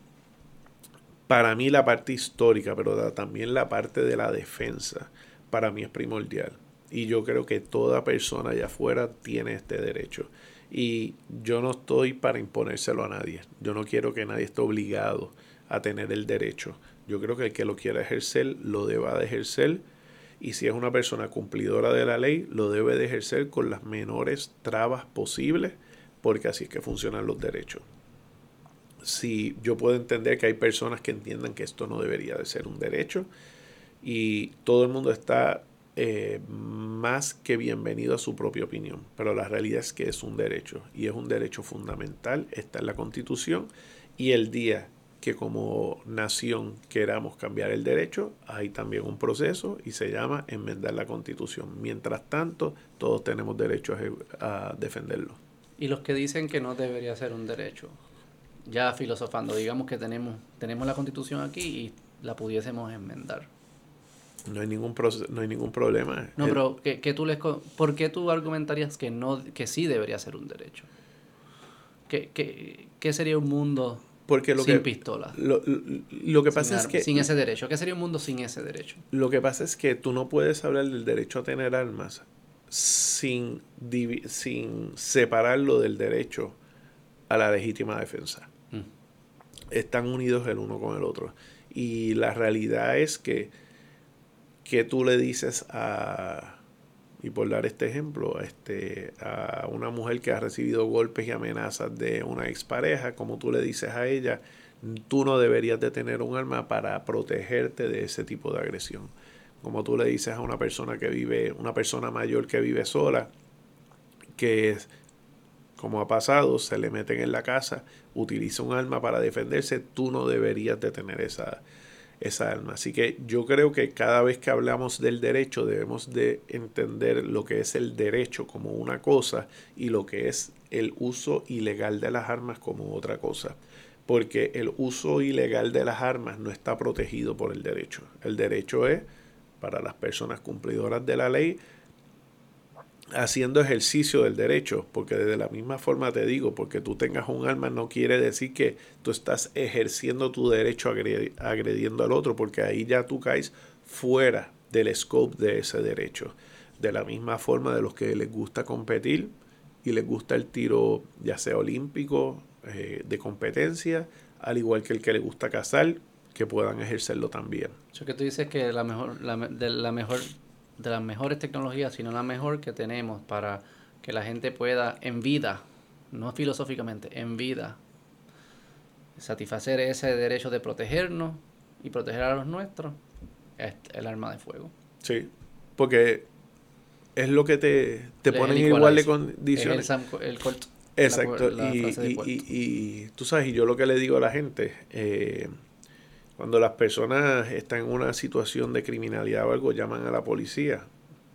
para mí la parte histórica, pero también la parte de la defensa para mí es primordial. Y yo creo que toda persona allá afuera tiene este derecho. Y yo no estoy para imponérselo a nadie. Yo no quiero que nadie esté obligado a tener el derecho. Yo creo que el que lo quiera ejercer, lo deba de ejercer. Y si es una persona cumplidora de la ley, lo debe de ejercer con las menores trabas posibles, porque así es que funcionan los derechos. Si yo puedo entender que hay personas que entiendan que esto no debería de ser un derecho, y todo el mundo está eh, más que bienvenido a su propia opinión, pero la realidad es que es un derecho y es un derecho fundamental, está en la constitución y el día que como nación queramos cambiar el derecho, hay también un proceso y se llama enmendar la constitución. Mientras tanto, todos tenemos derecho a, a defenderlo. Y los que dicen que no debería ser un derecho, ya filosofando, digamos que tenemos, tenemos la constitución aquí y la pudiésemos enmendar no hay ningún no hay ningún problema. No, pero ¿qué, tú les, ¿por qué tú argumentarías que no que sí debería ser un derecho? ¿Qué, qué, qué sería un mundo Porque sin pistola? Lo, que pasa es que... Sin ese derecho. ¿Qué sería un mundo sin ese derecho? Lo que pasa es que tú no puedes hablar del derecho a tener armas sin, sin separarlo del derecho a la legítima defensa. Mm. Están unidos el uno con el otro. Y la realidad es que ¿qué tú le dices a, y por dar este ejemplo, este, a una mujer que ha recibido golpes y amenazas de una expareja, como tú le dices a ella, tú no deberías de tener un arma para protegerte de ese tipo de agresión. Como tú le dices a una persona que vive, una persona mayor que vive sola, que como ha pasado, se le meten en la casa, utiliza un arma para defenderse, tú no deberías de tener esa, esa alma. Así que yo creo que cada vez que hablamos del derecho debemos de entender lo que es el derecho como una cosa y lo que es el uso ilegal de las armas como otra cosa. Porque el uso ilegal de las armas no está protegido por el derecho. El derecho es para las personas cumplidoras de la ley haciendo ejercicio del derecho, porque de la misma forma te digo, porque tú tengas un arma no quiere decir que tú estás ejerciendo tu derecho agrediendo al otro, porque ahí ya tú caes fuera del scope de ese derecho. De la misma forma de los que les gusta competir y les gusta el tiro ya sea olímpico, eh, de competencia, al igual que el que le gusta cazar, que puedan ejercerlo también. Eso que tú dices que la mejor, la, de la mejor de las mejores tecnologías, sino la mejor que tenemos para que la gente pueda en vida, no filosóficamente, en vida, satisfacer ese derecho de protegernos y proteger a los nuestros, es el arma de fuego. Sí, porque es lo que te, te pone igual de condiciones. el, Exacto, y, y, tú sabes, y yo lo que le digo a la gente, eh, cuando las personas están en una situación de criminalidad o algo, llaman a la policía.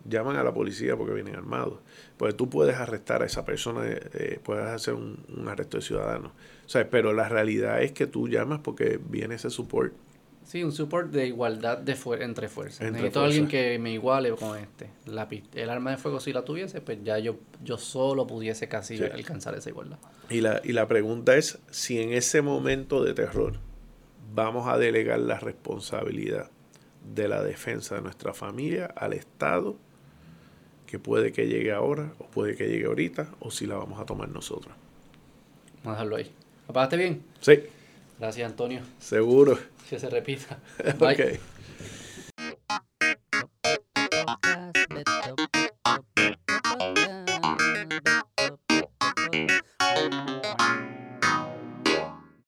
Llaman a la policía porque vienen armados. Pues tú puedes arrestar a esa persona, eh, eh, puedes hacer un, arresto de ciudadano. O sea, pero la realidad es que tú llamas porque viene ese support Sí, un support de igualdad de fuer- entre fuerzas. Entre Necesito a alguien que me iguale con este. La, el arma de fuego, si la tuviese, pues ya yo, yo solo pudiese casi Sí. alcanzar esa igualdad. Y la, y la pregunta es si en ese momento de terror vamos a delegar la responsabilidad de la defensa de nuestra familia al Estado, que puede que llegue ahora o puede que llegue ahorita, o si la vamos a tomar nosotros. Vamos a dejarlo ahí. ¿Apagaste bien? Sí, Gracias, Antonio. seguro. Que se repita. Bye. Ok.